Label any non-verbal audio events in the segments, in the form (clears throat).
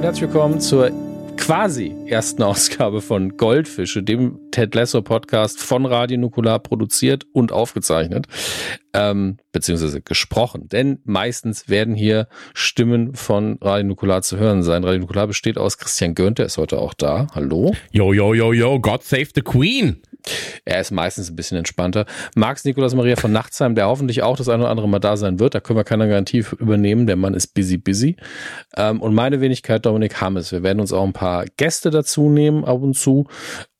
Und herzlich willkommen zur quasi ersten (laughs) Ausgabe von Goldfische, dem Ted Lasso Podcast von Radio Nukular produziert und aufgezeichnet, ähm, beziehungsweise gesprochen. Denn meistens werden hier Stimmen von Radio Nukular zu hören sein. Radio Nukular besteht aus Christian Gönnt, der ist heute auch da. Hallo. Yo, yo, yo, yo, God save the Queen. Er ist meistens ein bisschen entspannter. Max Nikolaus Maria von Nachtsheim, der hoffentlich auch das eine oder andere Mal da sein wird. Da können wir keine Garantie übernehmen. Der Mann ist busy, busy. Ähm, und meine Wenigkeit Dominik Hammes. Wir werden uns auch ein paar Gäste dazu nehmen ab und zu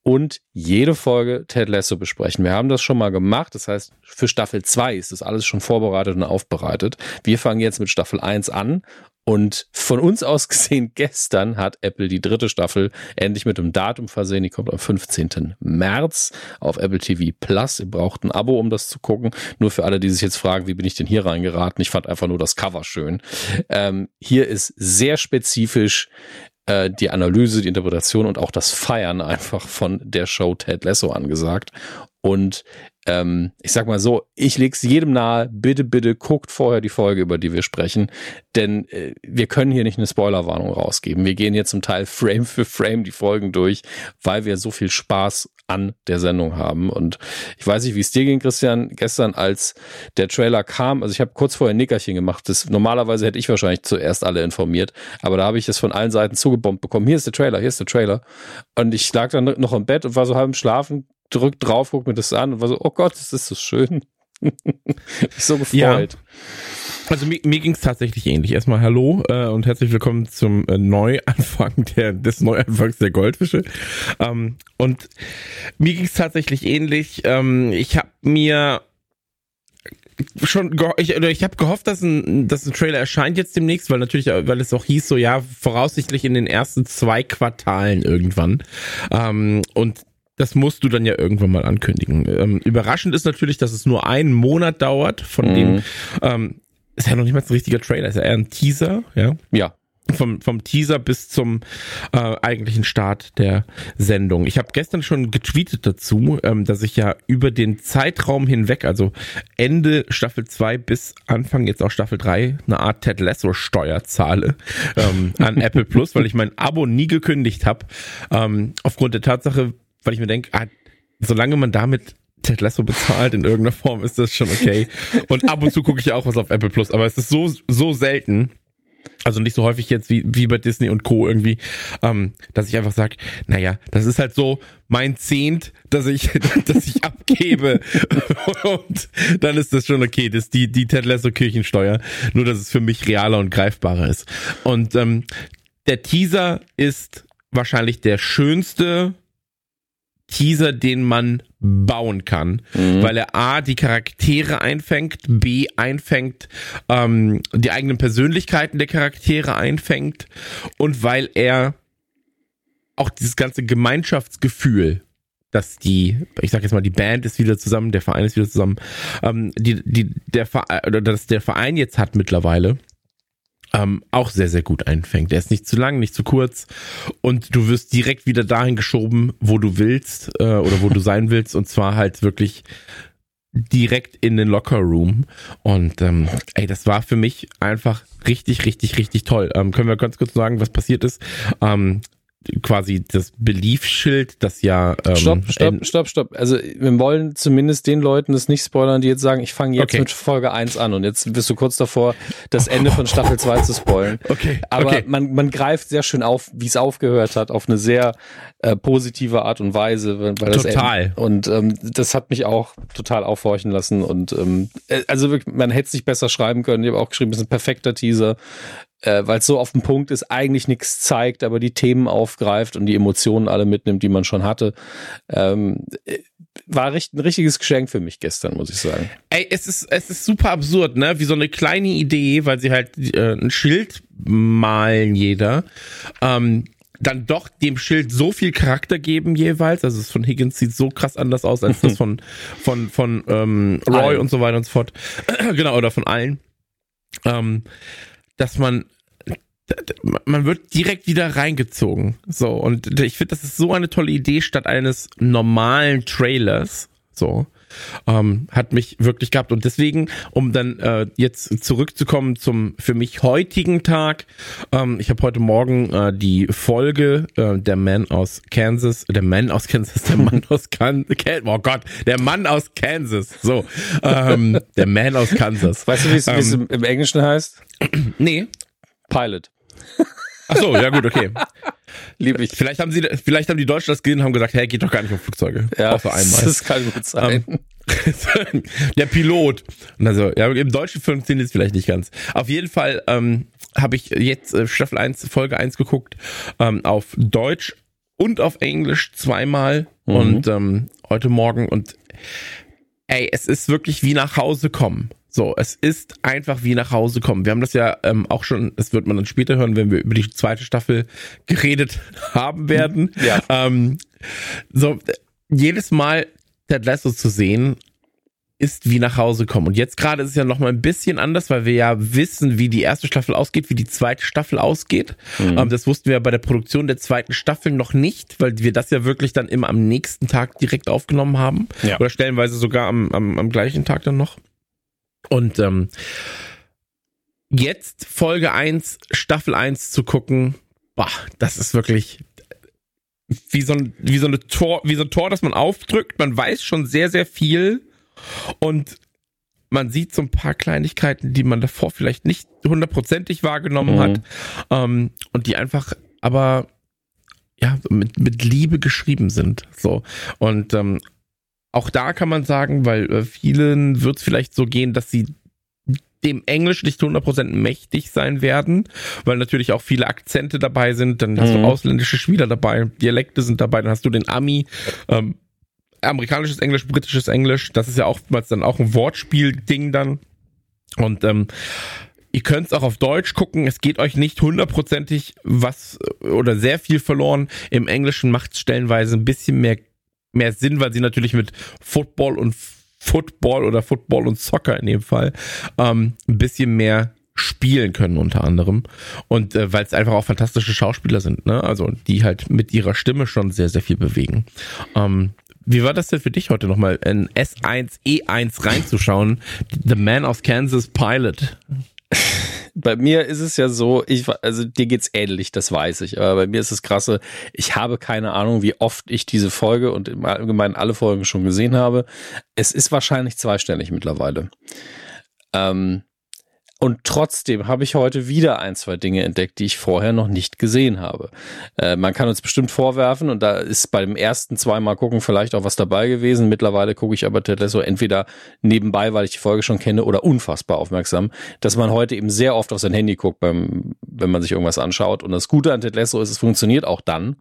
und jede Folge Ted Lasso besprechen. Wir haben das schon mal gemacht. Das heißt, für Staffel 2 ist das alles schon vorbereitet und aufbereitet. Wir fangen jetzt mit Staffel 1 an und von uns aus gesehen, (laughs) gestern hat Apple die dritte Staffel endlich mit dem Datum versehen. Die kommt am 15. März auf Apple TV Plus. Ihr braucht ein Abo, um das zu gucken. Nur für alle, die sich jetzt fragen, wie bin ich denn hier reingeraten? Ich fand einfach nur das Cover schön. Ähm, hier ist sehr spezifisch äh, die Analyse, die Interpretation und auch das Feiern einfach von der Show Ted Lasso angesagt. Und ähm, ich sag mal so, ich leg's jedem nahe, bitte, bitte guckt vorher die Folge, über die wir sprechen, denn äh, wir können hier nicht eine Spoilerwarnung rausgeben. Wir gehen hier zum Teil Frame für Frame die Folgen durch, weil wir so viel Spaß an der Sendung haben. Und ich weiß nicht, wie es dir ging, Christian, gestern, als der Trailer kam. Also ich habe kurz vorher ein Nickerchen gemacht. Das, normalerweise hätte ich wahrscheinlich zuerst alle informiert, aber da habe ich es von allen Seiten zugebombt bekommen. Hier ist der Trailer, hier ist der Trailer. Und ich lag dann noch im Bett und war so halb im Schlafen, drückt drauf, guck mir das an und war so, oh Gott, das ist so schön. (laughs) ich so gefreut. Ja. Also mir, mir ging es tatsächlich ähnlich. Erstmal hallo äh, und herzlich willkommen zum äh, Neuanfang der, des Neuanfangs der Goldfische. Ähm, und mir ging es tatsächlich ähnlich. Ähm, ich habe mir schon ich, ich habe gehofft, dass ein, dass ein Trailer erscheint jetzt demnächst, weil natürlich, weil es auch hieß so ja voraussichtlich in den ersten zwei Quartalen irgendwann. Ähm, und das musst du dann ja irgendwann mal ankündigen. Ähm, überraschend ist natürlich, dass es nur einen Monat dauert, von mhm. dem ähm, ist ja noch nicht mal ein richtiger Trailer, ist ja eher ein Teaser, ja. Ja. Vom, vom Teaser bis zum äh, eigentlichen Start der Sendung. Ich habe gestern schon getweetet dazu, ähm, dass ich ja über den Zeitraum hinweg, also Ende Staffel 2 bis Anfang jetzt auch Staffel 3, eine Art Ted Lasso Steuer zahle ähm, an (laughs) Apple Plus, weil ich mein Abo nie gekündigt habe. Ähm, aufgrund der Tatsache, weil ich mir denke, ah, solange man damit Ted Lasso bezahlt in irgendeiner Form, ist das schon okay. Und ab und zu gucke ich auch was auf Apple Plus, aber es ist so, so selten. Also nicht so häufig jetzt wie, wie bei Disney und Co. irgendwie, ähm, dass ich einfach sage, naja, das ist halt so mein Zehnt, dass ich, (laughs) dass ich abgebe. und dann ist das schon okay. Das ist die, die Ted Lasso Kirchensteuer. Nur, dass es für mich realer und greifbarer ist. Und ähm, der Teaser ist wahrscheinlich der schönste Teaser, den man bauen kann, mhm. weil er A, die Charaktere einfängt, B, einfängt, ähm, die eigenen Persönlichkeiten der Charaktere einfängt und weil er auch dieses ganze Gemeinschaftsgefühl dass die, ich sag jetzt mal, die Band ist wieder zusammen, der Verein ist wieder zusammen, ähm, die, die, der Verein, oder dass der Verein jetzt hat mittlerweile, ähm, auch sehr, sehr gut einfängt. Er ist nicht zu lang, nicht zu kurz und du wirst direkt wieder dahin geschoben, wo du willst äh, oder wo du sein (laughs) willst und zwar halt wirklich direkt in den Locker Room und ähm, ey, das war für mich einfach richtig, richtig, richtig toll. Ähm, können wir ganz kurz sagen, was passiert ist? Ähm, quasi das Beliefschild, das ja. Ähm, stopp, stopp, stopp, stopp. Also wir wollen zumindest den Leuten das nicht spoilern, die jetzt sagen, ich fange jetzt okay. mit Folge 1 an und jetzt bist du kurz davor, das Ende von Staffel 2 zu spoilen. (laughs) Okay. Aber okay. Man, man greift sehr schön auf, wie es aufgehört hat, auf eine sehr äh, positive Art und Weise. Total. Und ähm, das hat mich auch total aufhorchen lassen. Und ähm, äh, also wirklich, man hätte es nicht besser schreiben können. Ich habe auch geschrieben, es ist ein perfekter Teaser äh, weil es so auf den Punkt ist, eigentlich nichts zeigt, aber die Themen aufgreift und die Emotionen alle mitnimmt, die man schon hatte. Ähm, äh, war richtig, ein richtiges Geschenk für mich gestern, muss ich sagen. Ey, es ist, es ist super absurd, ne? Wie so eine kleine Idee, weil sie halt äh, ein Schild malen jeder. Ähm, dann doch dem Schild so viel Charakter geben jeweils. Also das von Higgins sieht so krass anders aus als das (laughs) von von von ähm, Roy allen. und so weiter und so fort. (clears throat) genau oder von allen. Ähm, dass man man wird direkt wieder reingezogen. So, und ich finde, das ist so eine tolle Idee statt eines normalen Trailers. So. Ähm, hat mich wirklich gehabt. Und deswegen, um dann äh, jetzt zurückzukommen zum für mich heutigen Tag, ähm, ich habe heute Morgen äh, die Folge äh, der Man aus Kansas, der Man aus Kansas, der Mann aus Kansas, (laughs) oh Gott, der Mann aus Kansas, so, ähm, der Man aus Kansas. Weißt du, wie es ähm, im Englischen heißt? Nee. Pilot. (laughs) Ach so, ja gut, okay. Lieb ich. Vielleicht haben sie, vielleicht haben die Deutschen das gesehen und haben gesagt, hey, geht doch gar nicht um Flugzeuge. Ja, Außer einmal. Das (laughs) kann gut sein. Ähm, (laughs) der Pilot. Und also, ja, im deutschen Film sind es vielleicht nicht ganz. Auf jeden Fall ähm, habe ich jetzt äh, Staffel 1, Folge 1 geguckt, ähm, auf Deutsch und auf Englisch zweimal mhm. und ähm, heute Morgen und ey, es ist wirklich wie nach Hause kommen. So, es ist einfach wie nach Hause kommen. Wir haben das ja ähm, auch schon, das wird man dann später hören, wenn wir über die zweite Staffel geredet (laughs) haben werden. Ja. Ähm, so, jedes Mal Ted Lasso zu sehen, ist wie nach Hause kommen. Und jetzt gerade ist es ja noch mal ein bisschen anders, weil wir ja wissen, wie die erste Staffel ausgeht, wie die zweite Staffel ausgeht. Mhm. Ähm, das wussten wir ja bei der Produktion der zweiten Staffel noch nicht, weil wir das ja wirklich dann immer am nächsten Tag direkt aufgenommen haben. Ja. Oder stellenweise sogar am, am, am gleichen Tag dann noch. Und ähm, jetzt Folge 1, Staffel 1 zu gucken, boah, das ist wirklich wie so ein, wie so eine Tor, wie so ein Tor, das man aufdrückt. Man weiß schon sehr, sehr viel und man sieht so ein paar Kleinigkeiten, die man davor vielleicht nicht hundertprozentig wahrgenommen mhm. hat ähm, und die einfach aber ja mit, mit Liebe geschrieben sind. So und ähm, auch da kann man sagen, weil äh, vielen wird es vielleicht so gehen, dass sie dem Englisch nicht 100% mächtig sein werden, weil natürlich auch viele Akzente dabei sind, dann hast mhm. du ausländische Spieler dabei, Dialekte sind dabei, dann hast du den Ami, ähm, amerikanisches Englisch, britisches Englisch, das ist ja oftmals dann auch ein Wortspiel-Ding dann und ähm, Ihr könnt es auch auf Deutsch gucken. Es geht euch nicht hundertprozentig was oder sehr viel verloren. Im Englischen macht es stellenweise ein bisschen mehr mehr Sinn, weil sie natürlich mit Football und Football oder Football und Soccer in dem Fall ähm, ein bisschen mehr spielen können unter anderem und äh, weil es einfach auch fantastische Schauspieler sind, ne? Also die halt mit ihrer Stimme schon sehr sehr viel bewegen. Ähm, wie war das denn für dich heute nochmal in S1 E1 reinzuschauen? The Man aus Kansas Pilot (laughs) bei mir ist es ja so, ich, also dir geht's ähnlich, das weiß ich, aber bei mir ist es krasse, ich habe keine Ahnung, wie oft ich diese Folge und im Allgemeinen alle Folgen schon gesehen habe. Es ist wahrscheinlich zweistellig mittlerweile. Ähm, und trotzdem habe ich heute wieder ein, zwei Dinge entdeckt, die ich vorher noch nicht gesehen habe. Äh, man kann uns bestimmt vorwerfen, und da ist beim ersten zweimal gucken vielleicht auch was dabei gewesen. Mittlerweile gucke ich aber Ted Lasso entweder nebenbei, weil ich die Folge schon kenne, oder unfassbar aufmerksam, dass man heute eben sehr oft auf sein Handy guckt, beim, wenn man sich irgendwas anschaut. Und das Gute an Ted Lasso ist, es funktioniert auch dann.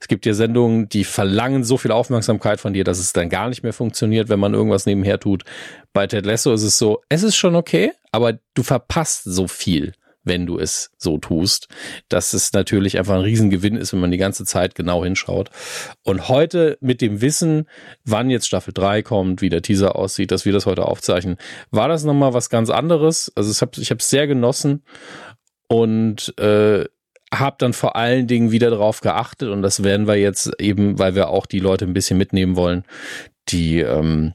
Es gibt ja Sendungen, die verlangen so viel Aufmerksamkeit von dir, dass es dann gar nicht mehr funktioniert, wenn man irgendwas nebenher tut. Bei Ted Lasso ist es so, es ist schon okay, aber du verpasst so viel, wenn du es so tust, dass es natürlich einfach ein Riesengewinn ist, wenn man die ganze Zeit genau hinschaut. Und heute mit dem Wissen, wann jetzt Staffel 3 kommt, wie der Teaser aussieht, dass wir das heute aufzeichnen, war das nochmal was ganz anderes. Also ich habe es sehr genossen und äh, habe dann vor allen Dingen wieder darauf geachtet und das werden wir jetzt eben, weil wir auch die Leute ein bisschen mitnehmen wollen, die ähm,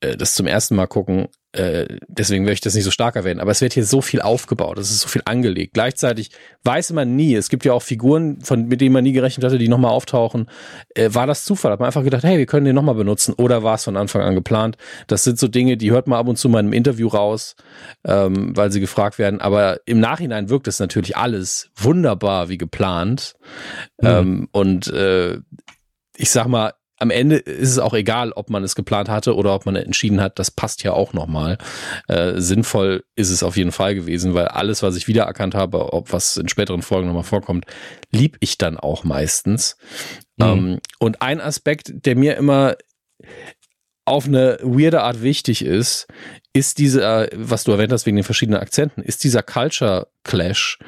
äh, das zum ersten Mal gucken, äh, deswegen möchte ich das nicht so stark erwähnen, aber es wird hier so viel aufgebaut, es ist so viel angelegt. Gleichzeitig weiß man nie, es gibt ja auch Figuren, von, mit denen man nie gerechnet hatte, die nochmal auftauchen. Äh, war das Zufall? Hat man einfach gedacht, hey, wir können den nochmal benutzen oder war es von Anfang an geplant? Das sind so Dinge, die hört man ab und zu mal in einem Interview raus, ähm, weil sie gefragt werden, aber im Nachhinein wirkt es natürlich alles wunderbar wie geplant. Mhm. Ähm, und äh, ich sag mal, am Ende ist es auch egal, ob man es geplant hatte oder ob man entschieden hat, das passt ja auch nochmal. Äh, sinnvoll ist es auf jeden Fall gewesen, weil alles, was ich wiedererkannt habe, ob was in späteren Folgen nochmal vorkommt, lieb ich dann auch meistens. Mhm. Ähm, und ein Aspekt, der mir immer auf eine weirde Art wichtig ist, ist diese, was du erwähnt hast wegen den verschiedenen Akzenten, ist dieser Culture Clash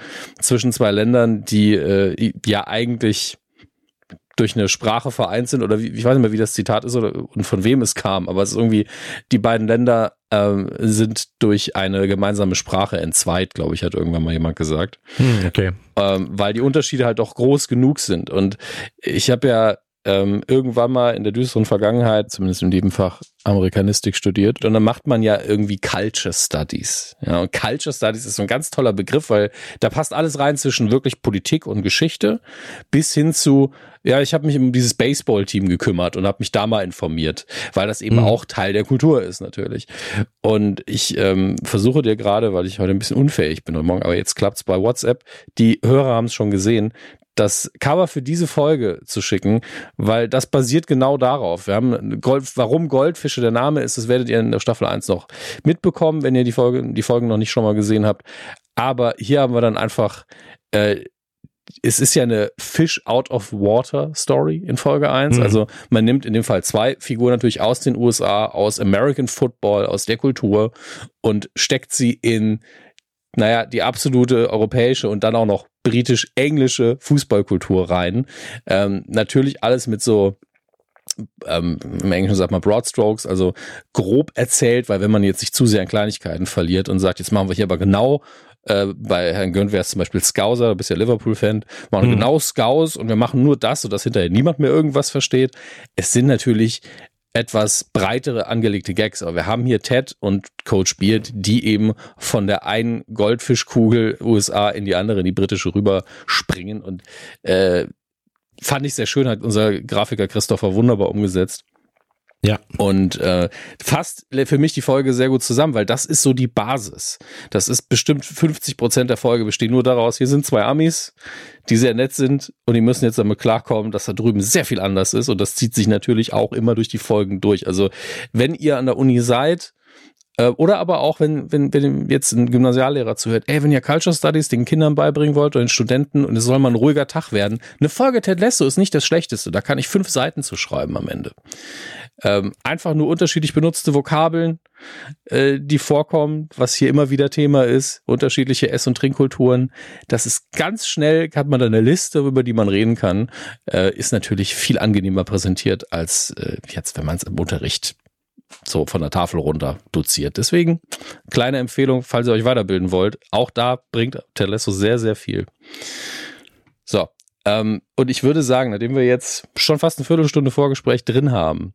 zwischen zwei Ländern, die äh, ja eigentlich durch eine Sprache vereint sind oder wie, ich weiß nicht mehr, wie das Zitat ist oder und von wem es kam, aber es ist irgendwie, die beiden Länder ähm, sind durch eine gemeinsame Sprache entzweit, glaube ich, hat irgendwann mal jemand gesagt. Hm, okay. Ähm, weil die Unterschiede halt doch groß genug sind. Und ich habe ja ähm, irgendwann mal in der düsteren Vergangenheit, zumindest in dem Fach, Amerikanistik studiert. Und dann macht man ja irgendwie Culture Studies. Ja, und Culture Studies ist so ein ganz toller Begriff, weil da passt alles rein zwischen wirklich Politik und Geschichte bis hin zu, ja, ich habe mich um dieses Baseball-Team gekümmert und habe mich da mal informiert, weil das eben mhm. auch Teil der Kultur ist natürlich. Und ich ähm, versuche dir gerade, weil ich heute ein bisschen unfähig bin und morgen, aber jetzt klappt's bei WhatsApp, die Hörer haben es schon gesehen, das Cover für diese Folge zu schicken, weil das basiert genau darauf. Wir haben Gold, warum Goldfische der Name ist, das werdet ihr in der Staffel 1 noch mitbekommen, wenn ihr die Folge, die Folgen noch nicht schon mal gesehen habt. Aber hier haben wir dann einfach, äh, es ist ja eine Fish out of water Story in Folge 1. Mhm. Also man nimmt in dem Fall zwei Figuren natürlich aus den USA, aus American Football, aus der Kultur und steckt sie in naja, die absolute europäische und dann auch noch britisch-englische Fußballkultur rein. Ähm, natürlich alles mit so ähm, im Englischen sagt man Broad Strokes, also grob erzählt, weil wenn man jetzt sich zu sehr in Kleinigkeiten verliert und sagt, jetzt machen wir hier aber genau äh, bei Herrn Gönnt wäre es zum Beispiel Scouser, du bist ja Liverpool-Fan, machen mhm. genau Scouts und wir machen nur das, sodass hinterher niemand mehr irgendwas versteht. Es sind natürlich etwas breitere angelegte Gags. Aber wir haben hier Ted und Coach Beard, die eben von der einen Goldfischkugel USA in die andere, in die britische rüber springen. Und äh, fand ich sehr schön, hat unser Grafiker Christopher wunderbar umgesetzt. Ja. Und äh, fasst für mich die Folge sehr gut zusammen, weil das ist so die Basis. Das ist bestimmt 50 Prozent der Folge bestehen nur daraus, hier sind zwei Amis, die sehr nett sind und die müssen jetzt damit klarkommen, dass da drüben sehr viel anders ist und das zieht sich natürlich auch immer durch die Folgen durch. Also wenn ihr an der Uni seid, oder aber auch, wenn, wenn, wenn jetzt ein Gymnasiallehrer zuhört, ey, wenn ihr Culture Studies den Kindern beibringen wollt oder den Studenten und es soll mal ein ruhiger Tag werden, eine Folge Ted Lasso ist nicht das Schlechteste. Da kann ich fünf Seiten zu schreiben am Ende. Ähm, einfach nur unterschiedlich benutzte Vokabeln, äh, die vorkommen, was hier immer wieder Thema ist, unterschiedliche Ess- und Trinkkulturen. Das ist ganz schnell, hat man da eine Liste, über die man reden kann, äh, ist natürlich viel angenehmer präsentiert, als äh, jetzt, wenn man es im Unterricht so von der Tafel runter doziert. Deswegen, kleine Empfehlung, falls ihr euch weiterbilden wollt. Auch da bringt Telesso sehr, sehr viel. So, ähm, und ich würde sagen, nachdem wir jetzt schon fast eine Viertelstunde Vorgespräch drin haben,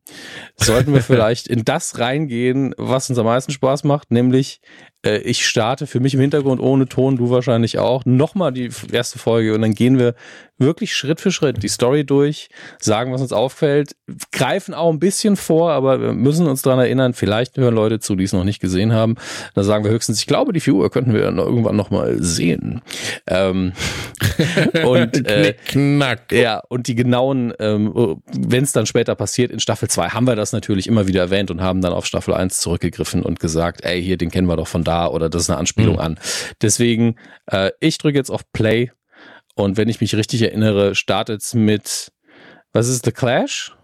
sollten wir (laughs) vielleicht in das reingehen, was uns am meisten Spaß macht, nämlich äh, ich starte für mich im Hintergrund ohne Ton, du wahrscheinlich auch, nochmal die erste Folge und dann gehen wir wirklich Schritt für Schritt die Story durch, sagen, was uns auffällt, greifen auch ein bisschen vor, aber wir müssen uns daran erinnern, vielleicht hören Leute zu, die es noch nicht gesehen haben. Da sagen wir höchstens, ich glaube, die Figur könnten wir irgendwann nochmal sehen. Ähm, (laughs) und äh, Knack. Ja, und die genauen, ähm, wenn es dann später passiert, in Staffel 2 haben wir das natürlich immer wieder erwähnt und haben dann auf Staffel 1 zurückgegriffen und gesagt, ey, hier, den kennen wir doch von da oder das ist eine Anspielung mhm. an. Deswegen, äh, ich drücke jetzt auf Play und wenn ich mich richtig erinnere, startet es mit, was ist The Clash?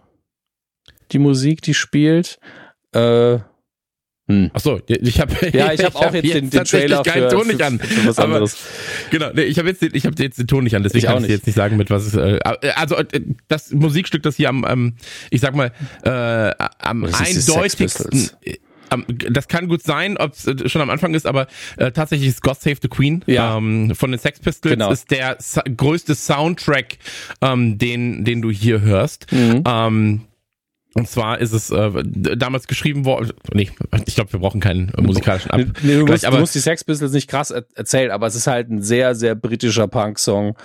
Die Musik, die spielt. Äh, hm. Achso, ich habe ja, ich habe (laughs) auch jetzt, den, den Trailer keinen Ton nicht an. Für anderes. Aber, genau, nee, ich habe jetzt, ich habe jetzt den Ton nicht an, deswegen ich kann ich jetzt nicht sagen, mit was. Äh, also äh, das Musikstück, das hier am, ähm, ich sag mal, äh, am eindeutigsten das kann gut sein, ob es äh, schon am Anfang ist, aber äh, tatsächlich ist God Save the Queen ja. ähm, von den Sex Pistols genau. ist der größte Soundtrack, ähm, den den du hier hörst. Mhm. Ähm, und zwar ist es äh, damals geschrieben worden. Nee, ich glaube, wir brauchen keinen äh, musikalischen Ab. Nee, du, musst, aber, du musst die Sex Pistols nicht krass er erzählen, aber es ist halt ein sehr, sehr britischer Punk-Song.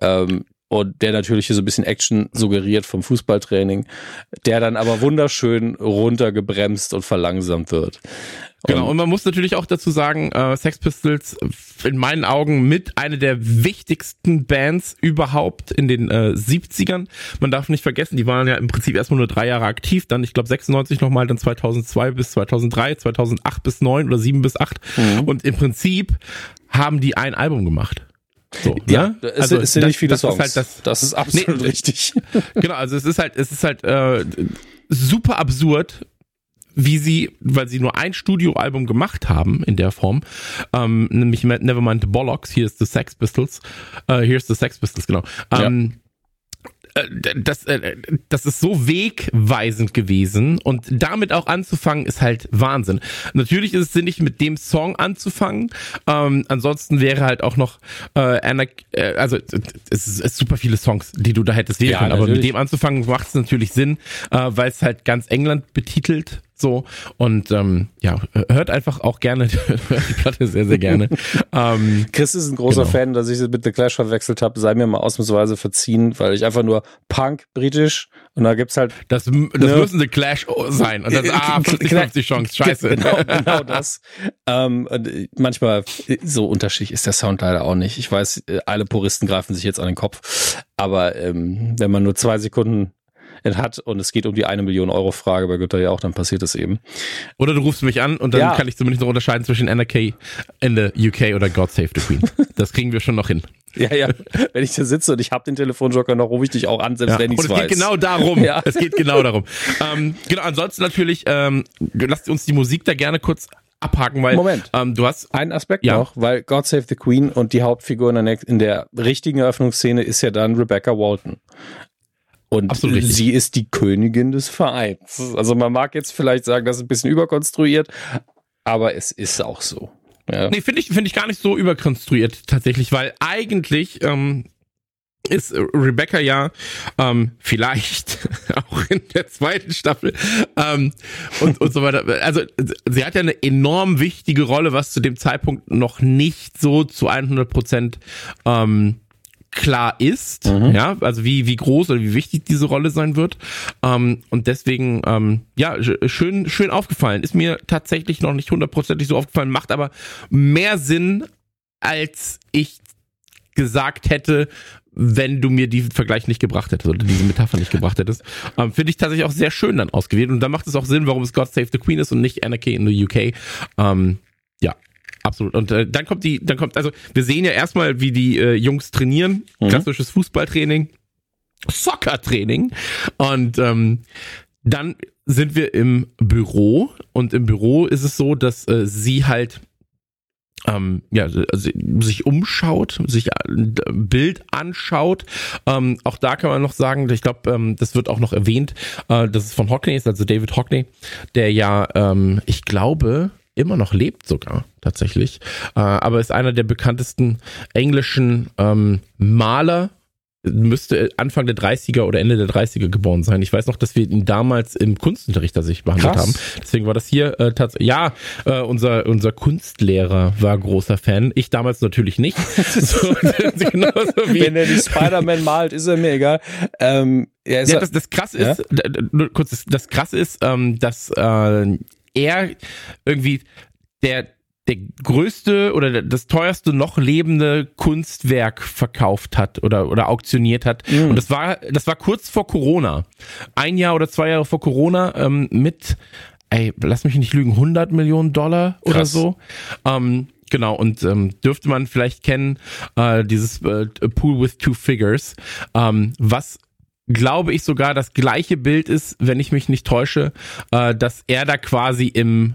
Ähm, und der natürlich hier so ein bisschen Action suggeriert vom Fußballtraining, der dann aber wunderschön runtergebremst und verlangsamt wird. Genau, und man muss natürlich auch dazu sagen, äh, Sex Pistols in meinen Augen mit einer der wichtigsten Bands überhaupt in den äh, 70ern. Man darf nicht vergessen, die waren ja im Prinzip erstmal nur drei Jahre aktiv, dann ich glaube 96 nochmal, dann 2002 bis 2003, 2008 bis 9 oder 7 bis 8 mhm. und im Prinzip haben die ein Album gemacht. So, ja, ne? es, also, es sind das, nicht viele das Songs. Ist halt das, das ist absolut nee, (laughs) richtig. Genau, also es ist halt, es ist halt äh, super absurd, wie sie, weil sie nur ein Studioalbum gemacht haben in der Form, ähm, nämlich Nevermind the Bollocks, hier ist the Sex Pistols, äh, here's the Sex Pistols, genau. Ähm, ja äh, das, äh, das ist so wegweisend gewesen und damit auch anzufangen ist halt Wahnsinn. Natürlich ist es sinnig, mit dem Song anzufangen. Ähm, ansonsten wäre halt auch noch äh, Anna, äh, also es ist, es ist super viele Songs, die du da hättest wählen ja, können, aber mit dem anzufangen macht es natürlich Sinn, äh, weil es halt ganz England betitelt so und ähm, ja, hört einfach auch gerne (laughs) die Platte sehr, sehr gerne. ähm, Chris ist ein großer genau. Fan, dass ich sie mit The Clash verwechselt habe, sei mir mal ausnahmsweise verziehen, weil ich einfach nur Punk, britisch und da gibt's halt. Das, das ne, müssen The Clash sein. Und das, (laughs) ah, 50, 50 Chance, (laughs) scheiße. Genau, genau das. ähm, manchmal, so unterschiedlich ist der Sound leider auch nicht. Ich weiß, alle Puristen greifen sich jetzt an den Kopf. Aber ähm, wenn man nur zwei Sekunden hat und es geht um die eine Million Euro Frage bei Götter ja auch, dann passiert das eben. Oder du rufst mich an und dann ja. kann ich zumindest noch unterscheiden zwischen NRK in the UK oder God Save the Queen. (laughs) Das kriegen wir schon noch hin. Ja, ja. Wenn ich da sitze und ich habe den Telefonjoker noch, rufe ich dich auch an, selbst ja. wenn ich es weiß. Es geht genau darum. (laughs) Ja. Es geht genau darum. ähm, genau, ansonsten natürlich, ähm, lasst uns die Musik da gerne kurz abhaken, weil Moment. Ähm, du hast einen Aspekt ja. noch, weil God Save the Queen und die Hauptfigur in der, in der richtigen Eröffnungsszene ist ja dann Rebecca Walton. Und sie ist die Königin des Vereins. Also man mag jetzt vielleicht sagen, das ist ein bisschen überkonstruiert, aber es ist auch so. Ja. Nee, finde ich, finde ich gar nicht so überkonstruiert tatsächlich, weil eigentlich ähm, ist Rebecca ja ähm, vielleicht (laughs) auch in der zweiten Staffel ähm, und, und so weiter. Also sie hat ja eine enorm wichtige Rolle, was zu dem Zeitpunkt noch nicht so zu 100 Prozent ähm, klar ist, mhm. ja, also wie, wie groß oder wie wichtig diese Rolle sein wird. Ähm, und deswegen, ähm, ja, schön, schön aufgefallen. Ist mir tatsächlich noch nicht hundertprozentig so aufgefallen, macht aber mehr Sinn, als ich gesagt hätte, wenn du mir diesen Vergleich nicht gebracht hättest oder diese Metapher nicht gebracht hättest. Ähm, Finde ich tatsächlich auch sehr schön dann ausgewählt. Und da macht es auch Sinn, warum es God Save the Queen ist und nicht Anarchy in the UK. Ähm, Absolut. Und äh, dann kommt die, dann kommt, also wir sehen ja erstmal, wie die äh, Jungs trainieren. Mhm. Klassisches Fußballtraining, Soccer-Training. Und ähm, dann sind wir im Büro und im Büro ist es so, dass äh, sie halt ähm, ja, also sich umschaut, sich ein Bild anschaut. Ähm, auch da kann man noch sagen, ich glaube, ähm, das wird auch noch erwähnt, äh, dass es von Hockney ist, also David Hockney, der ja, ähm, ich glaube, immer noch lebt sogar tatsächlich, äh, aber ist einer der bekanntesten englischen ähm, Maler müsste Anfang der 30er oder Ende der 30er geboren sein. Ich weiß noch, dass wir ihn damals im Kunstunterricht sich behandelt Krass. haben. Deswegen war das hier äh, tatsächlich. Ja, äh, unser unser Kunstlehrer war großer Fan. Ich damals natürlich nicht. (laughs) so, (laughs) Wenn er die Spider-Man malt, ist er mir egal. Ähm, ja, ja das, das krass ist, ja? nur kurz, das, das krass ist, ähm, dass äh, er irgendwie der der größte oder das teuerste noch lebende Kunstwerk verkauft hat oder oder auktioniert hat mhm. und das war das war kurz vor Corona ein Jahr oder zwei Jahre vor Corona ähm, mit ey lass mich nicht lügen 100 Millionen Dollar Krass. oder so ähm, Genau, und ähm, dürfte man vielleicht kennen, äh, dieses äh, Pool with Two Figures, ähm, was glaube ich sogar das gleiche Bild ist, wenn ich mich nicht täusche, äh, dass er da quasi im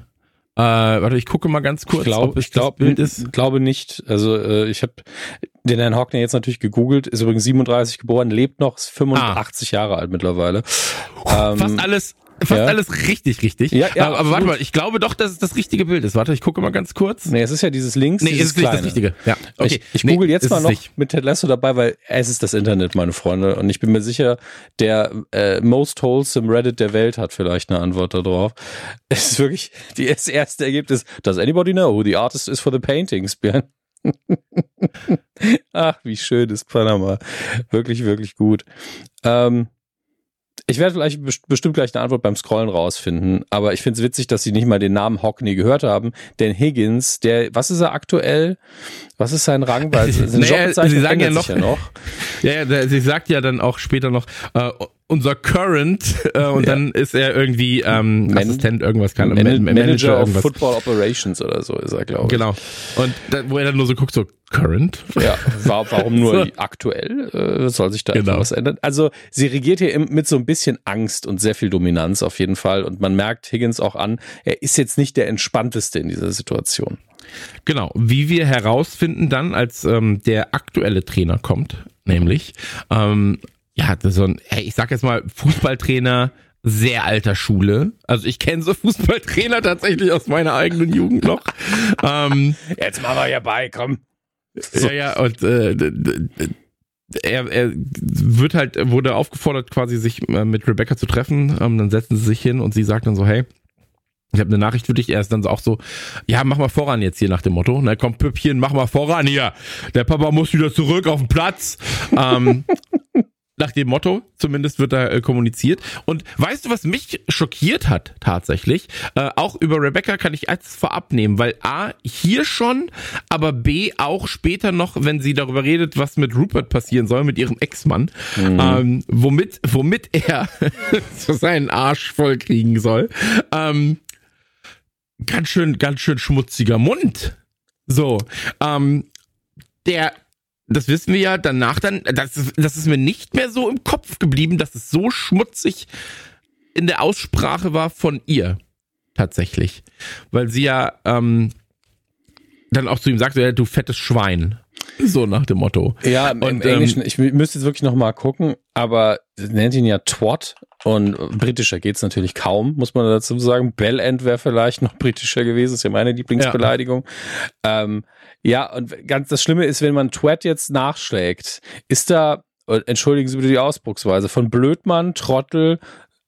äh, warte, ich gucke mal ganz kurz, ich glaub, ob es ich glaub, Bild ist. glaube nicht. Also äh, ich habe den Herrn Hockner jetzt natürlich gegoogelt, ist übrigens 37 geboren, lebt noch, ist 85 ah. Jahre alt mittlerweile. Fast ähm, alles fast ja. alles richtig, richtig. Ja, ja, aber, aber warte mal, ich glaube doch, dass es das richtige Bild ist. Warte, ich gucke mal ganz kurz. Nee, es ist ja dieses links. Nee, dieses es ist nicht das richtige. Ja. Okay. Ich, ich nee, google jetzt mal noch nicht. mit Ted Lasso dabei, weil es ist das Internet, meine Freunde. Und ich bin mir sicher, der äh, most wholesome Reddit der Welt hat vielleicht eine Antwort darauf. (laughs) Es ist wirklich die, das erste Ergebnis. Does anybody know who the artist is for the paintings (laughs) Ach, wie schön ist Panama. Wirklich, wirklich gut. Ähm, ich werde vielleicht bestimmt gleich eine Antwort beim Scrollen rausfinden, aber ich finde es witzig, dass sie nicht mal den Namen Hockney gehört haben, denn Higgins, der, was ist er aktuell? Was ist sein Rang? Weil (laughs) naja, sie sagen ja noch, ja noch. Ja, ja, sie sagt ja dann auch später noch, äh, unser Current äh, und (laughs) ja. dann ist er irgendwie ähm, Man Assistent irgendwas kann Man Man Manager, Manager irgendwas. Football Operations oder so ist er glaube ich. Genau. Und da, wo er dann nur so guckt so Current. Ja, war, (laughs) warum nur so. aktuell? Äh, soll sich da genau. was ändern? Also sie regiert hier mit so ein bisschen Angst und sehr viel Dominanz auf jeden Fall und man merkt Higgins auch an, er ist jetzt nicht der entspannteste in dieser Situation. Genau, wie wir herausfinden dann, als ähm, der aktuelle Trainer kommt, nämlich ähm, ja, so ein, hey, ich sag jetzt mal, Fußballtrainer sehr alter Schule. Also ich kenne so (laughs) Fußballtrainer tatsächlich aus meiner eigenen Jugend noch. ähm, Jetzt machen wir ja bei, komm. So. Ja, ja, und äh, er, er wird halt, wurde aufgefordert, quasi sich äh, mit Rebecca zu treffen. Ähm, dann setzen sie sich hin und sie sagt dann so, hey, ich habe eine Nachricht für dich. Er ist dann auch so, ja, mach mal voran jetzt hier nach dem Motto. Na komm, Püppchen, mach mal voran hier. Der Papa muss wieder zurück auf den Platz. ähm, (laughs) nach dem Motto, zumindest wird da äh, kommuniziert. Und weißt du, was mich schockiert hat tatsächlich? Äh, auch über Rebecca kann ich eins vorab nehmen, weil A, hier schon, aber B, auch später noch, wenn sie darüber redet, was mit Rupert passieren soll, mit ihrem Ex-Mann, mhm. ähm, womit, womit er (laughs) seinen Arsch voll kriegen soll. Ähm, ganz schön, ganz schön schmutziger Mund. So, ähm, der das wissen wir ja danach dann, das ist, das ist mir nicht mehr so im Kopf geblieben, dass es so schmutzig in der Aussprache war von ihr. Tatsächlich. Weil sie ja ähm, dann auch zu ihm sagt, ja, du fettes Schwein. So nach dem Motto. Ja, im, und, im Englischen, ähm, ich müsste jetzt wirklich nochmal gucken, aber nennt ihn ja Twat und britischer geht's natürlich kaum, muss man dazu sagen. Bellend wäre vielleicht noch britischer gewesen, ist ja meine Lieblingsbeleidigung. Ja. Ähm, ja, und ganz das Schlimme ist, wenn man Twat jetzt nachschlägt, ist da, äh, entschuldigen Sie bitte die Ausdrucksweise, von Blödmann, Trottel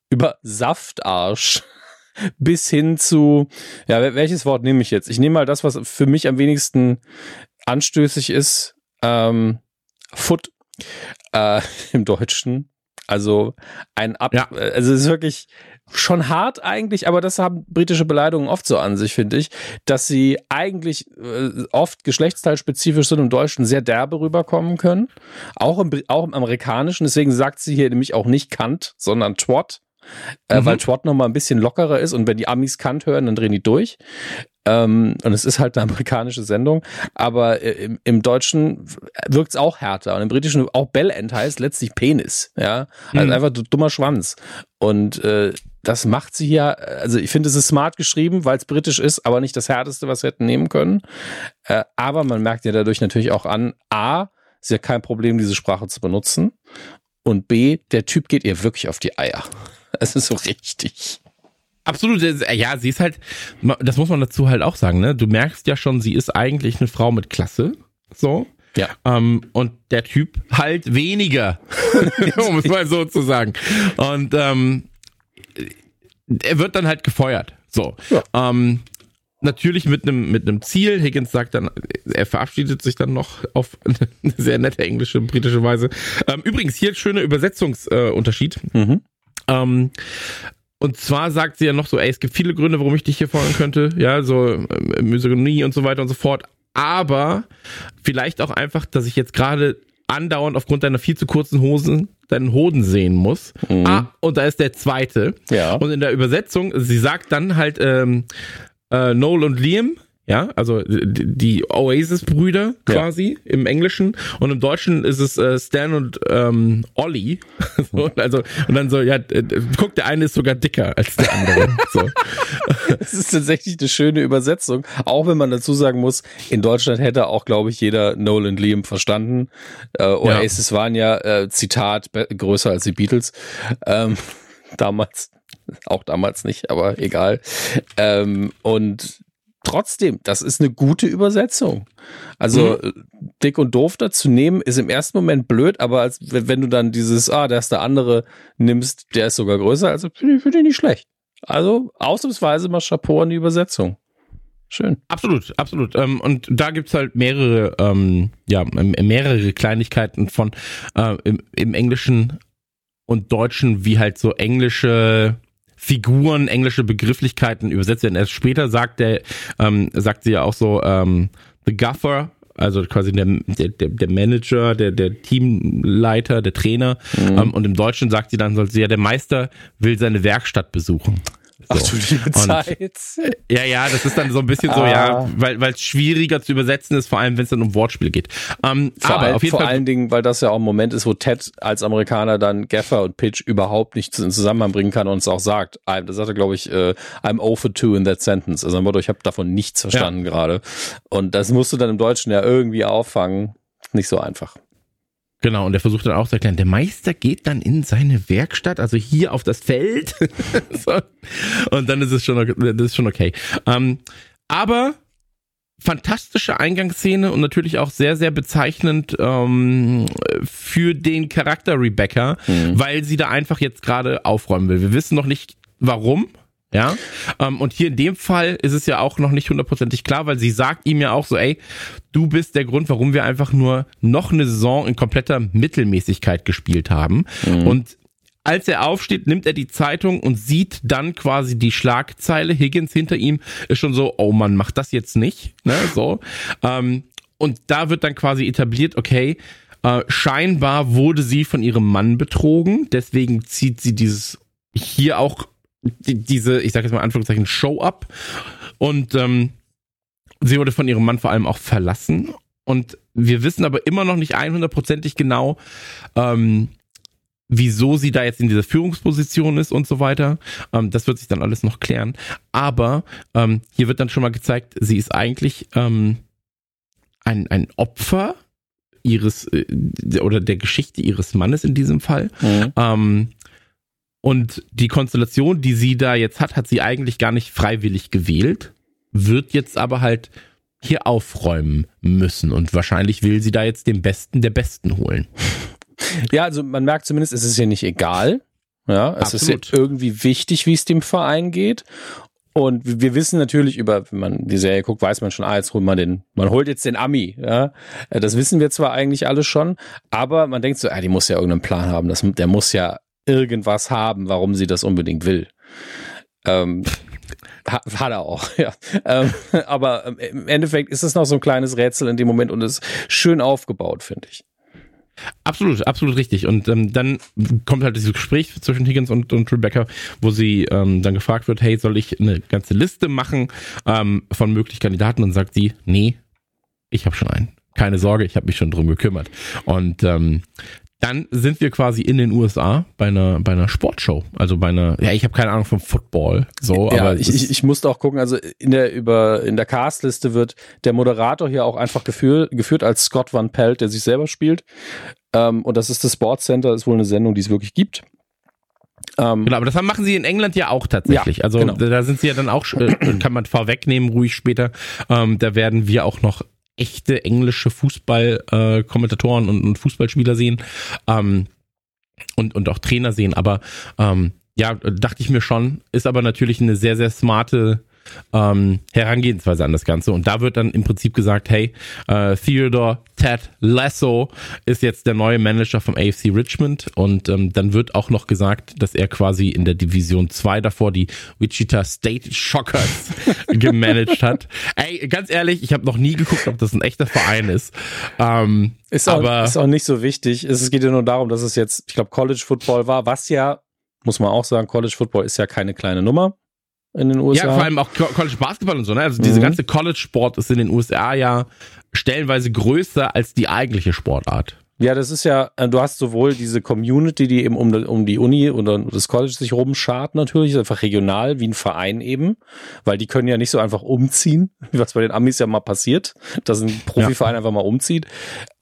über Saftarsch (laughs) bis hin zu, ja, welches Wort nehme ich jetzt? Ich nehme mal das, was für mich am wenigsten anstößig ist, ähm, Foot äh, (laughs) im Deutschen. Also ein Ab, ja. also es ist wirklich, schon hart eigentlich, aber das haben britische Beleidigungen oft so an sich, finde ich, dass sie eigentlich äh, oft geschlechtsteilspezifisch sind und im Deutschen sehr derbe rüberkommen können. Auch im, auch im Amerikanischen. Deswegen sagt sie hier nämlich auch nicht Kant, sondern Twat. Äh, mhm. Weil Twat nochmal ein bisschen lockerer ist und wenn die Amis Kant hören, dann drehen die durch. Ähm, und es ist halt eine amerikanische Sendung, aber äh, im, im Deutschen wirkt es auch härter und im Britischen auch Bellend heißt letztlich Penis, ja, also mhm. einfach dummer Schwanz und äh, das macht sie ja, also ich finde, es ist smart geschrieben, weil es britisch ist, aber nicht das härteste, was wir hätten nehmen können. Äh, aber man merkt ja dadurch natürlich auch an, A, ist ja kein Problem, diese Sprache zu benutzen. Und B, der Typ geht ihr wirklich auf die Eier. (laughs) Es ist so richtig. Absolut, ja, sie ist halt, das muss man dazu halt auch sagen, ne? Du merkst ja schon, sie ist eigentlich eine Frau mit Klasse, so. Ja. Ähm, und der Typ halt weniger, (laughs) (laughs) um es mal so zu sagen. Und ähm, er wird dann halt gefeuert. So. Ja. Ähm, natürlich mit einem mit einem Ziel. Higgins sagt dann, er verabschiedet sich dann noch auf (laughs) eine sehr nette englische, britische Weise. Ähm, übrigens hier schöner Übersetzungsunterschied. Äh, mhm. ähm, und zwar sagt sie ja noch so, ey, es gibt viele Gründe, warum ich dich hier fordern könnte. Ja, so äh, Misogynie und so weiter und so fort. Aber vielleicht auch einfach, dass ich jetzt gerade andauernd aufgrund deiner viel zu kurzen Hosen deinen Hoden sehen muss. Mhm. Ah, und da ist der zweite. Ja. Und in der Übersetzung, sie sagt dann halt ähm, äh, Noel und Liam, ja, also die Oasis-Brüder quasi ja. im Englischen und im Deutschen ist es äh, Stan und ähm, Ollie. (laughs) so, also und dann so, ja, guck, der eine ist sogar dicker als der andere. so. (laughs) Das ist tatsächlich eine schöne Übersetzung, auch wenn man dazu sagen muss, in Deutschland hätte auch, glaube ich, jeder Nolan Liam verstanden. Äh, Oasis ja. waren ja äh, Zitat größer als die Beatles ähm, (laughs) damals auch damals nicht, aber egal. Ähm, und trotzdem, das ist eine gute Übersetzung. Also mhm. dick und doof dazu nehmen ist im ersten Moment blöd, aber als, wenn du dann dieses, ah, der ist der andere nimmst, der ist sogar größer, also finde ich, find ich nicht schlecht. Also ausnahmsweise mal Chapeau an die Übersetzung. Schön. Absolut, absolut. Ähm, und da gibt's halt mehrere, ähm, ja, mehrere Kleinigkeiten von äh, im, im Englischen und Deutschen, wie halt so englische Figuren, englische Begrifflichkeiten übersetzt werden. Erst später sagt der, ähm, sagt sie ja auch so, ähm, the Guffer, also quasi der, der, der Manager, der, der Teamleiter, der Trainer. Mhm. Ähm, und im Deutschen sagt sie dann, soll sie ja, der Meister will seine Werkstatt besuchen. Ach du liebe Zeit. Äh, ja, ja, das ist dann so ein bisschen so, ja, ah. weil weil es schwieriger zu übersetzen ist, vor allem wenn es dann um Wortspiel geht. Ähm, vor aber all, auf jeden vor Fall, allen Dingen, weil das ja auch ein Moment ist, wo Ted als Amerikaner dann Gaffer und Pitch überhaupt nicht in Zusammenhang bringen kann und es auch sagt. Das sagt er, glaube ich, äh, I'm over two in that sentence. Also Motto, ich habe davon nichts verstanden ja. gerade. Und das musst du dann im Deutschen ja irgendwie auffangen. Nicht so einfach. Genau, und er versucht dann auch zu erklären, der Meister geht dann in seine Werkstatt, also hier auf das Feld. (laughs) so. Und dann ist es schon, das ist schon okay. Ähm, aber fantastische Eingangsszene und natürlich auch sehr, sehr bezeichnend ähm, für den Charakter Rebecca, mhm. weil sie da einfach jetzt gerade aufräumen will. Wir wissen noch nicht warum, ja, ähm, und hier in dem Fall ist es ja auch noch nicht hundertprozentig klar, weil sie sagt ihm ja auch so, ey, du bist der Grund, warum wir einfach nur noch eine Saison in kompletter Mittelmäßigkeit gespielt haben. Mhm. Und als er aufsteht, nimmt er die Zeitung und sieht dann quasi die Schlagzeile. Higgins hinter ihm ist schon so, oh man, macht das jetzt nicht. Ne, so. Ähm, und da wird dann quasi etabliert, okay, äh, scheinbar wurde sie von ihrem Mann betrogen, deswegen zieht sie dieses hier auch die, diese, ich sage jetzt mal Anführungszeichen, Show-up. Und ähm, sie wurde von ihrem Mann vor allem auch verlassen. Und wir wissen aber immer noch nicht 100%ig genau, ähm, wieso sie da jetzt in dieser Führungsposition ist und so weiter. Ähm, das wird sich dann alles noch klären. Aber ähm, hier wird dann schon mal gezeigt, sie ist eigentlich ähm, ein, ein Opfer ihres äh, oder der Geschichte ihres Mannes in diesem Fall. Mhm. Ähm, und die Konstellation, die sie da jetzt hat, hat sie eigentlich gar nicht freiwillig gewählt, wird jetzt aber halt hier aufräumen müssen. Und wahrscheinlich will sie da jetzt den Besten der Besten holen. (laughs) Ja, also man merkt zumindest, es ist ihr nicht egal. Ja, es Absolut. ist irgendwie wichtig, wie es dem Verein geht. Und wir wissen natürlich über, wenn man die Serie guckt, weiß man schon, ah, jetzt holt man den, man holt jetzt den Ami, ja. Das wissen wir zwar eigentlich alle schon, aber man denkt so, ah, die muss ja irgendeinen Plan haben, das, der muss ja irgendwas haben, warum sie das unbedingt will. Ähm, (laughs) hat, er auch, (laughs) ja. Ähm, aber im Endeffekt ist es noch so ein kleines Rätsel in dem Moment und ist schön aufgebaut, finde ich. Absolut, absolut richtig. Und ähm, dann kommt halt dieses Gespräch zwischen Higgins und, und Rebecca, wo sie ähm, dann gefragt wird, hey, soll ich eine ganze Liste machen ähm, von möglichen Kandidaten? Und sagt sie, nee, ich habe schon einen. Keine Sorge, ich habe mich schon drum gekümmert. Und ähm, dann sind wir quasi in den USA bei einer bei einer Sportshow, also bei einer ja ich habe keine Ahnung vom Football so, ja, aber ich, ich, ich musste auch gucken, also in der über in der Castliste wird der Moderator hier auch einfach geführt geführt als Scott Van Pelt, der sich selber spielt ähm, und das ist das Sports Center, ist wohl eine Sendung, die es wirklich gibt. Ähm, genau, aber das machen sie in England ja auch tatsächlich. Ja, also genau. da sind sie ja dann auch, äh, (clears throat) kann man vorwegnehmen, ruhig später. Ähm, da werden wir auch noch echte englische Fußball-Kommentatoren äh, und, und, Fußballspieler sehen ähm, und, und auch Trainer sehen. Aber ähm, ja, dachte ich mir schon, ist aber natürlich eine sehr, sehr smarte ähm, Herangehensweise an das Ganze. Und da wird dann im Prinzip gesagt, hey, äh, Theodore Ted Lasso ist jetzt der neue Manager vom AFC Richmond. Und ähm, dann wird auch noch gesagt, dass er quasi in der Division 2 davor die Wichita State Shockers (laughs) gemanagt hat. Ey, ganz ehrlich, ich habe noch nie geguckt, ob das ein echter Verein ist. Ähm, ist, auch, aber, ist auch nicht so wichtig. Es geht ja nur darum, dass es jetzt, ich glaube, College Football war, was ja muss man auch sagen, College Football ist ja keine kleine Nummer in den USA. Ja, vor allem auch College Basketball und so, ne? Also diese mhm. ganze College Sport ist in den USA ja stellenweise größer als die eigentliche Sportart. Ja, das ist ja, äh, du hast sowohl diese Community, die eben um, um die Uni oder das College sich rumschart natürlich, einfach regional, wie ein Verein eben, weil die können ja nicht so einfach umziehen, (laughs) was bei den Amis ja mal passiert, dass ein Profiverein ja. einfach mal umzieht.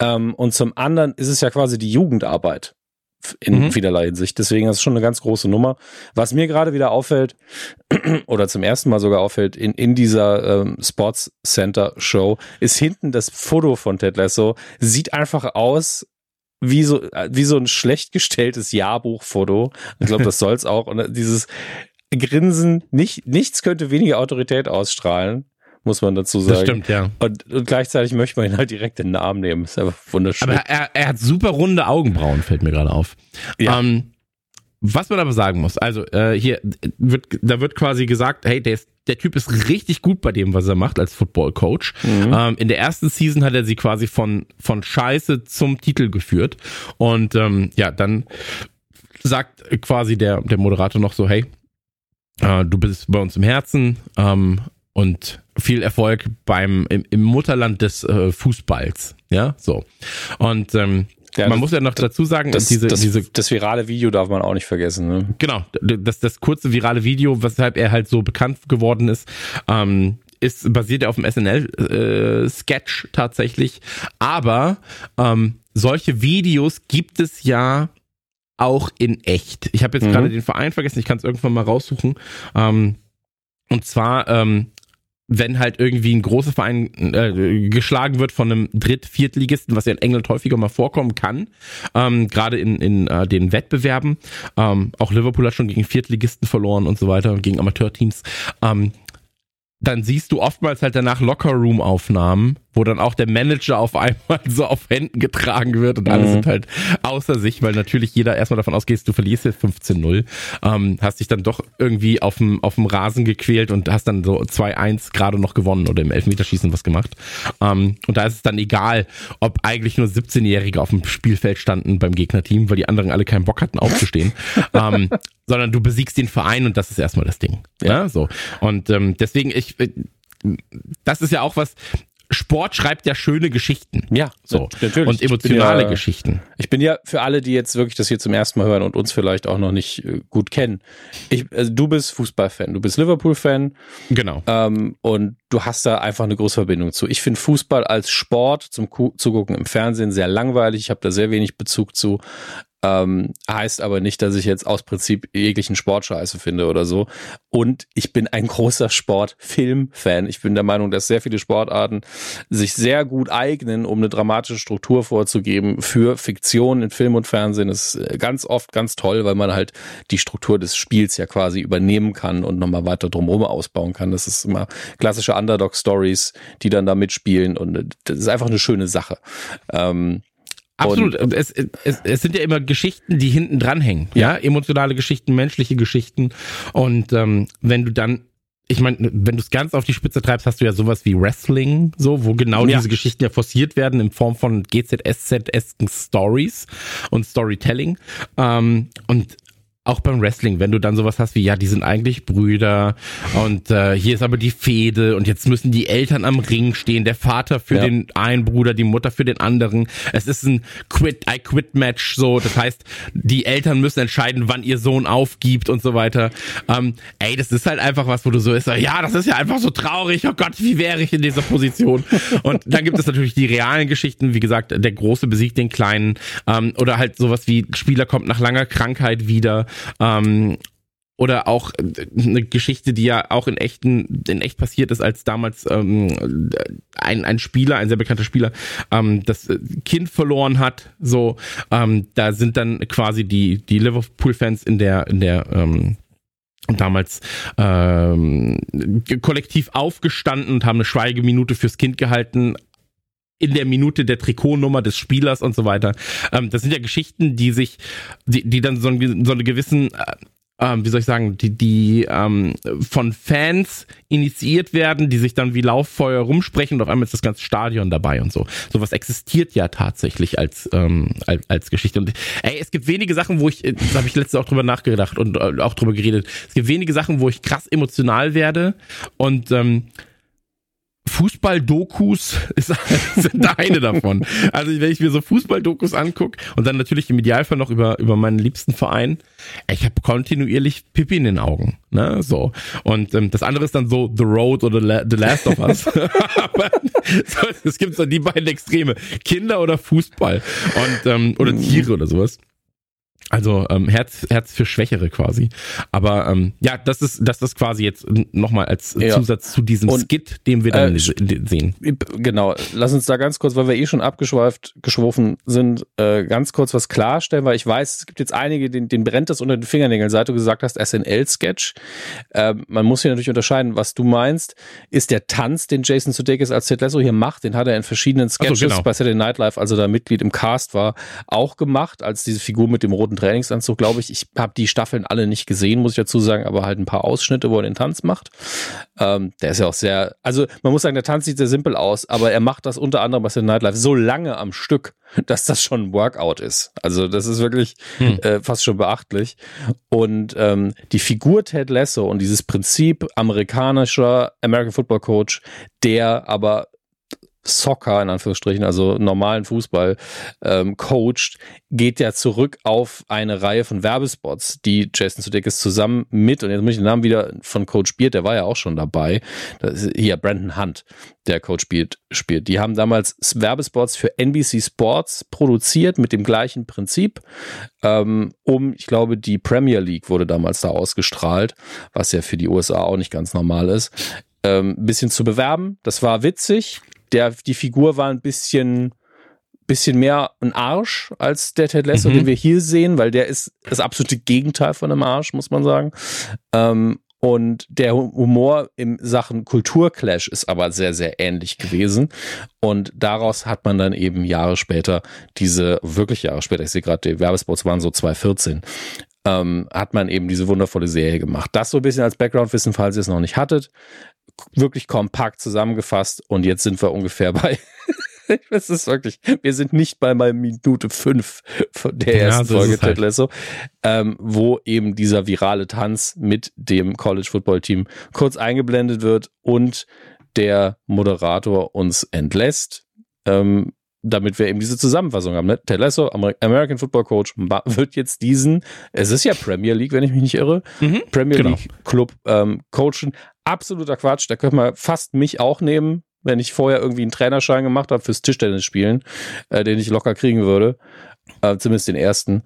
Ähm, und zum anderen ist es ja quasi die Jugendarbeit in mhm. vielerlei Hinsicht. Deswegen ist es schon eine ganz große Nummer. Was mir gerade wieder auffällt, (clears throat) oder zum ersten Mal sogar auffällt, in, in dieser ähm, Sports Center Show, ist hinten das Foto von Ted Lasso, sieht einfach aus wie so, äh, wie so ein schlecht gestelltes Jahrbuchfoto. Ich glaube, das soll's auch. Und dieses Grinsen, nicht, nichts könnte weniger Autorität ausstrahlen muss man dazu sagen. Das stimmt, ja. Und, und gleichzeitig möchte man ihn halt direkt in den Arm nehmen. ist einfach wunderschön. Aber er, er hat super runde Augenbrauen, fällt mir gerade auf. Ja. Ähm, was man aber sagen muss, also äh, hier wird, da wird quasi gesagt, hey, der, ist, der Typ ist richtig gut bei dem, was er macht als Football Coach. Mhm. Ähm, in der ersten Season hat er sie quasi von von Scheiße zum Titel geführt und ähm, ja, dann sagt quasi der der Moderator noch so, hey, äh, du bist bei uns im Herzen ähm, und viel Erfolg beim im, im Mutterland des äh, Fußballs. Ja, so. Und ähm, ja, man das, muss ja noch dazu sagen, das, diese, das, diese, das virale Video darf man auch nicht vergessen. Ne? Genau, das, das kurze virale Video, weshalb er halt so bekannt geworden ist, ähm, ist basiert ja auf dem SNL-Sketch äh, tatsächlich. Aber ähm, solche Videos gibt es ja auch in echt. Ich habe jetzt mhm. gerade den Verein vergessen, ich kann es irgendwann mal raussuchen. Ähm, und zwar ähm, wenn halt irgendwie ein großer Verein äh, geschlagen wird von einem Dritt-, Viertligisten, was ja in England häufiger mal vorkommen kann, ähm, gerade in, in äh, den Wettbewerben. Ähm, auch Liverpool hat schon gegen Viertligisten verloren und so weiter, gegen Amateurteams. Ähm, dann siehst du oftmals halt danach Locker-Room-Aufnahmen, wo dann auch der Manager auf einmal (laughs) so auf Händen getragen wird und alle mhm. sind halt außer sich, weil natürlich jeder erstmal davon ausgeht, du verlierst jetzt 15-0, ähm, hast dich dann doch irgendwie auf dem, auf dem Rasen gequält und hast dann so 2-1 gerade noch gewonnen oder im Elfmeterschießen was gemacht. Ähm, und da ist es dann egal, ob eigentlich nur 17-Jährige auf dem Spielfeld standen beim Gegnerteam, weil die anderen alle keinen Bock hatten aufzustehen. (laughs) ähm, sondern du besiegst den Verein und das ist erstmal das Ding. Ja, ja so. Und ähm, deswegen, ich, äh, das ist ja auch was, Sport schreibt ja schöne Geschichten. Ja, so. Natürlich. Und emotionale ja, Geschichten. Ich bin ja für alle, die jetzt wirklich das hier zum ersten Mal hören und uns vielleicht auch noch nicht äh, gut kennen. Ich, also du bist Fußballfan, du bist Liverpool-Fan. Genau. Ähm, und du hast da einfach eine große Verbindung zu. Ich finde Fußball als Sport zum Zugucken im Fernsehen sehr langweilig. Ich habe da sehr wenig Bezug zu. Ähm, heißt aber nicht, dass ich jetzt aus Prinzip jeglichen Sport scheiße finde oder so. Und ich bin ein großer Sportfilm-Fan. Ich bin der Meinung, dass sehr viele Sportarten sich sehr gut eignen, um eine dramatische Struktur vorzugeben für Fiktion in Film und Fernsehen. Das ist äh, ganz oft ganz toll, weil man halt die Struktur des Spiels ja quasi übernehmen kann und nochmal weiter drumherum ausbauen kann. Das ist immer klassische Underdog-Stories, die dann da mitspielen und äh, das ist einfach eine schöne Sache. Ähm, Absolut. Und es, es, es sind ja immer Geschichten, die hinten dranhängen. Ja, ja? emotionale Geschichten, menschliche Geschichten. Und ähm, wenn du dann ich meine, wenn du es ganz auf die Spitze treibst, hast du ja sowas wie Wrestling, so, wo genau ja. diese Geschichten ja forciert werden in Form von GZSZ-esken Stories und Storytelling. Ähm, und auch beim Wrestling, wenn du dann sowas hast wie, ja, die sind eigentlich Brüder und äh, hier ist aber die Fehde und jetzt müssen die Eltern am Ring stehen, der Vater für ja. den einen Bruder, die Mutter für den anderen. Es ist ein Quit-I-Quit-Match, so, das heißt, die Eltern müssen entscheiden, wann ihr Sohn aufgibt und so weiter. Ähm, ey, das ist halt einfach was, wo du so ist, ja, das ist ja einfach so traurig, oh Gott, wie wäre ich in dieser Position? Und dann gibt es natürlich die realen Geschichten, wie gesagt, der Große besiegt den Kleinen ähm, oder halt sowas wie, Spieler kommt nach langer Krankheit wieder ähm, oder auch äh, eine Geschichte, die ja auch in echten, in echt passiert ist, als damals ähm, ein, ein Spieler, ein sehr bekannter Spieler, ähm, das Kind verloren hat. So, ähm, da sind dann quasi die die Liverpool-Fans in der in der ähm, damals ähm, kollektiv aufgestanden und haben eine Schweigeminute fürs Kind gehalten, in der Minute der Trikotnummer des Spielers und so weiter. Ähm, das sind ja Geschichten, die sich, die, die dann so, ein, so eine gewissen, äh, ähm, wie soll ich sagen, die, die ähm, von Fans initiiert werden, die sich dann wie Lauffeuer rumsprechen und auf einmal ist das ganze Stadion dabei und so. Sowas existiert ja tatsächlich als, ähm, als, als Geschichte. Und ey, es gibt wenige Sachen, wo ich, äh, das habe ich letztens auch drüber nachgedacht und äh, auch drüber geredet. Es gibt wenige Sachen, wo ich krass emotional werde und ähm, Fußball-Dokus (laughs) sind eine davon. Also wenn ich mir so Fußball-Dokus angucke und dann natürlich im Idealfall noch über, über meinen liebsten Verein, ich habe kontinuierlich Pippi in den Augen. Ne? So. Und ähm, das andere ist dann so The Road oder The Last of Us. (laughs) So, es gibt so die beiden Extreme. Kinder oder Fußball. Und, ähm, oder Tiere oder sowas. Also ähm, Herz, Herz für Schwächere quasi. Aber ähm, ja, das ist, das ist quasi jetzt nochmal als ja. Zusatz zu diesem Und, Skit, den wir dann äh, sehen. Genau, lass uns da ganz kurz, weil wir eh schon abgeschweift, geschwofen sind, äh, ganz kurz was klarstellen, weil ich weiß, es gibt jetzt einige, den, den brennt das unter den Fingernägeln, seit du gesagt hast, SNL-Sketch. Äh, man muss hier natürlich unterscheiden, was du meinst, ist der Tanz, den Jason Sudeikis als Ted Lasso hier macht, den hat er in verschiedenen Sketches so, genau. bei Saturday Night Live, als er da Mitglied im Cast war, auch gemacht, als diese Figur mit dem roten Trainingsanzug, glaube ich. Ich habe die Staffeln alle nicht gesehen, muss ich dazu sagen, aber halt ein paar Ausschnitte, wo er den Tanz macht. Ähm, der ist ja auch sehr, also man muss sagen, der Tanz sieht sehr simpel aus, aber er macht das unter anderem bei Saturday Nightlife so lange am Stück, dass das schon ein Workout ist. Also das ist wirklich hm. äh, fast schon beachtlich. Und ähm, die Figur Ted Lasso und dieses Prinzip amerikanischer American Football Coach, der aber Soccer, in Anführungsstrichen, also normalen Fußball, ähm, coacht, geht ja zurück auf eine Reihe von Werbespots, die Jason Sudeikis zusammen mit, und jetzt muss ich den Namen wieder von Coach Beard, der war ja auch schon dabei, das ist hier Brandon Hunt, der Coach Beard spielt. Die haben damals Werbespots für NBC Sports produziert mit dem gleichen Prinzip, ähm, um, ich glaube, die Premier League wurde damals da ausgestrahlt, was ja für die USA auch nicht ganz normal ist ähm, bisschen zu bewerben. Das war witzig der, die Figur war ein bisschen, bisschen mehr ein Arsch als der Ted Lasso, mhm. den wir hier sehen, weil der ist das absolute Gegenteil von einem Arsch, muss man sagen. Ähm, und der Humor in Sachen Kulturclash ist aber sehr, sehr ähnlich gewesen. Und daraus hat man dann eben Jahre später diese, wirklich Jahre später, ich sehe gerade, die Werbespots waren so 2014, ähm, hat man eben diese wundervolle Serie gemacht. Das so ein bisschen als Background-Wissen, falls ihr es noch nicht hattet wirklich kompakt zusammengefasst und jetzt sind wir ungefähr bei (laughs) es ist wirklich, wir sind nicht bei mal Minute fünf von der ja, ersten Folge Ted halt. Lasso, ähm, wo eben dieser virale Tanz mit dem College Football Team kurz eingeblendet wird und der Moderator uns entlässt. Ähm, damit wir eben diese Zusammenfassung haben. Ne? Ted Lasso, American Football Coach, wird jetzt diesen, es ist ja Premier League, wenn ich mich nicht irre, mhm, Premier genau. League Club ähm, coachen absoluter Quatsch. Da könnte man fast mich auch nehmen, wenn ich vorher irgendwie einen Trainerschein gemacht habe fürs Tischtennis-Spielen, äh, den ich locker kriegen würde. Äh, zumindest den ersten.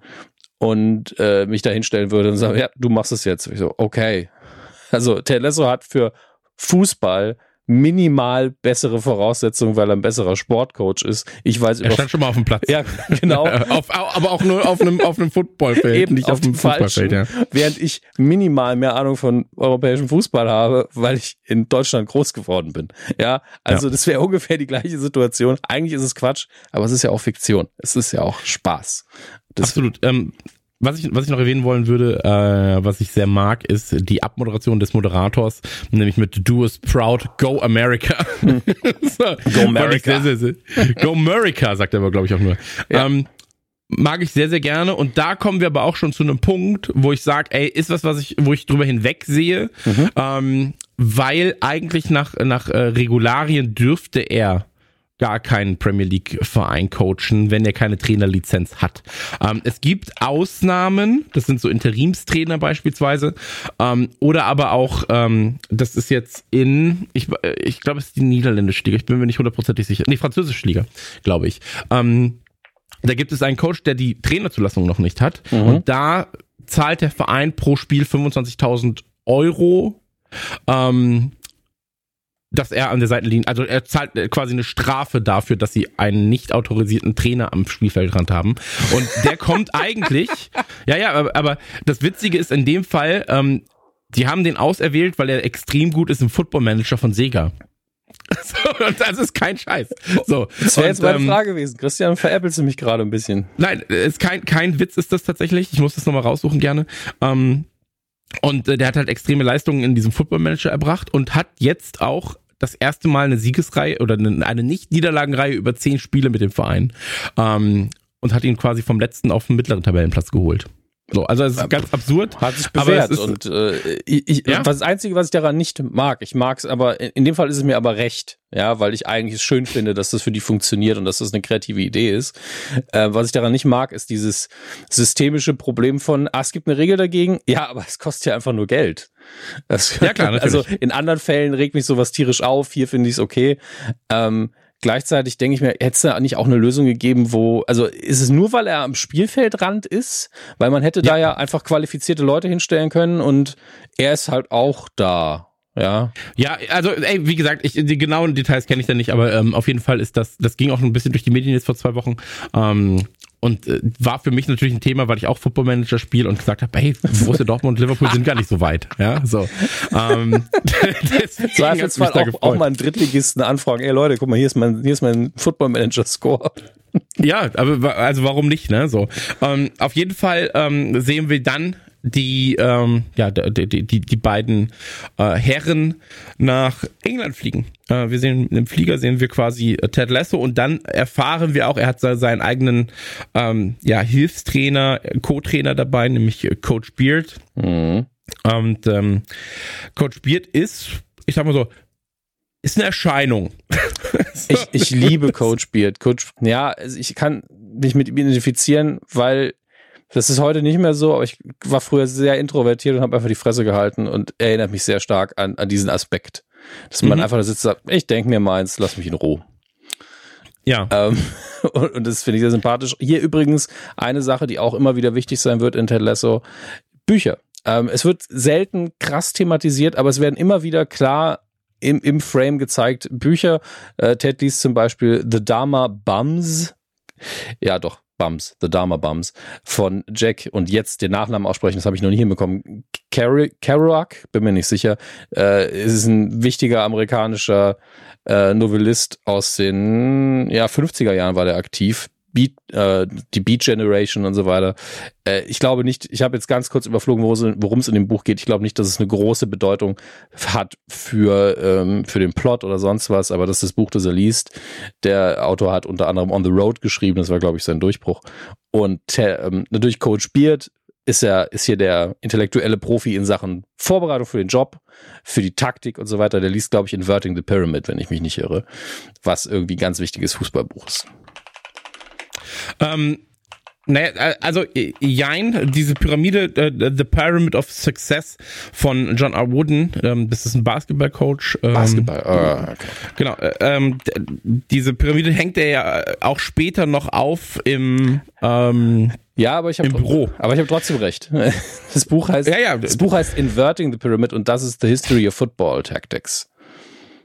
Und äh, mich da hinstellen würde und sagen, ja, du machst es jetzt. Ich so, okay. Also Ted Lasso hat für Fußball minimal bessere Voraussetzungen, weil er ein besserer Sportcoach ist. Ich weiß er stand schon mal auf dem Platz. Ja, genau. (laughs) auf, aber auch nur auf einem, auf einem Footballfeld, Eben nicht auf, auf dem Fußballfeld. Ja. Während ich minimal mehr Ahnung von europäischem Fußball habe, weil ich in Deutschland groß geworden bin. Ja, also ja. das wäre ungefähr die gleiche Situation. Eigentlich ist es Quatsch, aber es ist ja auch Fiktion. Es ist ja auch Spaß. Das Absolut. Ähm, was ich, was ich noch erwähnen wollen würde, äh, was ich sehr mag, ist die Abmoderation des Moderators, nämlich mit Do us proud, go America. (laughs) so, go America. Sehr, sehr, sehr, go America, sagt er aber, glaube ich, auch nur. Ja. Ähm, mag ich sehr, sehr gerne. Und da kommen wir aber auch schon zu einem Punkt, wo ich sage, ey, ist was, was ich, wo ich drüber hinweg sehe, mhm. ähm, weil eigentlich nach, nach äh, Regularien dürfte er gar keinen Premier League Verein coachen, wenn er keine Trainerlizenz hat. Ähm, es gibt Ausnahmen, das sind so Interimstrainer beispielsweise, ähm, oder aber auch, ähm, das ist jetzt in, ich, ich glaube, es ist die niederländische Liga, ich bin mir nicht hundertprozentig sicher, nee, französische Liga, glaube ich. Ähm, da gibt es einen Coach, der die Trainerzulassung noch nicht hat mhm. und da zahlt der Verein pro Spiel 25.000 Euro. Ähm, dass er an der Seitenlinie, also er zahlt quasi eine Strafe dafür, dass sie einen nicht autorisierten Trainer am Spielfeldrand haben. Und der kommt (laughs) eigentlich, ja, ja, aber, aber, das Witzige ist in dem Fall, ähm, die haben den auserwählt, weil er extrem gut ist im Football Manager von Sega. (laughs) So, und das ist kein Scheiß. So, das wäre jetzt meine ähm, Frage gewesen. Christian, veräppelst du mich gerade ein bisschen? Nein, ist kein, kein Witz ist das tatsächlich. Ich muss das nochmal raussuchen gerne. Ähm, und äh, der hat halt extreme Leistungen in diesem Football Manager erbracht und hat jetzt auch das erste Mal eine Siegesreihe oder eine Nicht-Niederlagenreihe über zehn Spiele mit dem Verein ähm, und hat ihn quasi vom letzten auf den mittleren Tabellenplatz geholt. So, also es ist ganz absurd. Hat sich bewährt. Ist, und äh, ich, ja? was das Einzige, was ich daran nicht mag, ich mag es, aber in dem Fall ist es mir aber recht, ja, weil ich eigentlich es schön finde, dass das für die funktioniert und dass das eine kreative Idee ist. Äh, was ich daran nicht mag, ist dieses systemische Problem von, ah, es gibt eine Regel dagegen, ja, aber es kostet ja einfach nur Geld. Das, ja klar, natürlich. Also in anderen Fällen regt mich sowas tierisch auf, hier finde ich es okay. Ähm, Gleichzeitig denke ich mir, hätte es da nicht auch eine Lösung gegeben, wo, also ist es nur, weil er am Spielfeldrand ist? Weil man hätte ja. da ja einfach qualifizierte Leute hinstellen können und er ist halt auch da. Ja. Ja, also ey, wie gesagt, ich, die genauen Details kenne ich da nicht, aber ähm, auf jeden Fall ist das, das ging auch ein bisschen durch die Medien jetzt vor zwei Wochen. Ähm, und äh, war für mich natürlich ein Thema, weil ich auch Football Manager spiele und gesagt habe, hey, Borussia Dortmund und Liverpool sind gar nicht so weit. Ja, so. Ähm, (laughs) Zweifelsfall auch, auch mal einen Drittligisten anfragen. Ey Leute, guck mal, hier ist mein, hier ist mein Football Manager Score. Ja, aber also warum nicht, ne? So. Ähm, auf jeden Fall ähm, sehen wir dann die, ähm, ja, die, die, die beiden äh, Herren nach England fliegen. Äh, wir sehen im Flieger sehen wir quasi äh, Ted Lasso und dann erfahren wir auch, er hat seinen eigenen ähm, ja, Hilfstrainer, Co-Trainer dabei, nämlich äh, Coach Beard. Mhm. Und ähm, Coach Beard ist, ich sag mal so, ist eine Erscheinung. so. (laughs) ich, ich liebe Coach Beard. Coach, ja, also ich kann mich mit ihm identifizieren, weil das ist heute nicht mehr so, aber ich war früher sehr introvertiert und habe einfach die Fresse gehalten und erinnert mich sehr stark an, an diesen Aspekt. Dass man mhm. einfach da sitzt und sagt, ich denke mir meins, lass mich in Ruhe. Ja. Ähm, (laughs) und, und, das finde ich sehr sympathisch. Hier übrigens eine Sache, die auch immer wieder wichtig sein wird in Ted Lasso. Bücher. Ähm, es wird selten krass thematisiert, aber es werden immer wieder klar im, im Frame gezeigt. Bücher. Äh, Ted liest zum Beispiel The Dharma Bums. Ja, doch. Bums, The Dharma Bums von Jack und jetzt den Nachnamen aussprechen, das habe ich noch nie hinbekommen. Kerouac, bin mir nicht sicher. Äh, ist ein wichtiger amerikanischer äh, Novellist aus den ja, 50er Jahren war der aktiv. Beat, äh, die Beat Generation und so weiter. Äh, ich glaube nicht, ich habe jetzt ganz kurz überflogen, worum es in dem Buch geht. Ich glaube nicht, dass es eine große Bedeutung hat für, ähm, für den Plot oder sonst was, aber das ist das Buch, das er liest. Der Autor hat unter anderem On the Road geschrieben, das war, glaube ich, sein Durchbruch. Und ähm, natürlich Coach Beard ist er, ist hier der intellektuelle Profi in Sachen Vorbereitung für den Job, für die Taktik und so weiter. Der liest, glaube ich, Inverting the Pyramid, wenn ich mich nicht irre, was irgendwie ganz wichtiges Fußballbuch ist. Ähm, naja, also Jein, diese Pyramide, uh, The Pyramid of Success von John R. Wooden, ähm, das ist ein Basketballcoach. Ähm, Basketball, oh, okay. Genau, äh, ähm, diese Pyramide hängt er ja auch später noch auf im ähm, ja, aber ich habe Büro. Aber ich habe trotzdem recht. (laughs) Das Buch heißt ja, ja. das Buch heißt Inverting the Pyramid und das ist the History of Football Tactics.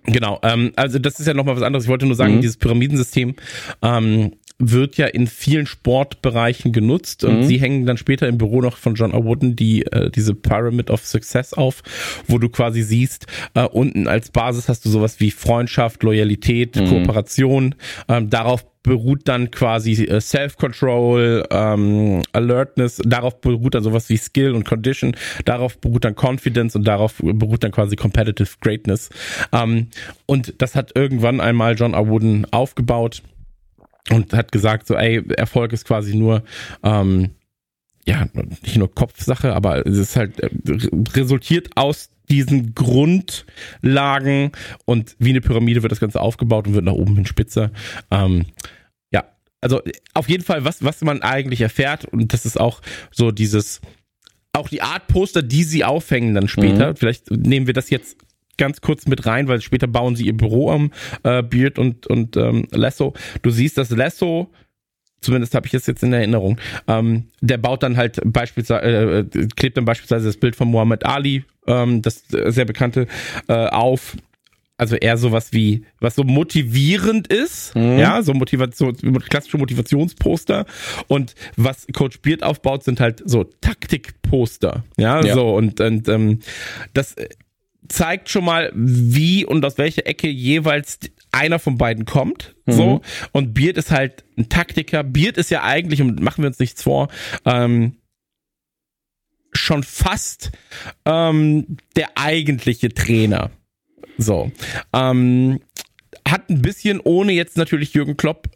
Genau, ähm, also das ist ja nochmal was anderes. Ich wollte nur sagen, mhm. dieses Pyramidensystem ähm, wird ja in vielen Sportbereichen genutzt und mhm. sie hängen dann später im Büro noch von John R. Wooden die äh, diese Pyramid of Success auf, wo du quasi siehst, äh, unten als Basis hast du sowas wie Freundschaft, Loyalität, mhm. Kooperation. Ähm, darauf beruht dann quasi äh, Self-Control, ähm, Alertness, darauf beruht dann sowas wie Skill und Condition, darauf beruht dann Confidence und darauf beruht dann quasi Competitive Greatness. Ähm, und das hat irgendwann einmal John R. Wooden aufgebaut und hat gesagt, so, ey, Erfolg ist quasi nur, ähm, ja, nicht nur Kopfsache, aber es ist halt, äh, resultiert aus diesen Grundlagen und wie eine Pyramide wird das Ganze aufgebaut und wird nach oben hin spitzer. Ähm, ja, also auf jeden Fall, was, was man eigentlich erfährt, und das ist auch so dieses, auch die Art Poster, die sie aufhängen dann später. Mhm. Vielleicht nehmen wir das jetzt ganz kurz mit rein, weil später bauen sie ihr Büro am äh, Beard und, und ähm, Lasso. Du siehst, dass Lasso zumindest habe ich es jetzt in Erinnerung, ähm, der baut dann halt beispielsweise, äh, äh, klebt dann beispielsweise das Bild von Muhammad Ali, ähm, das sehr bekannte, äh, auf. Also eher sowas wie, was so motivierend ist, mhm. ja, so Motivation, klassische Motivationsposter. Und was Coach Beard aufbaut, sind halt so Taktikposter, ja, ja. so und, und ähm, das zeigt schon mal, wie und aus welcher Ecke jeweils einer von beiden kommt. Mhm. So. Und Beard ist halt ein Taktiker. Beard ist ja eigentlich, und machen wir uns nichts vor, ähm, schon fast ähm, der eigentliche Trainer. So. Ähm, hat ein bisschen, ohne jetzt natürlich Jürgen Klopp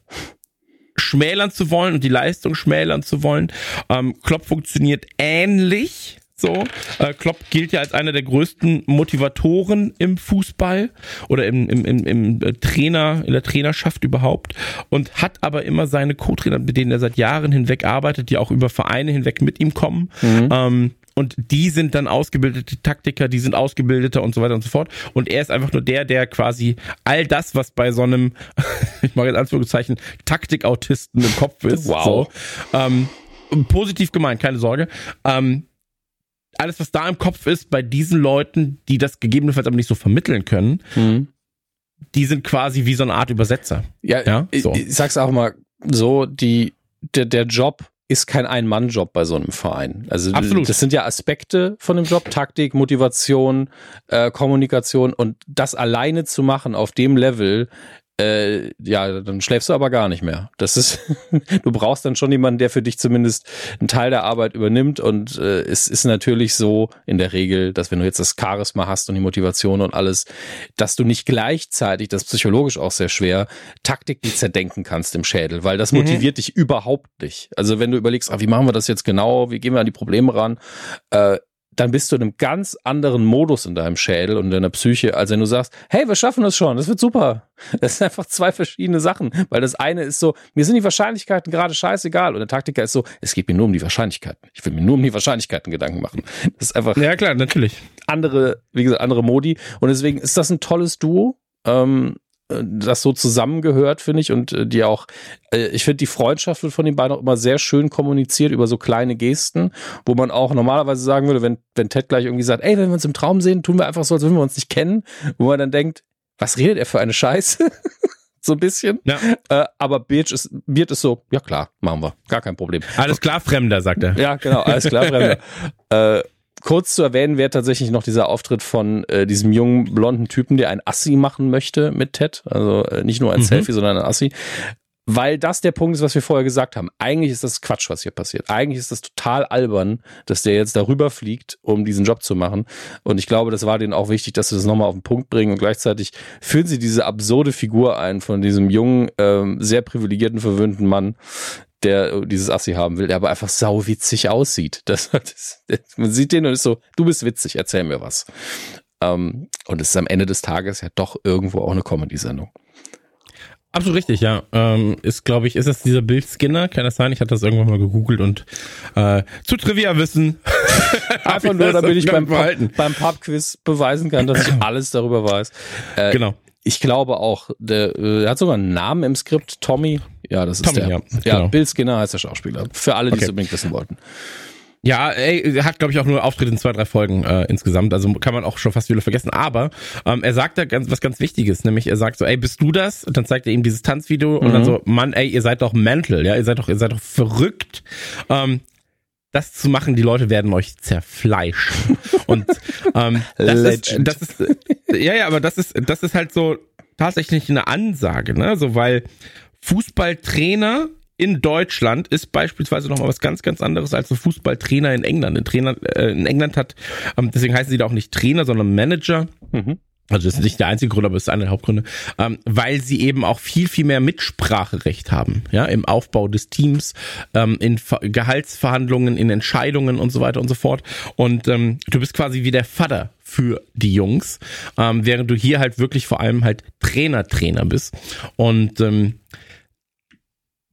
schmälern zu wollen und die Leistung schmälern zu wollen. Ähm, Klopp funktioniert ähnlich so, äh, Klopp gilt ja als einer der größten Motivatoren im Fußball oder im, im, im, im äh, Trainer, in der Trainerschaft überhaupt und hat aber immer seine Co-Trainer, mit denen er seit Jahren hinweg arbeitet, die auch über Vereine hinweg mit ihm kommen. Mhm. Ähm, und die sind dann ausgebildete Taktiker, die sind ausgebildeter und so weiter und so fort. Und er ist einfach nur der, der quasi all das, was bei so einem, (laughs) ich mache jetzt Anführungszeichen, Taktikautisten im Kopf ist, wow. so, ähm, positiv gemeint, keine Sorge, ähm, alles, was da im Kopf ist, bei diesen Leuten, die das gegebenenfalls aber nicht so vermitteln können, mhm. die sind quasi wie so eine Art Übersetzer. Ja, ja so. ich, ich sag's auch mal so, die, der, der Job ist kein Ein-Mann-Job bei so einem Verein. Also Absolut. das sind ja Aspekte von dem Job, Taktik, Motivation, äh, Kommunikation und das alleine zu machen auf dem Level äh, ja, dann schläfst du aber gar nicht mehr. Das ist, (laughs) du brauchst dann schon jemanden, der für dich zumindest einen Teil der Arbeit übernimmt. Und äh, es ist natürlich so in der Regel, dass wenn du jetzt das Charisma hast und die Motivation und alles, dass du nicht gleichzeitig, das ist psychologisch auch sehr schwer, Taktik die zerdenken kannst im Schädel, weil das mhm. motiviert mhm. dich überhaupt nicht. Also wenn du überlegst, ah, wie machen wir das jetzt genau, wie gehen wir an die Probleme ran, äh, dann bist du in einem ganz anderen Modus in deinem Schädel und in deiner Psyche, als wenn du sagst, hey, wir schaffen das schon, das wird super. Das sind einfach zwei verschiedene Sachen, weil das eine ist so, mir sind die Wahrscheinlichkeiten gerade scheißegal und der Taktiker ist so, es geht mir nur um die Wahrscheinlichkeiten. Ich will mir nur um die Wahrscheinlichkeiten Gedanken machen. Das ist einfach. Ja, klar, natürlich. Andere, wie gesagt, andere Modi und deswegen ist das ein tolles Duo. Ähm, das so zusammengehört, finde ich, und äh, die auch, äh, ich finde, die Freundschaft wird von den beiden auch immer sehr schön kommuniziert über so kleine Gesten, wo man auch normalerweise sagen würde, wenn, wenn Ted gleich irgendwie sagt, ey, wenn wir uns im Traum sehen, tun wir einfach so, als würden wir uns nicht kennen, wo man dann denkt, was redet er für eine Scheiße? (laughs) so ein bisschen. Ja. Äh, aber Beard ist, Beard ist so, ja klar, machen wir, gar kein Problem. Alles klar, Fremder, sagt er. Ja, genau, alles klar, Fremder. (laughs) äh, kurz zu erwähnen wäre tatsächlich noch dieser Auftritt von äh, diesem jungen blonden Typen, der ein Assi machen möchte mit Ted. Also äh, nicht nur ein mhm. Selfie, sondern ein Assi. Weil das der Punkt ist, was wir vorher gesagt haben. Eigentlich ist das Quatsch, was hier passiert. Eigentlich ist das total albern, dass der jetzt darüber fliegt, um diesen Job zu machen. Und ich glaube, das war denen auch wichtig, dass sie das nochmal auf den Punkt bringen. Und gleichzeitig führen sie diese absurde Figur ein von diesem jungen, ähm, sehr privilegierten, verwöhnten Mann, der dieses Assi haben will, der aber einfach sauwitzig aussieht. (laughs) Das, das, man sieht den und ist so, du bist witzig, erzähl mir was. Ähm, und es ist am Ende des Tages ja doch irgendwo auch eine Comedy-Sendung. Absolut richtig, ja. Ähm, ist, glaube ich, ist das dieser Bill Skinner? Kann das sein? Ich hatte das irgendwann mal gegoogelt und äh, zu Trivia wissen. Einfach (laughs) nur, damit ich beim, Pub, beim Pub-Quiz beweisen kann, dass ich (clears throat) alles darüber weiß. Äh, genau. Ich glaube auch, der, äh, der hat sogar einen Namen im Skript, Tommy. Ja, das ist Tommy, der. Ja, ja genau. Bill Skinner heißt der Schauspieler. Für alle, die okay. es unbedingt wissen wollten. Ja, ey, hat glaube ich auch nur Auftritt in zwei, drei Folgen äh, insgesamt, also kann man auch schon fast wieder vergessen. Aber ähm, er sagt da ganz was ganz Wichtiges, nämlich er sagt so, ey, bist du das? Und dann zeigt er ihm dieses Tanzvideo mhm. und dann mhm. so, Mann, ey, ihr seid doch mental, ja, ihr seid doch, ihr seid doch verrückt. Ähm, das zu machen, die Leute werden euch zerfleischen. Und ähm, das, ist, das ist, ja, ja, aber das ist, das ist halt so tatsächlich eine Ansage, ne? So, weil Fußballtrainer in Deutschland ist beispielsweise nochmal was ganz, ganz anderes als ein Fußballtrainer in England. Ein Trainer äh, in England hat, ähm, deswegen heißen sie da auch nicht Trainer, sondern Manager. Mhm. Also das ist nicht der einzige Grund, aber es ist einer der Hauptgründe, ähm, weil sie eben auch viel, viel mehr Mitspracherecht haben, ja, im Aufbau des Teams, ähm, in Ver Gehaltsverhandlungen, in Entscheidungen und so weiter und so fort. Und ähm, du bist quasi wie der Vater für die Jungs, ähm, während du hier halt wirklich vor allem halt Trainer-Trainer bist. Und ähm,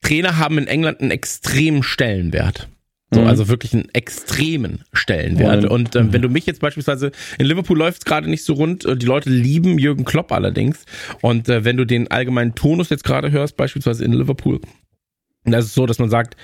Trainer haben in England einen extremen Stellenwert. So, mhm. also wirklich einen extremen Stellenwert. Und ähm, wenn du mich jetzt beispielsweise in Liverpool läuft es gerade nicht so rund, äh, die Leute lieben Jürgen Klopp allerdings. Und äh, wenn du den allgemeinen Tonus jetzt gerade hörst, beispielsweise in Liverpool, dann ist es so, dass man sagt,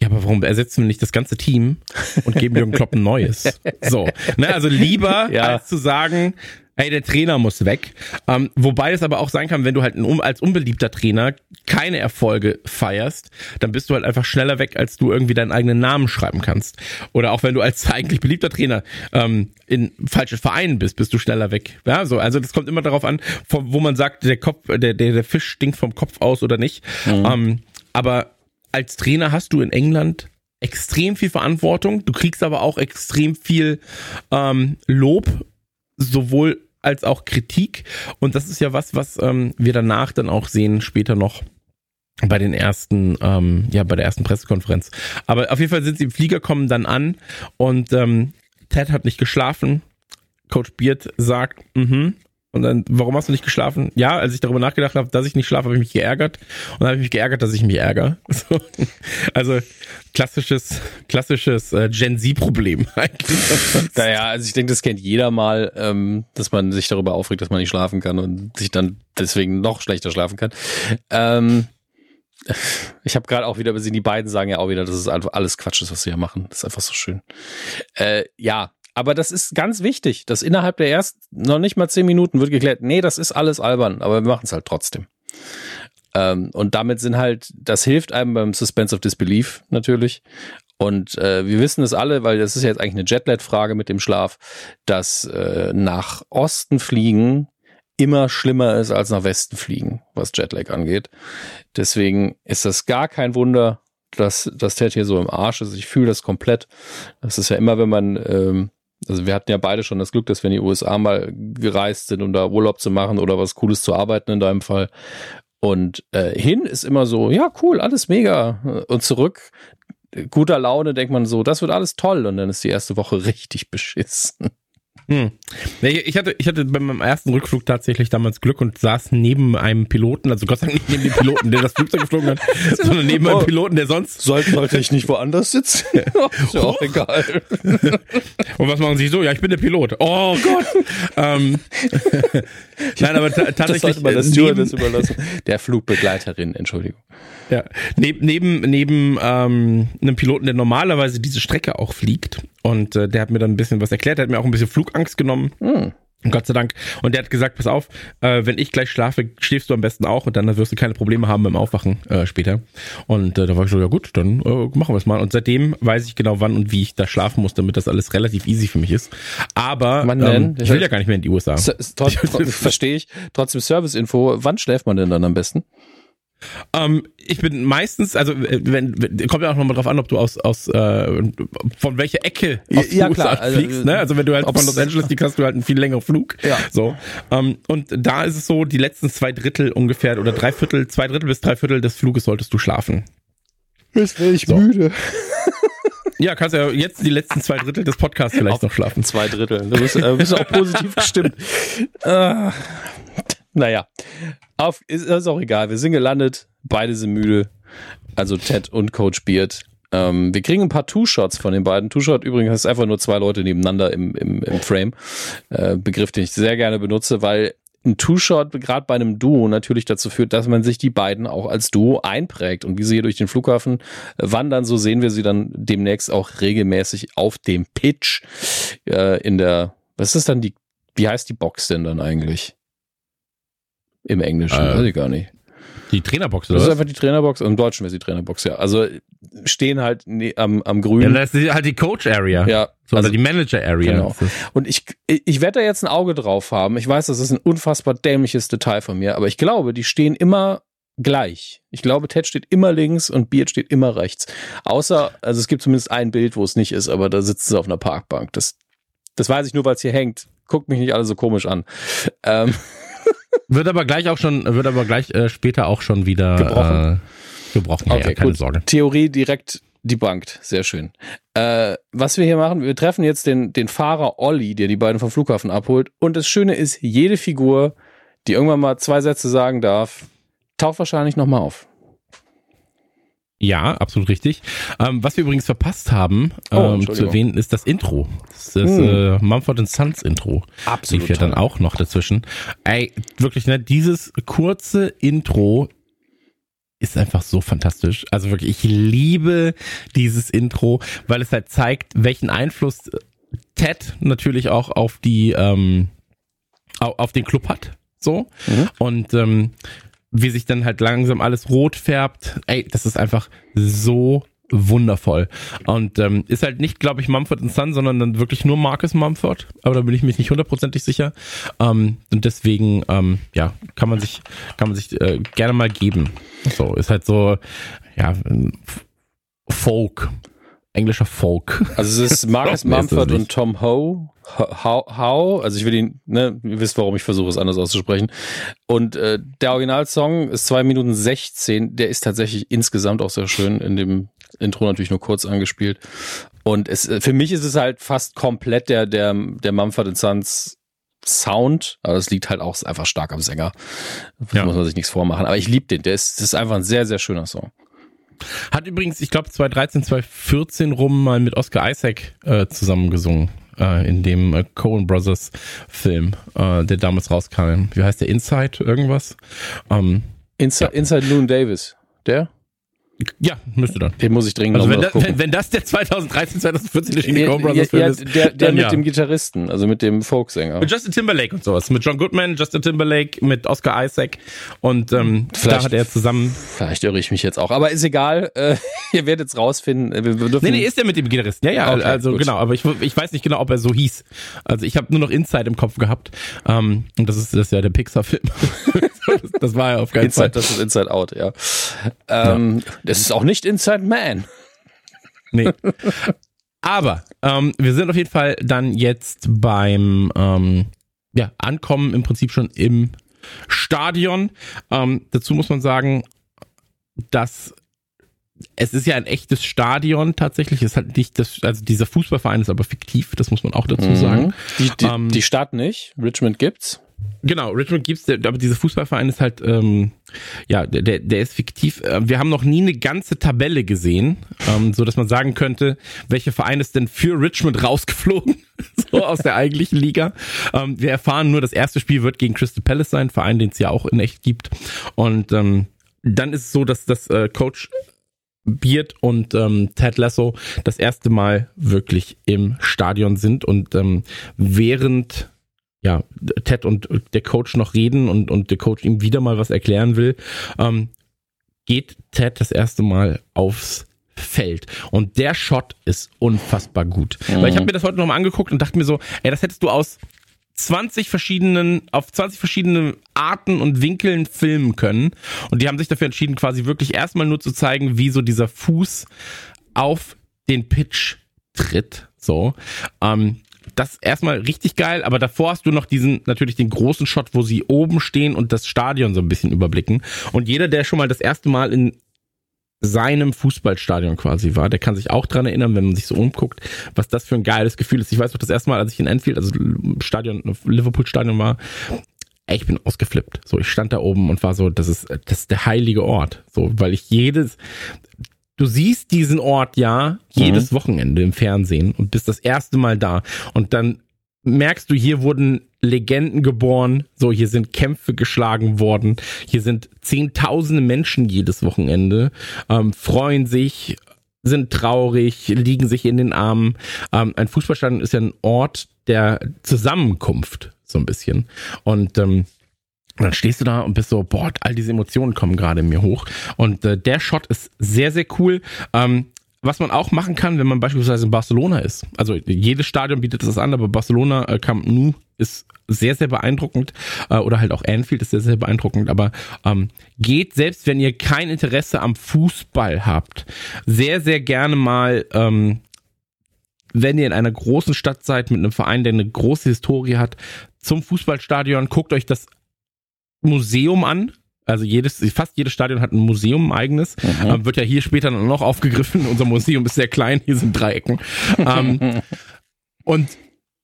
ja, aber warum ersetzen wir nicht das ganze Team und geben Jürgen Klopp ein neues? (laughs) So, ne, also lieber ja. als zu sagen, Hey, der Trainer muss weg. Ähm, wobei es aber auch sein kann, wenn du halt ein, als unbeliebter Trainer keine Erfolge feierst, dann bist du halt einfach schneller weg, als du irgendwie deinen eigenen Namen schreiben kannst. Oder auch wenn du als (laughs) eigentlich beliebter Trainer ähm, in falschen Vereinen bist, bist du schneller weg. Ja, so, also das kommt immer darauf an, wo man sagt, der Kopf, der, der, der Fisch stinkt vom Kopf aus oder nicht. Mhm. Ähm, aber als Trainer hast du in England extrem viel Verantwortung. Du kriegst aber auch extrem viel ähm, Lob, sowohl als auch Kritik. Und das ist ja was, was ähm, wir danach dann auch sehen, später noch bei den ersten, ähm, ja, bei der ersten Pressekonferenz. Aber auf jeden Fall sind sie im Flieger, kommen dann an und ähm, Ted hat nicht geschlafen. Coach Beard sagt, mhm, und dann, warum hast du nicht geschlafen? Ja, als ich darüber nachgedacht habe, dass ich nicht schlafe, habe ich mich geärgert. Und dann habe ich mich geärgert, dass ich mich ärgere. (laughs) So. Also klassisches, klassisches äh, Gen Z-Problem (laughs) eigentlich. Naja, also ich denke, das kennt jeder mal, ähm, dass man sich darüber aufregt, dass man nicht schlafen kann und sich dann deswegen noch schlechter schlafen kann. Ähm, ich habe gerade auch wieder gesehen, die beiden sagen ja auch wieder, dass es einfach alles Quatsch ist, was sie hier machen. Das ist einfach so schön. Äh, ja, aber das ist ganz wichtig, dass innerhalb der ersten noch nicht mal zehn Minuten wird geklärt, nee, das ist alles albern, aber wir machen es halt trotzdem. Ähm, und damit sind halt, das hilft einem beim Suspense of Disbelief natürlich. Und äh, wir wissen es alle, weil das ist ja jetzt eigentlich eine Jetlag-Frage mit dem Schlaf, dass äh, nach Osten fliegen immer schlimmer ist als nach Westen fliegen, was Jetlag angeht. Deswegen ist das gar kein Wunder, dass das Ted hier so im Arsch ist. Ich fühle das komplett. Das ist ja immer, wenn man ähm, also wir hatten ja beide schon das Glück, dass wir in die USA mal gereist sind, um da Urlaub zu machen oder was Cooles zu arbeiten in deinem Fall. Und äh, hin ist immer so, ja, cool, alles mega. Und zurück guter Laune denkt man so, das wird alles toll und dann ist die erste Woche (laughs) richtig beschissen. Hm. Ich hatte, ich hatte bei meinem ersten Rückflug tatsächlich damals Glück und saß neben einem Piloten, also Gott sei Dank nicht neben dem Piloten, der das Flugzeug geflogen hat, (laughs) sondern neben einem oh. Piloten, der sonst. Sollte, sollte ich nicht woanders sitzen? (laughs) (laughs) ist ja auch egal. und was machen Sie so? Ja, ich bin der Pilot. Oh Gott. ähm, Nein, aber tatsächlich. Das sollte man das Stewardess überlassen. Der Flugbegleiterin, Entschuldigung. Ja, neben, neben, neben ähm, einem Piloten, der normalerweise diese Strecke auch fliegt. Und äh, der hat mir dann ein bisschen was erklärt, der hat mir auch ein bisschen Flugangst genommen. Hm. Gott sei Dank. Und der hat gesagt, pass auf, äh, wenn ich gleich schlafe, schläfst du am besten auch und dann wirst du keine Probleme haben beim Aufwachen äh, später. Und äh, da war ich so, ja gut, dann äh, machen wir es mal. Und seitdem weiß ich genau, wann und wie ich da schlafen muss, damit das alles relativ easy für mich ist. Aber ähm, ich will ja gar nicht mehr in die USA. (laughs) Verstehe ich. Trotzdem Service-Info, wann schläft man denn dann am besten? Ähm, ich bin meistens, also wenn, wenn kommt ja auch nochmal drauf an, ob du aus aus äh, von welcher Ecke aus ja, klar. Also, fliegst. Ne? Also wenn du halt von Los Angeles fliegst, hast du halt einen viel längeren Flug. Ja. So ähm, und da ist es so, die letzten zwei Drittel ungefähr oder drei Viertel, zwei Drittel bis drei Viertel des Fluges solltest du schlafen. Jetzt wäre ich so. müde. Ja, kannst ja jetzt die letzten zwei Drittel des Podcasts vielleicht Auf noch schlafen. Zwei Drittel. Du bist, äh, bist auch positiv gestimmt. (laughs) Äh, naja, auf, ist, ist auch egal. Wir sind gelandet. Beide sind müde. Also Ted und Coach Beard. Ähm, wir kriegen ein paar Two-Shots von den beiden. Two-Shot übrigens ist einfach nur zwei Leute nebeneinander im, im, im Frame. Äh, Begriff, den ich sehr gerne benutze, weil ein Two-Shot gerade bei einem Duo natürlich dazu führt, dass man sich die beiden auch als Duo einprägt. Und wie sie hier durch den Flughafen wandern, so sehen wir sie dann demnächst auch regelmäßig auf dem Pitch äh, in der, was ist dann die, wie heißt die Box denn dann eigentlich? Im Englischen, äh, weiß ich gar nicht. Die Trainerbox, oder? Das ist einfach die Trainerbox. Im Deutschen wäre die Trainerbox, ja. Also stehen halt am, am Grün. Ja, das ist halt die Coach Area. Ja. So, also die Manager Area. Genau. Und ich, ich werde da jetzt ein Auge drauf haben. Ich weiß, das ist ein unfassbar dämliches Detail von mir, aber ich glaube, die stehen immer gleich. Ich glaube, Ted steht immer links und Beard steht immer rechts. Außer, also es gibt zumindest ein Bild, wo es nicht ist, aber da sitzen sie auf einer Parkbank. Das, das weiß ich nur, weil es hier hängt. Guckt mich nicht alle so komisch an. Ähm. (laughs) Wird aber gleich auch schon, wird aber gleich äh, später auch schon wieder gebrochen. Äh, gebrochen. Okay, ja, keine gut. Sorge. Theorie direkt debunked. Sehr schön. Äh, was wir hier machen, wir treffen jetzt den, den Fahrer Olli, der die beiden vom Flughafen abholt. Und das Schöne ist, jede Figur, die irgendwann mal zwei Sätze sagen darf, taucht wahrscheinlich nochmal auf. Ja, absolut richtig. Ähm, was wir übrigens verpasst haben oh, ähm, zu erwähnen, ist das Intro. Das ist hm. äh, Mumford Sons Intro. Absolut. Lief ja dann auch noch dazwischen. Ey, wirklich, ne, dieses kurze Intro ist einfach so fantastisch. Also wirklich, ich liebe dieses Intro, weil es halt zeigt, welchen Einfluss Ted natürlich auch auf die, ähm, auf den Club hat. So. Mhm. Und ähm, wie sich dann halt langsam alles rot färbt. Ey, das ist einfach so wundervoll. Und ähm, ist halt nicht, glaube ich, Mumford Son, sondern dann wirklich nur Marcus Mumford. Aber da bin ich mich nicht hundertprozentig sicher. Ähm, und deswegen, ähm, ja, kann man sich, kann man sich äh, gerne mal geben. So, ist halt so, ja, Folk. Englischer Folk. Also es ist (laughs) Marcus Mumford und Tom Ho How, how, also ich will ihn, ne, ihr wisst, warum ich versuche es anders auszusprechen. Und äh, der Originalsong ist zwei Minuten 16, der ist tatsächlich insgesamt auch sehr schön, in dem Intro natürlich nur kurz angespielt. Und es, für mich ist es halt fast komplett der, der, der Mumford Sons Sound, aber das liegt halt auch einfach stark am Sänger. Da ja. muss man sich nichts vormachen. Aber ich liebe den, der ist, das ist einfach ein sehr, sehr schöner Song. Hat übrigens, ich glaube, 2013, 2014 rum mal mit Oscar Isaac äh, zusammengesungen äh, in dem äh, Coen Brothers Film, äh, der damals rauskam. Wie heißt der? Inside irgendwas? Ähm, Inside, ja. Inside Loon Davis. Der? Ja, müsste dann. Den muss ich dringend also wenn, da, wenn, wenn, das der 2013, 2014 erschienene ja, Coen Brothers Film ja, ist. Der, der mit ja. dem Gitarristen, also mit dem Folksänger. Mit Justin Timberlake und sowas. Mit John Goodman, Justin Timberlake, mit Oscar Isaac. Und ähm, da hat er zusammen. Vielleicht irre ich mich jetzt auch. Aber ist egal. Äh, (laughs) ihr werdet es rausfinden. Wir, wir nee, nee, ist der mit dem Gitarristen. Ja, ja, okay, also gut. genau. Aber ich, ich weiß nicht genau, ob er so hieß. Also ich habe nur noch Inside im Kopf gehabt. Ähm, und das ist, das ist ja der Pixar-Film. (laughs) das war ja auf keinen Inside, Fall. Das ist Inside Out, ja. Ähm, ja. Das ist auch nicht Inside Man. Nee. (laughs) Aber ähm, wir sind auf jeden Fall dann jetzt beim ähm, ja, Ankommen im Prinzip schon im Stadion. Ähm, dazu muss man sagen, dass es ist ja ein echtes Stadion tatsächlich. Es ist halt nicht das, also dieser Fußballverein ist aber fiktiv, das muss man auch dazu mhm. sagen. Die, die, ähm, die Stadt nicht, Richmond gibt's. Genau, Richmond gibt's, aber dieser Fußballverein ist halt, ähm, ja, der, der ist fiktiv. Äh, wir haben noch nie eine ganze Tabelle gesehen, ähm, so dass man sagen könnte, welcher Verein ist denn für Richmond (laughs) rausgeflogen, so aus der eigentlichen Liga. Ähm, wir erfahren nur, das erste Spiel wird gegen Crystal Palace sein, Verein, den es ja auch in echt gibt. Und ähm, dann ist es so, dass das äh, Coach Beard und ähm, Ted Lasso das erste Mal wirklich im Stadion sind und ähm, während ja, Ted und der Coach noch reden und, und der Coach ihm wieder mal was erklären will, ähm, geht Ted das erste Mal aufs Feld. Und der Shot ist unfassbar gut. Mhm. Weil ich habe mir das heute nochmal angeguckt und dachte mir so, ey, das hättest du aus 20 verschiedenen, auf 20 verschiedene Arten und Winkeln filmen können. Und die haben sich dafür entschieden, quasi wirklich erstmal nur zu zeigen, wie so dieser Fuß auf den Pitch tritt. So. Ähm, das erstmal richtig geil, aber davor hast du noch diesen, natürlich den großen Shot, wo sie oben stehen und das Stadion so ein bisschen überblicken. Und jeder, der schon mal das erste Mal in seinem Fußballstadion quasi war, der kann sich auch dran erinnern, wenn man sich so umguckt, was das für ein geiles Gefühl ist. Ich weiß noch, das erste Mal, als ich in Anfield, also Stadion, Liverpool Stadion war, ey, ich bin ausgeflippt. So, ich stand da oben und war so, das ist, das ist der heilige Ort. So, weil ich jedes, du siehst diesen Ort ja jedes mhm. Wochenende im Fernsehen und bist das erste Mal da. Und dann merkst du, hier wurden Legenden geboren, so hier sind Kämpfe geschlagen worden, hier sind zehntausende Menschen jedes Wochenende, ähm, freuen sich, sind traurig, liegen sich in den Armen. Ähm, ein Fußballstadion ist ja ein Ort der Zusammenkunft, so ein bisschen. Und ähm, und dann stehst du da und bist so, boah, all diese Emotionen kommen gerade in mir hoch. Und äh, der Shot ist sehr, sehr cool. Ähm, was man auch machen kann, wenn man beispielsweise in Barcelona ist. Also jedes Stadion bietet das an, aber Barcelona äh, Camp Nou ist sehr, sehr beeindruckend. Äh, oder halt auch Anfield ist sehr, sehr beeindruckend. Aber ähm, geht, selbst wenn ihr kein Interesse am Fußball habt, sehr, sehr gerne mal ähm, wenn ihr in einer großen Stadt seid mit einem Verein, der eine große Historie hat, zum Fußballstadion, guckt euch das Museum an. Also jedes, fast jedes Stadion hat ein Museum ein eigenes. Mhm. Ähm, wird ja hier später noch aufgegriffen. (laughs) Unser Museum ist sehr klein, hier sind Dreiecken. ähm, (laughs) und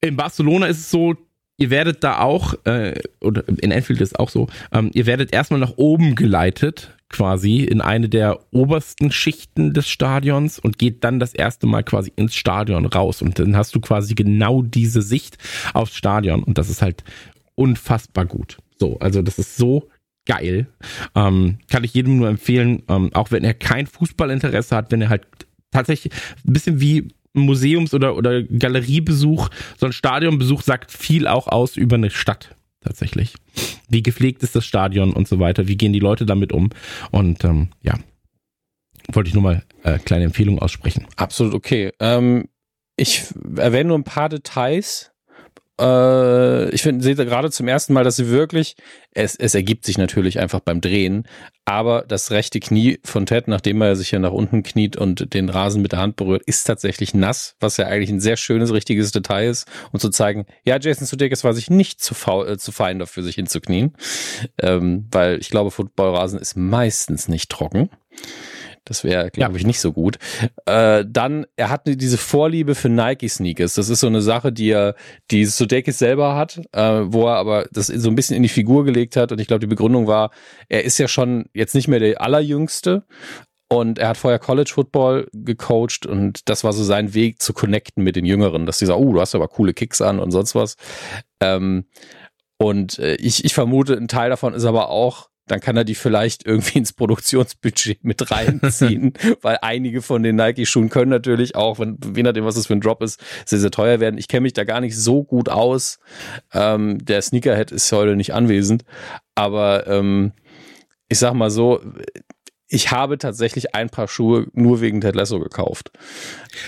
in Barcelona ist es so, ihr werdet da auch, äh, oder in Anfield ist es auch so, ähm, ihr werdet erstmal nach oben geleitet, quasi in eine der obersten Schichten des Stadions und geht dann das erste Mal quasi ins Stadion raus. Und dann hast du quasi genau diese Sicht aufs Stadion. Und das ist halt unfassbar gut. So, also das ist so geil. Ähm, kann ich jedem nur empfehlen, ähm, auch wenn er kein Fußballinteresse hat, wenn er halt tatsächlich ein bisschen wie Museums- oder, oder Galeriebesuch, so ein Stadionbesuch sagt viel auch aus über eine Stadt tatsächlich. Wie gepflegt ist das Stadion und so weiter, wie gehen die Leute damit um und ähm, ja, wollte ich nur mal äh, kleine Empfehlung aussprechen. Absolut okay. Ähm, ich erwähne nur ein paar Details, äh, ich finde, gerade zum ersten Mal, dass sie wirklich, es, es ergibt sich natürlich einfach beim Drehen, aber das rechte Knie von Ted, nachdem er sich ja nach unten kniet und den Rasen mit der Hand berührt, ist tatsächlich nass, was ja eigentlich ein sehr schönes, richtiges Detail ist, um zu zeigen, ja, Jason Sudeikis war sich nicht zu, faul, äh, zu fein dafür, sich hinzuknien, ähm, weil ich glaube, Footballrasen ist meistens nicht trocken. Das wäre, glaube ja. ich, nicht so gut. Äh, dann, er hat diese Vorliebe für Nike-Sneakers. Das ist so eine Sache, die er, die Sudeikis selber hat, äh, wo er aber das so ein bisschen in die Figur gelegt hat. Und ich glaube, die Begründung war, er ist ja schon jetzt nicht mehr der allerjüngste, und er hat vorher College Football gecoacht und das war so sein Weg zu connecten mit den Jüngeren, dass die sagen, oh, du hast aber coole Kicks an und sonst was. Ähm, und äh, ich, ich vermute, ein Teil davon ist aber auch, dann kann er die vielleicht irgendwie ins Produktionsbudget mit reinziehen, (laughs) weil einige von den Nike-Schuhen können natürlich auch, wenn, je nachdem, was das für ein Drop ist, sehr, sehr teuer werden. Ich kenne mich da gar nicht so gut aus. Ähm, der Sneakerhead ist heute nicht anwesend, aber ähm, ich sag mal so, ich habe tatsächlich ein paar Schuhe nur wegen Ted Lasso gekauft.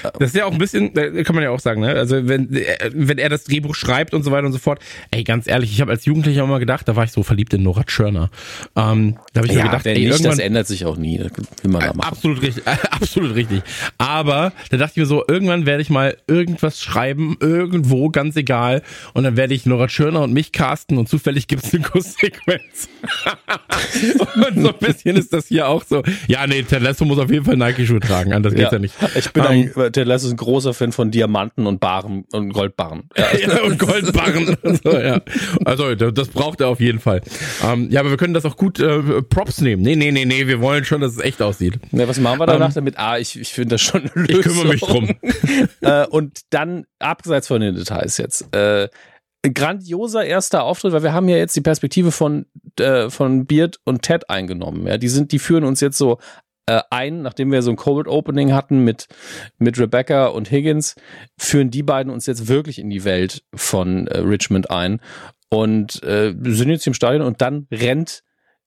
Das ist ja auch ein bisschen, kann man ja auch sagen, ne? Also wenn, wenn er das Drehbuch schreibt und so weiter und so fort. Ey, ganz ehrlich, ich habe als Jugendlicher immer gedacht, da war ich so verliebt in Nora Tschörner. Ähm, da habe ich ja, mir gedacht, ey, nicht, irgendwann, das ändert sich auch nie. Will man da machen. Absolut richtig, (laughs) absolut richtig. Aber da dachte ich mir so, irgendwann werde ich mal irgendwas schreiben, irgendwo, ganz egal. Und dann werde ich Nora Tschörner und mich casten und zufällig gibt es eine Kusssequenz. (laughs) und so ein bisschen ist das hier auch so so, ja, nee, Ted Lasso muss auf jeden Fall Nike-Schuhe tragen, anders geht's ja, ja nicht. Ich bin um, ein, ähm, Ted Lasso ist ein großer Fan von Diamanten und Barren und Goldbarren. (laughs) Ja, ja und Goldbarren. (laughs) so, ja. Also, das braucht er auf jeden Fall. Um, ähm, ja, aber wir können das auch gut äh, Props nehmen. Nee, nee, nee, nee, wir wollen schon, dass es echt aussieht. Ja, was machen wir danach um, ähm, damit? Ah, ich, ich finde das schon eine Lösung. Ich kümmere mich drum. (laughs) äh, und dann, abseits von den Details jetzt, äh, grandioser erster Auftritt, weil wir haben ja jetzt die Perspektive von, äh, von Beard und Ted eingenommen. Ja, die sind, die führen uns jetzt so äh, ein, nachdem wir so ein Cold Opening hatten mit, mit Rebecca und Higgins, führen die beiden uns jetzt wirklich in die Welt von äh, Richmond ein und äh, sind jetzt im Stadion und dann rennt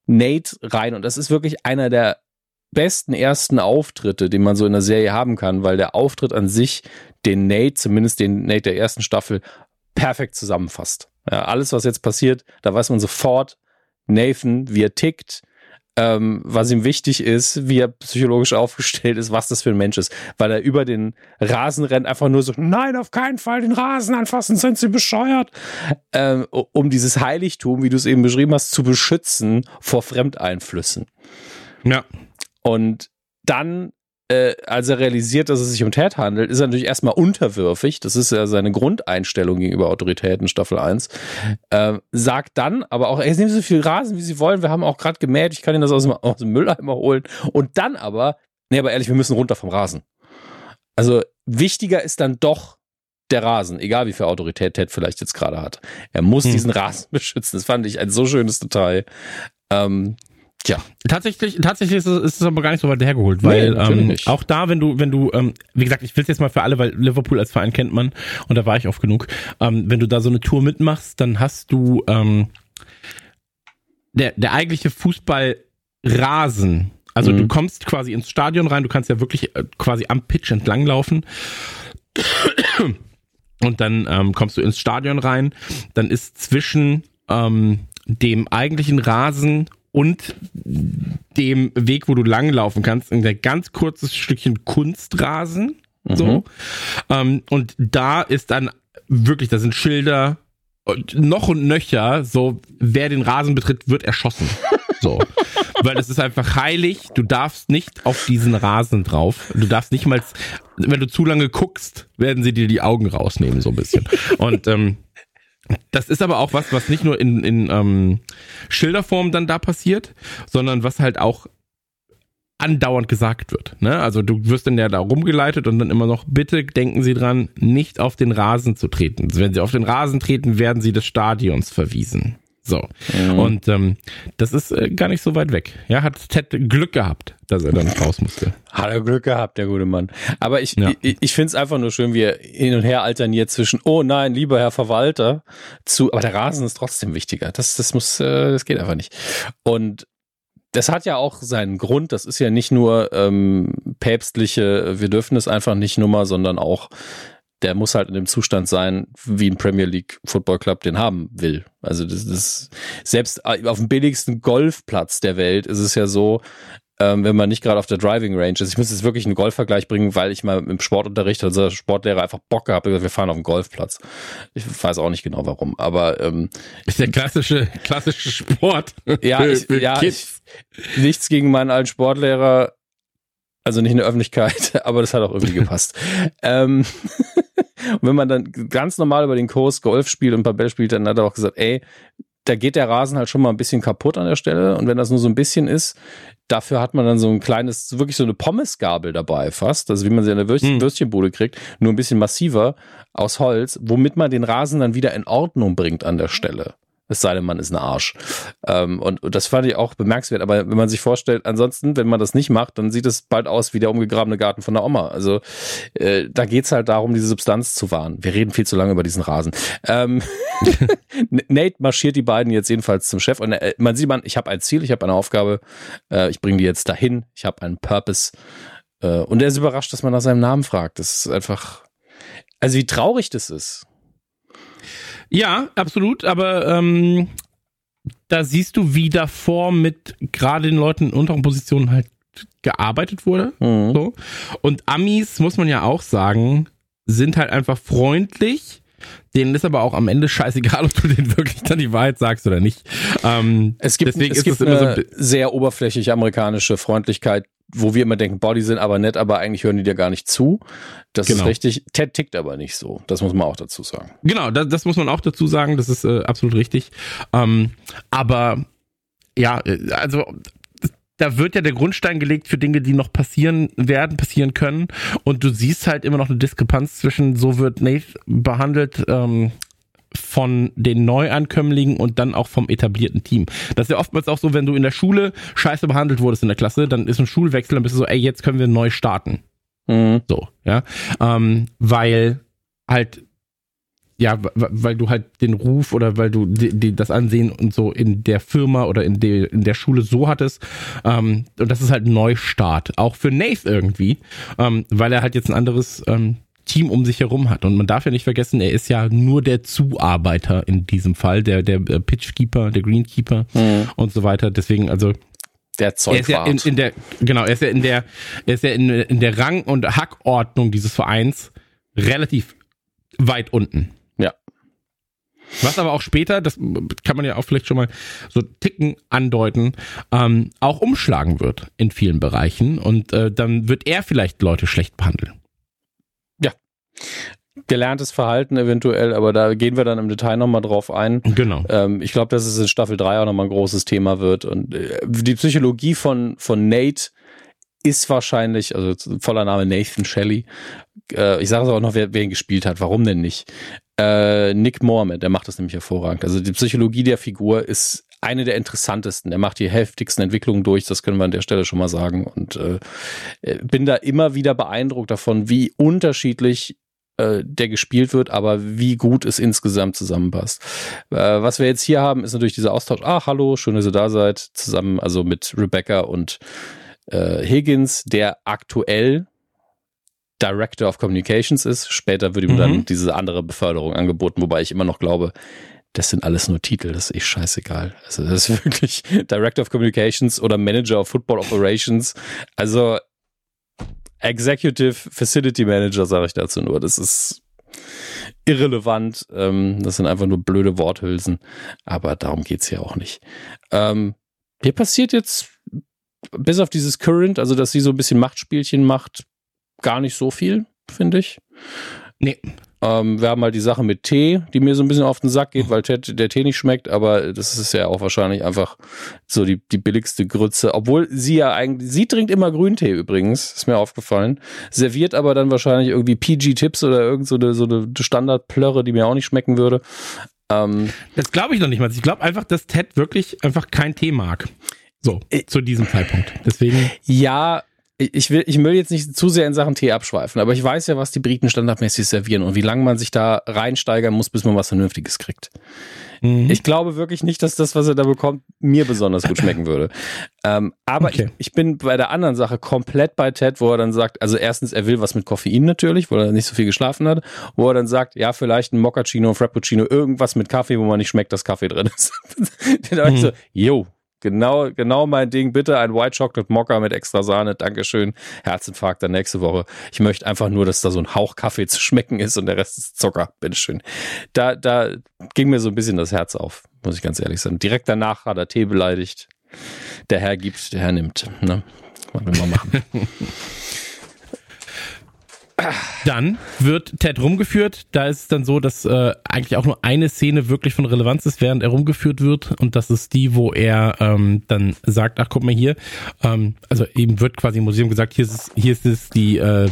Nate rein und das ist wirklich einer der besten ersten Auftritte, den man so in der Serie haben kann, weil der Auftritt an sich den Nate, zumindest den Nate der ersten Staffel, perfekt zusammenfasst. Ja, alles, was jetzt passiert, da weiß man sofort, Nathan, wie er tickt, ähm, was ihm wichtig ist, wie er psychologisch (laughs) aufgestellt ist, was das für ein Mensch ist. Weil er über den Rasen rennt, einfach nur so, nein, auf keinen Fall den Rasen anfassen, sind sie bescheuert. Ähm, um dieses Heiligtum, wie du es eben beschrieben hast, zu beschützen vor Fremdeinflüssen. Ja. Und dann äh, als er realisiert, dass es sich um Ted handelt, ist er natürlich erstmal unterwürfig. Das ist ja seine Grundeinstellung gegenüber Autoritäten, Staffel 1. Äh, sagt dann aber auch, ey, nehmen Sie so viel Rasen, wie Sie wollen. Wir haben auch gerade gemäht. Ich kann Ihnen das aus dem, aus dem Mülleimer holen. Und dann aber, nee, aber ehrlich, wir müssen runter vom Rasen. Also wichtiger ist dann doch der Rasen, egal wie viel Autorität Ted vielleicht jetzt gerade hat. Er muss hm. diesen Rasen (laughs) beschützen. Das fand ich ein so schönes Detail. Ähm, Tja. Tatsächlich, tatsächlich ist es, ist es aber gar nicht so weit hergeholt, weil nee, ähm, auch da, wenn du, wenn du, ähm, wie gesagt, ich will es jetzt mal für alle, weil Liverpool als Verein kennt man und da war ich oft genug. Ähm, wenn du da so eine Tour mitmachst, dann hast du ähm, der, der eigentliche Fußballrasen. Also mhm. du kommst quasi ins Stadion rein, du kannst ja wirklich äh, quasi am Pitch entlang laufen. Und dann ähm, kommst du ins Stadion rein. Dann ist zwischen ähm, dem eigentlichen Rasen und dem Weg, wo du langlaufen kannst, ein ganz kurzes Stückchen Kunstrasen. Mhm. So. Ähm, und da ist dann wirklich, da sind Schilder und noch und nöcher, so, wer den Rasen betritt, wird erschossen. (laughs) So. Weil es ist einfach heilig. Du darfst nicht auf diesen Rasen drauf. Du darfst nicht mal, wenn du zu lange guckst, werden sie dir die Augen rausnehmen, so ein bisschen. (laughs) Und ähm, das ist aber auch was, was nicht nur in, in ähm, Schilderform dann da passiert, sondern was halt auch andauernd gesagt wird. Ne? Also du wirst dann ja da rumgeleitet und dann immer noch, bitte denken Sie dran, nicht auf den Rasen zu treten. Wenn Sie auf den Rasen treten, werden Sie des Stadions verwiesen. So. Mhm. Und ähm, das ist äh, gar nicht so weit weg. Ja, hat Ted Glück gehabt, dass er dann raus musste. Hat er Glück gehabt, der gute Mann. Aber ich, ja. ich, ich finde es einfach nur schön, wie er hin und her alterniert zwischen, oh nein, lieber Herr Verwalter, zu, aber der Rasen ist trotzdem wichtiger. Das, das muss, äh, das geht einfach nicht. Und das hat ja auch seinen Grund. Das ist ja nicht nur ähm, päpstliche, wir dürfen es einfach nicht Nummer, sondern auch der muss halt in dem Zustand sein, wie ein Premier League Football Club den haben will. Also das ist selbst auf dem billigsten Golfplatz der Welt ist es ja so, ähm, wenn man nicht gerade auf der Driving Range ist. Ich muss jetzt wirklich einen Golfvergleich bringen, weil ich mal im Sportunterricht, also der Sportlehrer einfach Bock gehabt hat, wir fahren auf den Golfplatz. Ich weiß auch nicht genau warum, aber ähm, ist der klassische klassische Sport. Ja, ich, ja ich, nichts gegen meinen alten Sportlehrer, also nicht in der Öffentlichkeit, (laughs) aber das hat auch irgendwie gepasst. ähm, (laughs) und wenn man dann ganz normal über den Kurs Golf spielt und Bälle spielt, dann hat er auch gesagt, ey, da geht der Rasen halt schon mal ein bisschen kaputt an der Stelle. Und wenn das nur so ein bisschen ist, dafür hat man dann so ein kleines, wirklich so eine Pommesgabel dabei fast, also wie man sie in der Würstchen, hm. Würstchenbude kriegt, nur ein bisschen massiver aus Holz, womit man den Rasen dann wieder in Ordnung bringt an der Stelle. Es sei denn, man ist ein Arsch. Ähm, und, und, das fand ich auch bemerkenswert. Aber wenn man sich vorstellt, ansonsten, wenn man das nicht macht, dann sieht es bald aus wie der umgegrabene Garten von der Oma. Also äh, da geht's halt darum, diese Substanz zu wahren. Wir reden viel zu lange über diesen Rasen. Ähm, (laughs) Nate marschiert die beiden jetzt jedenfalls zum Chef. Und äh, man sieht, man, ich habe ein Ziel, ich habe eine Aufgabe, äh, ich bringe die jetzt dahin, ich habe einen Purpose. Äh, und er ist überrascht, dass man nach seinem Namen fragt. Das ist einfach. Also wie traurig das ist. Ja, absolut, aber ähm, da siehst du, wie davor mit gerade den Leuten in unteren Positionen halt gearbeitet wurde. Mhm. So. Und Amis, muss man ja auch sagen, sind halt einfach freundlich, Denen ist aber auch am Ende scheißegal, (laughs) ob du denen wirklich dann die Wahrheit sagst oder nicht. Ähm, es gibt, deswegen es gibt es eine so sehr oberflächliche amerikanische Freundlichkeit, wo wir immer denken, boah, die sind aber nett, aber eigentlich hören die dir gar nicht zu. Das genau. ist richtig. Ted tickt aber nicht so. Das muss man auch dazu sagen. Genau, das, das muss man auch dazu sagen. Das ist äh, absolut richtig. Ähm, aber ja, äh, also da wird ja der Grundstein gelegt für Dinge, die noch passieren werden, passieren können. Und du siehst halt immer noch eine Diskrepanz zwischen, so wird Nate behandelt ähm, von den Neuankömmlingen und dann auch vom etablierten Team. Das ist ja oftmals auch so, wenn du in der Schule scheiße behandelt wurdest in der Klasse, dann ist ein Schulwechsel, dann bist du so, ey, jetzt können wir neu starten. Mhm. So, ja. Ähm, weil halt ja, weil du halt den Ruf oder weil du die, die, das Ansehen und so in der Firma oder in, de, in der Schule so hattest. Ähm, und das ist halt ein Neustart. Auch für Nath irgendwie, ähm, weil er halt jetzt ein anderes ähm, Team um sich herum hat. Und man darf ja nicht vergessen, er ist ja nur der Zuarbeiter in diesem Fall, der, der äh, Pitchkeeper, der Greenkeeper mhm. und so weiter. Deswegen, also der Zeug er ist ja in, in, der genau er ist ja in der er ist ja in, in der Rang und Hackordnung dieses Vereins relativ weit unten was aber auch später, das kann man ja auch vielleicht schon mal so Ticken andeuten, ähm, auch umschlagen wird in vielen Bereichen und äh, dann wird er vielleicht Leute schlecht behandeln. Gelerntes Verhalten eventuell, aber da gehen wir dann im Detail nochmal drauf ein. Genau. Ähm, ich glaube, dass es in Staffel 3 auch nochmal ein großes Thema wird. Und äh, die Psychologie von, von Nate ist wahrscheinlich, also voller Name Nathan Shelley, äh, ich sage es auch noch, wer, wer ihn gespielt hat, warum denn nicht? Äh, Nick Mohammed, der macht das nämlich hervorragend. Also die Psychologie der Figur ist eine der interessantesten. Er macht die heftigsten Entwicklungen durch, das können wir an der Stelle schon mal sagen. Und äh, bin da immer wieder beeindruckt davon, wie unterschiedlich äh, der gespielt wird, aber wie gut es insgesamt zusammenpasst. Äh, was wir jetzt hier haben, ist natürlich dieser Austausch. Ah, hallo, schön, dass ihr da seid. Zusammen, also mit Rebecca und äh, Higgins, der aktuell Director of Communications ist. Später wird ihm mhm. dann diese andere Beförderung angeboten, wobei ich immer noch glaube, das sind alles nur Titel, das ist echt scheißegal. Also das ist (laughs) wirklich Director of Communications oder Manager of Football Operations. Also Executive Facility Manager sage ich dazu nur. Das ist irrelevant. Ähm, das sind einfach nur blöde Worthülsen. Aber darum geht's ja auch nicht. Ähm, hier passiert jetzt, bis auf dieses Current, also dass sie so ein bisschen Machtspielchen macht, gar nicht so viel, finde ich. Nee. Ähm, wir haben halt die Sache mit Tee, die mir so ein bisschen auf den Sack geht, weil der Tee nicht schmeckt, aber das ist ja auch wahrscheinlich einfach so die, die billigste Grütze. Obwohl sie ja eigentlich, sie trinkt immer Grüntee übrigens, ist mir aufgefallen. Serviert aber dann wahrscheinlich irgendwie PG-Tipps oder irgend so eine, so eine Standardplörre, die mir auch nicht schmecken würde. Ähm, das glaube ich noch nicht mal. Ich glaube einfach, dass Ted wirklich einfach kein Tee mag. So, äh, zu diesem Zeitpunkt. Deswegen. Ja, ich will, ich will jetzt nicht zu sehr in Sachen Tee abschweifen, aber ich weiß ja, was die Briten standardmäßig servieren und wie lange man sich da reinsteigern muss, bis man was Vernünftiges kriegt. Mhm. Ich glaube wirklich nicht, dass das, was er da bekommt, mir besonders gut schmecken würde. (laughs) Ähm, aber okay. ich, ich, bin bei der anderen Sache komplett bei Ted, wo er dann sagt, also erstens, er will was mit Koffein natürlich, weil er nicht so viel geschlafen hat, wo er dann sagt, ja, vielleicht ein Moccacino, ein Frappuccino, irgendwas mit Kaffee, wo man nicht schmeckt, dass Kaffee drin ist. (laughs) da mhm. ich so, yo, Genau, genau mein Ding. Bitte ein White Chocolate Mocha mit extra Sahne. Dankeschön. Herzinfarkt dann nächste Woche. Ich möchte einfach nur, dass da so ein Hauch Kaffee zu schmecken ist und der Rest ist Zucker. Bitteschön. Da, da ging mir so ein bisschen das Herz auf, muss ich ganz ehrlich sagen. Direkt danach hat er Tee beleidigt. Der Herr gibt, der Herr nimmt. Ne? Was will man machen? (laughs) Dann wird Ted rumgeführt. Da ist es dann so, dass äh, eigentlich auch nur eine Szene wirklich von Relevanz ist, während er rumgeführt wird. Und das ist die, wo er ähm, dann sagt, ach guck mal hier. Ähm, also eben wird quasi im Museum gesagt, hier ist es, hier ist es die äh,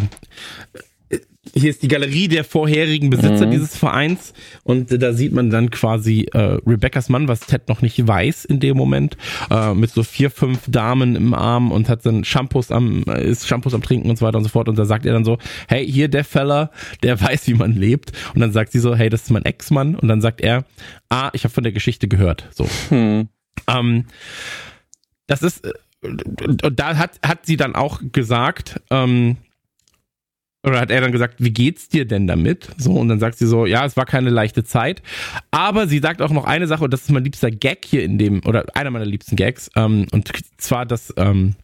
hier ist die Galerie der vorherigen Besitzer mhm. dieses Vereins und äh, da sieht man dann quasi äh, Rebecca's Mann, was Ted noch nicht weiß in dem Moment, äh, mit so vier, fünf Damen im Arm und hat dann Shampoos am, äh, ist Shampoos am Trinken und so weiter und so fort und da sagt er dann so, hey, hier der Feller, der (laughs) weiß, wie man lebt und dann sagt sie so, hey, das ist mein Ex-Mann und dann sagt er, ah, ich habe von der Geschichte gehört, so. Mhm. Ähm, das ist, äh, und da hat, hat sie dann auch gesagt, ähm, oder hat er dann gesagt, wie geht's dir denn damit? So, und dann sagt sie so, ja, es war keine leichte Zeit. Aber sie sagt auch noch eine Sache, und das ist mein liebster Gag hier in dem, oder einer meiner liebsten Gags, ähm, und zwar, dass, ähm,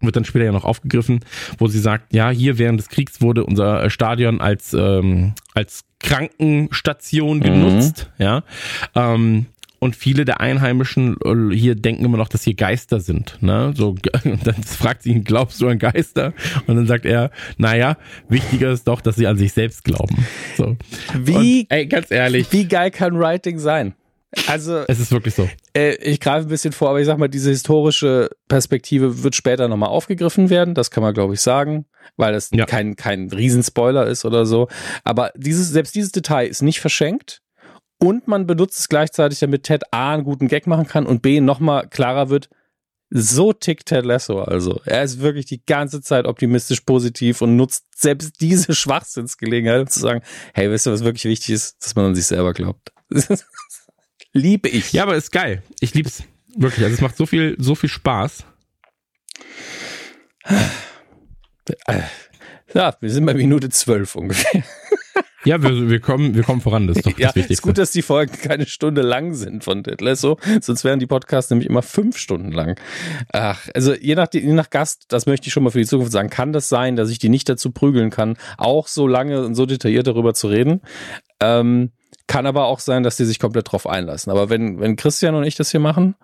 wird dann später ja noch aufgegriffen, wo sie sagt, ja, hier während des Kriegs wurde unser Stadion als, ähm, als Krankenstation genutzt, mhm. ja. Ähm, und viele der Einheimischen äh, hier denken immer noch, dass hier Geister sind. Ne? So, (laughs) dann fragt sie ihn, glaubst du an Geister? Und dann sagt er, naja, wichtiger ist doch, dass sie an sich selbst glauben. So. Wie, und, ey, ganz ehrlich. Wie geil kann Writing sein? Also. Es ist wirklich so. Äh, ich greife ein bisschen vor, aber ich sag mal, diese historische Perspektive wird später nochmal aufgegriffen werden. Das kann man, glaube ich, sagen, weil das ja. kein, kein Riesenspoiler ist oder so. Aber dieses, selbst dieses Detail ist nicht verschenkt und man benutzt es gleichzeitig, damit Ted A einen guten Gag machen kann und B nochmal klarer wird, so tickt Ted Lasso also. Er ist wirklich die ganze Zeit optimistisch positiv und nutzt selbst diese Schwachsinnsgelegenheit, um zu sagen, hey, weißt du, was wirklich wichtig ist? Dass man an sich selber glaubt. (laughs) Liebe ich. Ja, aber ist geil. Ich lieb's. Wirklich. Also es macht so viel, so viel Spaß. Ja, wir sind bei Minute zwölf ungefähr. Ja, wir, wir, kommen, wir kommen voran, das ist doch (laughs) ja, das Wichtigste. ist gut, dass die Folgen keine Stunde lang sind von Ted Lasso, sonst wären die Podcasts nämlich immer fünf Stunden lang. Ach, also je nach, je nach Gast, das möchte ich schon mal für die Zukunft sagen, kann das sein, dass ich die nicht dazu prügeln kann, auch so lange und so detailliert darüber zu reden. Ähm, kann aber auch sein, dass die sich komplett drauf einlassen. Aber wenn, wenn Christian und ich das hier machen,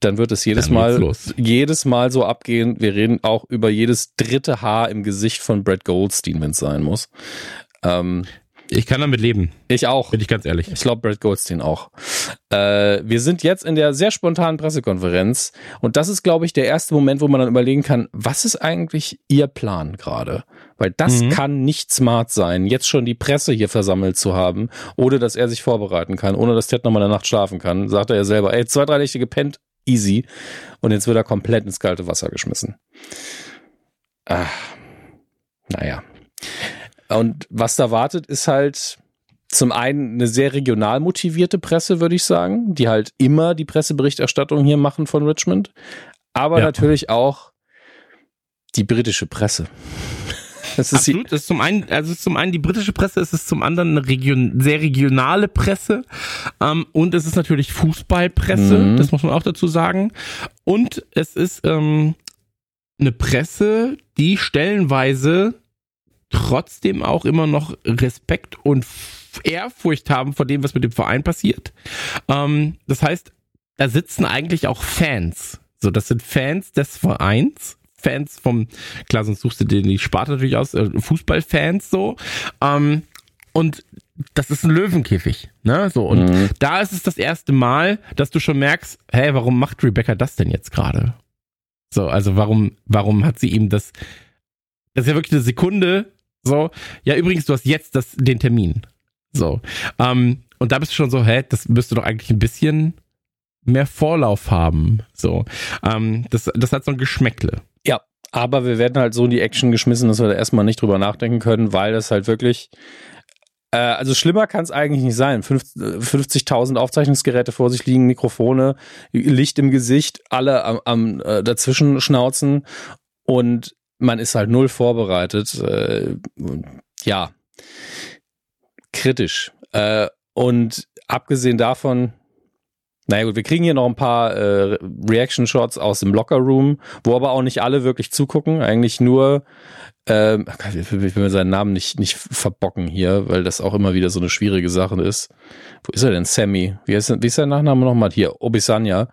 dann wird es jedes Mal, jedes Mal so abgehen. Wir reden auch über jedes dritte Haar im Gesicht von Brad Goldstein, wenn es sein muss. Ähm, ich kann damit leben. Ich auch. Bin ich ganz ehrlich. Ich glaube, Brad Goldstein auch. Äh, wir sind jetzt in der sehr spontanen Pressekonferenz und das ist, glaube ich, der erste Moment, wo man dann überlegen kann, was ist eigentlich Ihr Plan gerade? Weil das mhm. kann nicht smart sein, jetzt schon die Presse hier versammelt zu haben, ohne dass er sich vorbereiten kann, ohne dass Ted nochmal eine Nacht schlafen kann. Sagt er ja selber, ey, zwei, drei Nächte gepennt, easy. Und jetzt wird er komplett ins kalte Wasser geschmissen. Ah, naja. Und was da wartet, ist halt zum einen eine sehr regional motivierte Presse, würde ich sagen, die halt immer die Presseberichterstattung hier machen von Richmond. Aber ja. natürlich auch die britische Presse. (laughs) Das ist Absolut, das ist zum einen, also zum einen die britische Presse, es ist zum anderen eine Region, sehr regionale Presse ähm, und es ist natürlich Fußballpresse, mhm. das muss man auch dazu sagen. Und es ist ähm, eine Presse, die stellenweise trotzdem auch immer noch Respekt und Ehrfurcht haben vor dem, was mit dem Verein passiert. Ähm, das heißt, da sitzen eigentlich auch Fans. So, das sind Fans des Vereins. Fans vom, klar, sonst suchst du dir die Sparte natürlich aus, äh, Fußballfans so. Ähm, und das ist ein Löwenkäfig, ne? So und mhm. da ist es das erste Mal, dass du schon merkst, hey, warum macht Rebecca das denn jetzt gerade? So, also warum, warum hat sie ihm das? Das ist ja wirklich eine Sekunde, so, ja, übrigens, du hast jetzt das, den Termin. So. Ähm, und da bist du schon so, hä, das müsste doch eigentlich ein bisschen mehr Vorlauf haben. So. Ähm, das, das hat so ein Geschmäckle. Ja, aber wir werden halt so in die Action geschmissen, dass wir da erstmal nicht drüber nachdenken können, weil das halt wirklich. Äh, also schlimmer kann es eigentlich nicht sein. 50.000 Aufzeichnungsgeräte vor sich liegen, Mikrofone, Licht im Gesicht, alle am, am äh, dazwischen schnauzen und man ist halt null vorbereitet. Äh, ja, kritisch. Äh, und abgesehen davon, naja gut, wir kriegen hier noch ein paar äh, Reaction-Shots aus dem Locker-Room, wo aber auch nicht alle wirklich zugucken. Eigentlich nur, ähm, ich will mir seinen Namen nicht, nicht verbocken hier, weil das auch immer wieder so eine schwierige Sache ist. Wo ist er denn? Sammy. Wie ist, wie ist sein Nachname nochmal? Hier, Obisanya.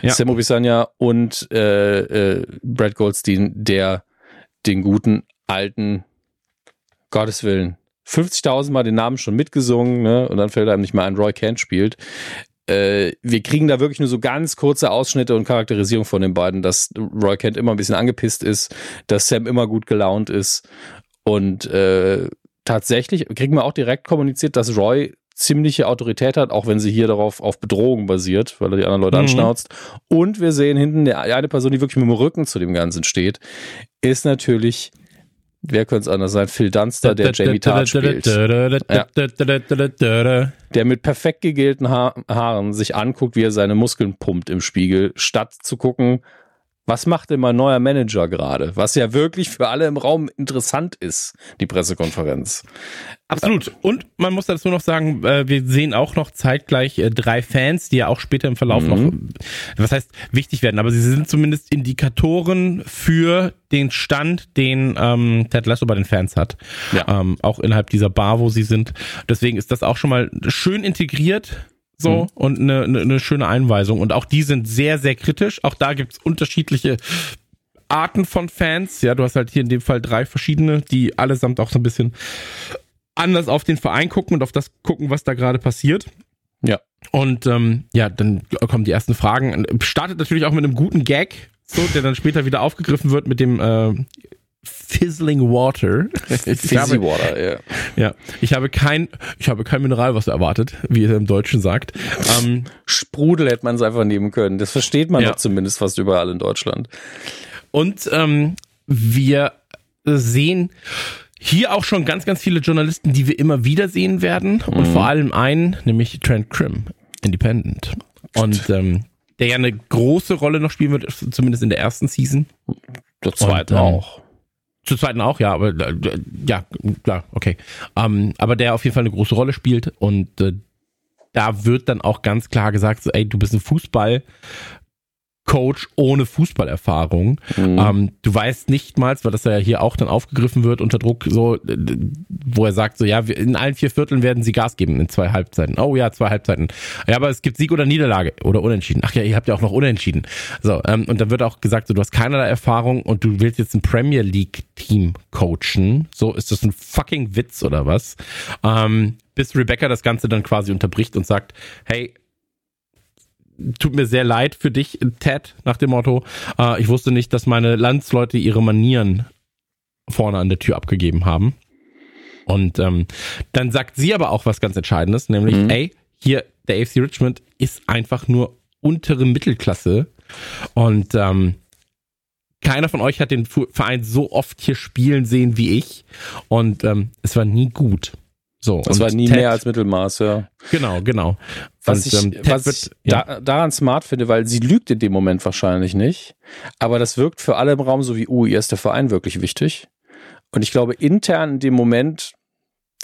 Ja. Sam Obisanya und äh, äh, Brad Goldstein, der den guten alten Gottes Willen. 50.000 Mal den Namen schon mitgesungen, ne? Und dann fällt einem nicht mal ein, Roy Kent spielt. Äh, wir kriegen da wirklich nur so ganz kurze Ausschnitte und Charakterisierung von den beiden, dass Roy Kent immer ein bisschen angepisst ist, dass Sam immer gut gelaunt ist. Und äh, tatsächlich kriegen wir auch direkt kommuniziert, dass Roy ziemliche Autorität hat, auch wenn sie hier darauf auf Bedrohung basiert, weil er die anderen Leute mhm. anschnauzt. Und wir sehen hinten der, eine Person, die wirklich mit dem Rücken zu dem Ganzen steht, ist natürlich Wer könnte es anders sein? Phil Dunster, der Jamie Tart spielt. Ja. Der mit perfekt gegelten ha Haaren sich anguckt, wie er seine Muskeln pumpt im Spiegel, statt zu gucken, Was macht denn mein neuer Manager gerade? Was ja wirklich für alle im Raum interessant ist, die Pressekonferenz. Absolut. Und man muss dazu noch sagen, äh, wir sehen auch noch zeitgleich äh, drei Fans, die ja auch später im Verlauf mhm. noch, was heißt, wichtig werden, aber sie sind zumindest Indikatoren für den Stand, den ähm, Ted Lasso bei den Fans hat. Ja. Ähm, auch innerhalb dieser Bar, wo sie sind. Deswegen ist das auch schon mal schön integriert so mhm. und eine, eine, eine schöne Einweisung. Und auch die sind sehr, sehr kritisch. Auch da gibt's unterschiedliche Arten von Fans. Ja, du hast halt hier in dem Fall drei verschiedene, die allesamt auch so ein bisschen anders auf den Verein gucken und auf das gucken, was da gerade passiert. Ja. Und ähm, ja, dann kommen die ersten Fragen. Startet natürlich auch mit einem guten Gag, so, der dann später wieder aufgegriffen wird mit dem äh, Fizzling Water. (laughs) Fizzy habe, Water, ja. Ja, ich habe kein, ich habe kein Mineralwasser erwartet, wie er im Deutschen sagt. Ähm, Sprudel hätte man es einfach nehmen können. Das versteht man ja. doch zumindest fast überall in Deutschland. Und ähm, wir sehen hier auch schon ganz, ganz viele Journalisten, die wir immer wieder sehen werden. Und mhm. vor allem einen, nämlich Trent Krim, Independent. Und ähm, der ja eine große Rolle noch spielen wird, zumindest in der ersten Season. Der zweite Und, ähm, auch. Zur zweiten auch, ja, aber äh, ja, klar, okay. Ähm, aber der auf jeden Fall eine große Rolle spielt und äh, da wird dann auch ganz klar gesagt, so, ey, du bist ein Fußball Coach ohne Fußballerfahrung. Mhm. Ähm, du weißt nicht mal, weil das ja hier auch dann aufgegriffen wird unter Druck, so, wo er sagt, so, ja, in allen vier Vierteln werden sie Gas geben in zwei Halbzeiten. Oh ja, zwei Halbzeiten. Ja, aber es gibt Sieg oder Niederlage oder Unentschieden. Ach ja, ihr habt ja auch noch Unentschieden. So, ähm, und dann wird auch gesagt, so, du hast keinerlei Erfahrung und du willst jetzt ein Premier League Team coachen. So, ist das ein fucking Witz oder was? Ähm, bis Rebecca das Ganze dann quasi unterbricht und sagt, hey, tut mir sehr leid für dich, Ted, nach dem Motto, äh, ich wusste nicht, dass meine Landsleute ihre Manieren vorne an der Tür abgegeben haben. Und ähm, dann sagt sie aber auch was ganz Entscheidendes, nämlich, mhm. ey, hier, der AFC Richmond ist einfach nur untere Mittelklasse. Und ähm, keiner von euch hat den Verein so oft hier spielen sehen wie ich. Und ähm, es war nie gut. So, das war nie Ted, mehr als Mittelmaß, ja. Genau, genau. Was und, ich, ähm, was wird, ich ja. da, daran smart finde, weil sie lügt in dem Moment wahrscheinlich nicht, aber das wirkt für alle im Raum so wie, uh, ihr ist der Verein wirklich wichtig. Und ich glaube, intern in dem Moment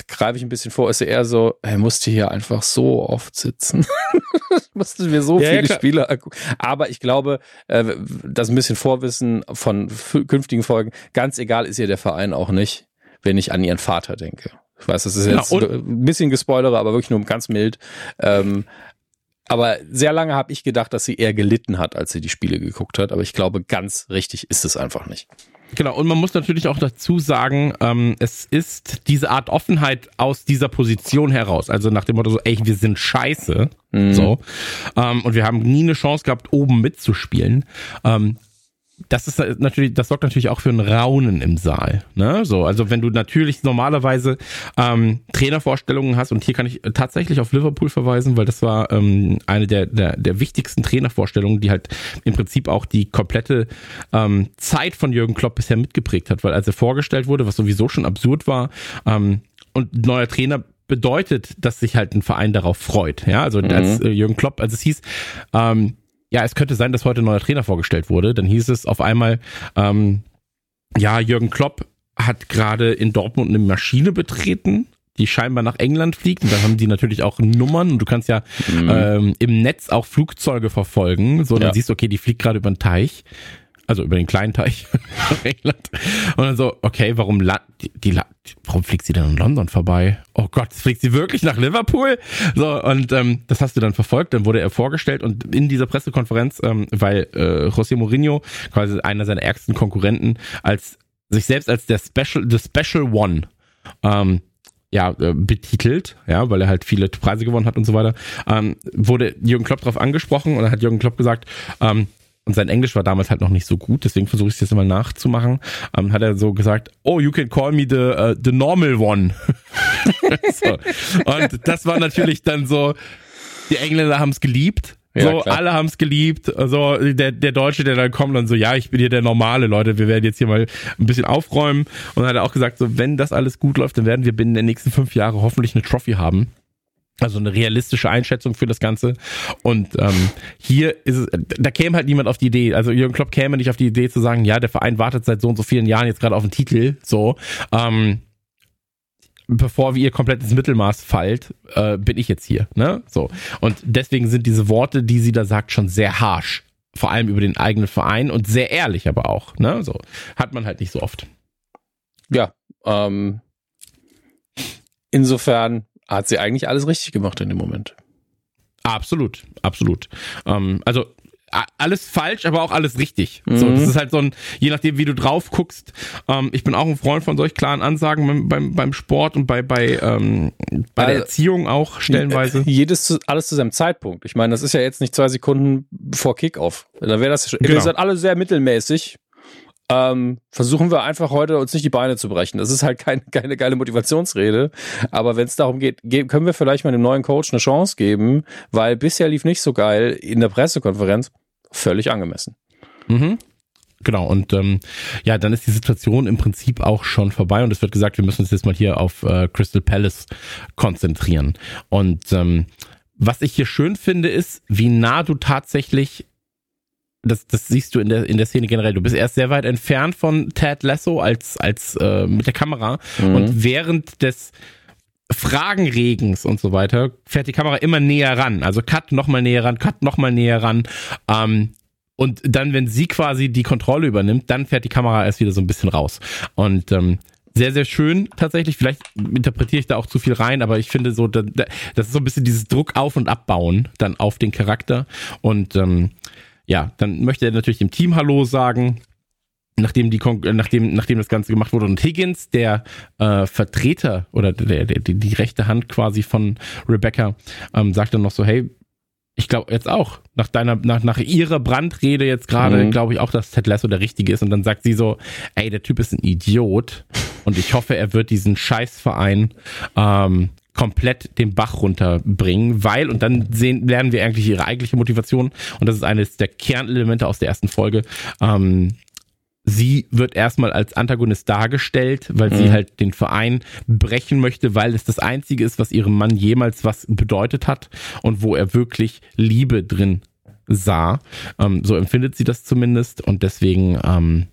greife ich ein bisschen vor, ist er eher so, er musste hier einfach so oft sitzen. (laughs) mussten wir so ja, viele ja, Spiele Aber ich glaube, äh, das ein bisschen Vorwissen von künftigen Folgen, ganz egal ist ihr der Verein auch nicht, wenn ich an ihren Vater denke. Ich weiß, das ist jetzt ja, ein bisschen gespoilere, aber wirklich nur ganz mild. Ähm, aber sehr lange habe ich gedacht, dass sie eher gelitten hat, als sie die Spiele geguckt hat. Aber ich glaube, ganz richtig ist es einfach nicht. Genau, und man muss natürlich auch dazu sagen, ähm, es ist diese Art Offenheit aus dieser Position heraus. Also nach dem Motto so, ey, wir sind scheiße. Mhm. So. Ähm, und wir haben nie eine Chance gehabt, oben mitzuspielen. Ähm, das ist natürlich, das sorgt natürlich auch für ein Raunen im Saal. Ne? So, also wenn du natürlich normalerweise ähm, Trainervorstellungen hast, und hier kann ich tatsächlich auf Liverpool verweisen, weil das war ähm, eine der, der, der wichtigsten Trainervorstellungen, die halt im Prinzip auch die komplette ähm, Zeit von Jürgen Klopp bisher mitgeprägt hat, weil als er vorgestellt wurde, was sowieso schon absurd war, ähm, und neuer Trainer bedeutet, dass sich halt ein Verein darauf freut. Ja, also mhm. als äh, Jürgen Klopp, als es hieß, ähm, ja, es könnte sein, dass heute ein neuer Trainer vorgestellt wurde. Dann hieß es auf einmal, ähm, ja, Jürgen Klopp hat gerade in Dortmund eine Maschine betreten, die scheinbar nach England fliegt. Und dann haben die natürlich auch Nummern und du kannst ja mhm. ähm, im Netz auch Flugzeuge verfolgen. So, dann ja. siehst du, okay, die fliegt gerade über den Teich also über den kleinen Teich (laughs) England. Und dann so, okay, warum, die, die, warum fliegt sie denn in London vorbei? Oh Gott, fliegt sie wirklich nach Liverpool? So, und ähm, das hast du dann verfolgt, dann wurde er vorgestellt und in dieser Pressekonferenz, ähm, weil äh, José Mourinho, quasi einer seiner ärgsten Konkurrenten, als sich selbst als der Special, the Special One ähm, ja, äh, betitelt, ja, weil er halt viele Preise gewonnen hat und so weiter, ähm, wurde Jürgen Klopp darauf angesprochen und dann hat Jürgen Klopp gesagt, ähm, und sein Englisch war damals halt noch nicht so gut, deswegen versuche ich es jetzt mal nachzumachen, ähm, hat er so gesagt, oh, you can call me the, uh, the normal one. (laughs) so. Und das war natürlich dann so, die Engländer haben es geliebt, so, klar. alle haben es geliebt. So, der, der Deutsche, der dann kommt, dann so, ja, ich bin hier der normale, Leute, wir werden jetzt hier mal ein bisschen aufräumen. Und dann hat er auch gesagt, so, wenn das alles gut läuft, dann werden wir binnen der nächsten fünf Jahre hoffentlich eine Trophy haben. Also eine realistische Einschätzung für das Ganze. Und ähm, hier ist es, da käme halt niemand auf die Idee, also Jürgen Klopp käme nicht auf die Idee zu sagen, ja, der Verein wartet seit so und so vielen Jahren jetzt gerade auf den Titel, so. Ähm, bevor wir ihr komplett ins Mittelmaß fallt, äh, bin ich jetzt hier, ne? So. Und deswegen sind diese Worte, die sie da sagt, schon sehr harsh. Vor allem über den eigenen Verein und sehr ehrlich aber auch, ne? So. Hat man halt nicht so oft. Ja, ähm, insofern hat sie eigentlich alles richtig gemacht in dem Moment. Absolut, absolut. Ähm, also alles falsch, aber auch alles richtig. Mhm. So, das ist halt so ein, je nachdem, wie du drauf guckst. Ähm, ich bin auch ein Freund von solch klaren Ansagen beim, beim, beim Sport und bei, bei, ähm, bei also, der Erziehung auch stellenweise. Jedes, alles zu seinem Zeitpunkt. Ich meine, das ist ja jetzt nicht zwei Sekunden vor Kickoff. Da wäre das, genau. ihr seid alle sehr mittelmäßig ähm, versuchen wir einfach heute uns nicht die Beine zu brechen. Das ist halt kein, (laughs) keine geile Motivationsrede. Aber wenn es darum geht, können wir vielleicht mal dem neuen Coach eine Chance geben, weil bisher lief nicht so geil in der Pressekonferenz. Völlig angemessen. Mhm. Genau, und ähm, ja, dann ist die Situation im Prinzip auch schon vorbei und es wird gesagt, wir müssen uns jetzt mal hier auf äh, Crystal Palace konzentrieren. Und ähm, was ich hier schön finde, ist, wie nah du tatsächlich das, das siehst du in der, in der Szene generell. Du bist erst sehr weit entfernt von Ted Lasso als, als äh, mit der Kamera. Mhm. Und während des Fragenregens und so weiter fährt die Kamera immer näher ran. Also Cut nochmal näher ran, Cut nochmal näher ran. Ähm, und dann, wenn sie quasi die Kontrolle übernimmt, dann fährt die Kamera erst wieder so ein bisschen raus. Und ähm, sehr, sehr schön tatsächlich. Vielleicht interpretiere ich da auch zu viel rein, aber ich finde so, das ist so ein bisschen dieses Druck auf und abbauen dann auf den Charakter. Und ähm, ja, dann möchte er natürlich dem Team Hallo sagen, nachdem die nachdem nachdem das Ganze gemacht wurde. Und Higgins, der äh, Vertreter oder der, der die, die rechte Hand quasi von Rebecca, ähm, sagt dann noch so, hey, ich glaube jetzt auch nach deiner nach nach ihrer Brandrede jetzt gerade mhm. glaube ich auch, dass Ted Lasso der richtige ist. Und dann sagt sie so, ey, der Typ ist ein Idiot. Und ich hoffe, er wird diesen Scheißverein ähm, komplett den Bach runterbringen, weil, und dann sehen, lernen wir eigentlich ihre eigentliche Motivation, und das ist eines der Kernelemente aus der ersten Folge, ähm, sie wird erstmal als Antagonist dargestellt, weil mhm. sie halt den Verein brechen möchte, weil es das einzige ist, was ihrem Mann jemals was bedeutet hat und wo er wirklich Liebe drin sah. Ähm, so empfindet sie das zumindest und deswegen, ähm,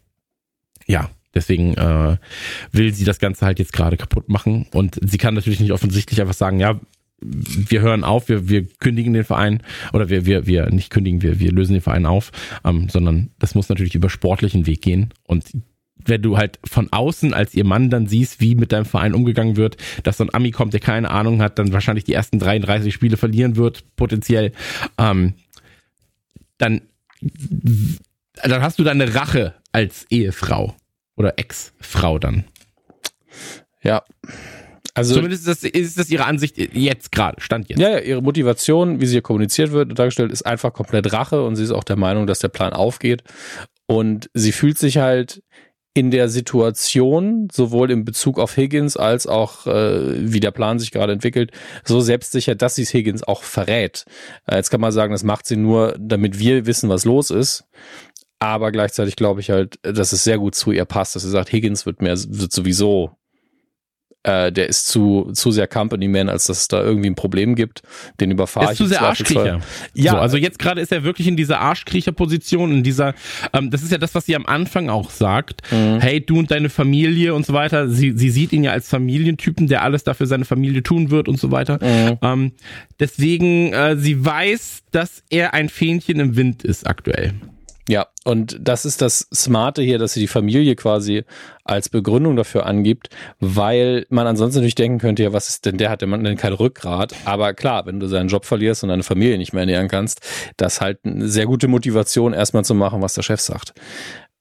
ja, Deswegen äh, will sie das Ganze halt jetzt gerade kaputt machen. Und sie kann natürlich nicht offensichtlich einfach sagen, ja, wir hören auf, wir, wir kündigen den Verein oder wir, wir, wir nicht kündigen, wir, wir lösen den Verein auf, ähm, sondern das muss natürlich über sportlichen Weg gehen. Und wenn du halt von außen als ihr Mann dann siehst, wie mit deinem Verein umgegangen wird, dass so ein Ami kommt, der keine Ahnung hat, dann wahrscheinlich die ersten 33 Spiele verlieren wird, potenziell, ähm, dann, dann hast du deine Rache als Ehefrau. Oder Ex-Frau dann. Ja. Also, Zumindest ist das, ist das ihre Ansicht jetzt gerade, stand jetzt. Ja, ja, ihre Motivation, wie sie hier kommuniziert wird und dargestellt, ist einfach komplett Rache und sie ist auch der Meinung, dass der Plan aufgeht. Und sie fühlt sich halt in der Situation, sowohl in Bezug auf Higgins als auch äh, wie der Plan sich gerade entwickelt, so selbstsicher, dass sie es Higgins auch verrät. Äh, jetzt kann man sagen, das macht sie nur, damit wir wissen, was los ist. Aber gleichzeitig glaube ich halt, dass es sehr gut zu ihr passt, dass sie sagt, Higgins wird mehr, wird sowieso, äh, der ist zu, zu sehr Company Man, als dass es da irgendwie ein Problem gibt. Den überfahre ich. Ist zu sehr Arschkriecher. Ja. So, also jetzt gerade ist er wirklich in dieser Arschkriecher-Position, in dieser, ähm, das ist ja das, was sie am Anfang auch sagt. Mhm. Hey, du und deine Familie und so weiter. Sie, sie sieht ihn ja als Familientypen, der alles dafür seine Familie tun wird und so weiter. Mhm. Ähm, deswegen, äh, sie weiß, dass er ein Fähnchen im Wind ist aktuell. Ja, und das ist das Smarte hier, dass sie die Familie quasi als Begründung dafür angibt, weil man ansonsten natürlich denken könnte, ja, was ist denn der, hat der Mann denn kein Rückgrat? Aber klar, wenn du seinen Job verlierst und deine Familie nicht mehr ernähren kannst, das ist halt eine sehr gute Motivation, erstmal zu machen, was der Chef sagt.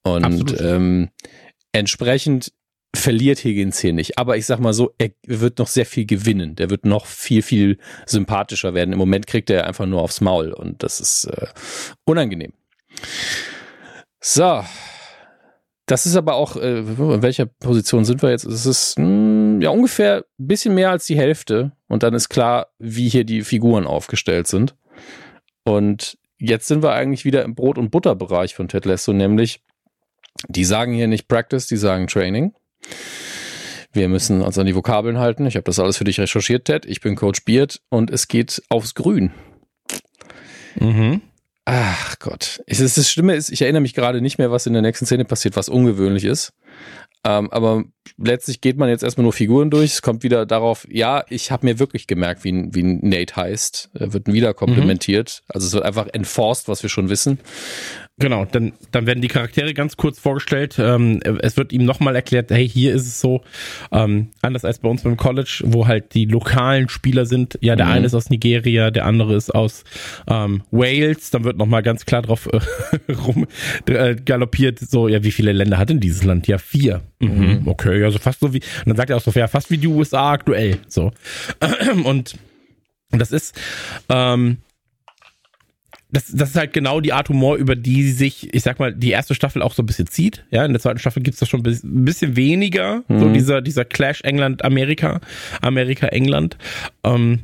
Und ähm, entsprechend verliert Higgins hier nicht. Aber ich sag mal so, er wird noch sehr viel gewinnen. Der wird noch viel, viel sympathischer werden. Im Moment kriegt er einfach nur aufs Maul und das ist äh, unangenehm. So. Das ist aber auch, äh, in welcher Position sind wir jetzt? Es ist mh, hm, ja ungefähr ein bisschen mehr als die Hälfte. Und dann ist klar, wie hier die Figuren aufgestellt sind. Und jetzt sind wir eigentlich wieder im Brot- und Butterbereich von Ted Lasso, nämlich die sagen hier nicht Practice, die sagen Training. Wir müssen uns an die Vokabeln halten. Ich habe das alles für dich recherchiert, Ted. Ich bin Coach Beard und es geht aufs Grün. Mhm. Ach Gott. Es ist, das Schlimme ist, ich erinnere mich gerade nicht mehr, was in der nächsten Szene passiert, was ungewöhnlich ist. Ähm, aber letztlich geht man jetzt erstmal nur Figuren durch. Es kommt wieder darauf, ja, ich habe mir wirklich gemerkt, wie, wie Nate heißt. Er wird wieder komplementiert. Mhm. Also es wird einfach enforced, was wir schon wissen. Genau, dann, dann werden die Charaktere ganz kurz vorgestellt. Ähm, es wird ihm nochmal erklärt, hey, hier ist es so, ähm, anders als bei uns beim College, wo halt die lokalen Spieler sind. Ja, der mhm. eine ist aus Nigeria, der andere ist aus ähm, Wales. Dann wird nochmal ganz klar drauf äh, (laughs) rum äh, galoppiert, so, ja, wie viele Länder hat denn dieses Land? Ja, vier. Mhm. Okay, also fast so wie, und dann sagt er auch so, ja, fast wie die USA aktuell. So. (clears throat) Und das ist, ähm, das, das ist halt genau die Art Humor, über die sich, ich sag mal, die erste Staffel auch so ein bisschen zieht. Ja, in der zweiten Staffel gibt's das schon ein bisschen weniger, mhm. so dieser, dieser Clash England-Amerika, Amerika-England. Ähm,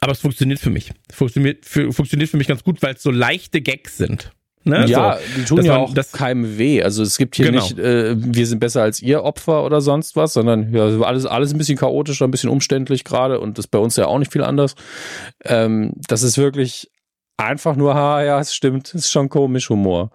aber es funktioniert für mich. Funktioniert für, funktioniert für mich ganz gut, weil es so leichte Gags sind. Ne? Ja, so, die tun ja auch das keinem weh. Also es gibt hier genau. nicht, äh, wir sind besser als ihr Opfer oder sonst was, sondern ja, alles, alles ein bisschen chaotisch, ein bisschen umständlich gerade und das bei uns ja auch nicht viel anders. Ähm, das ist wirklich einfach nur, ha, ja, es stimmt, es ist schon komisch Humor.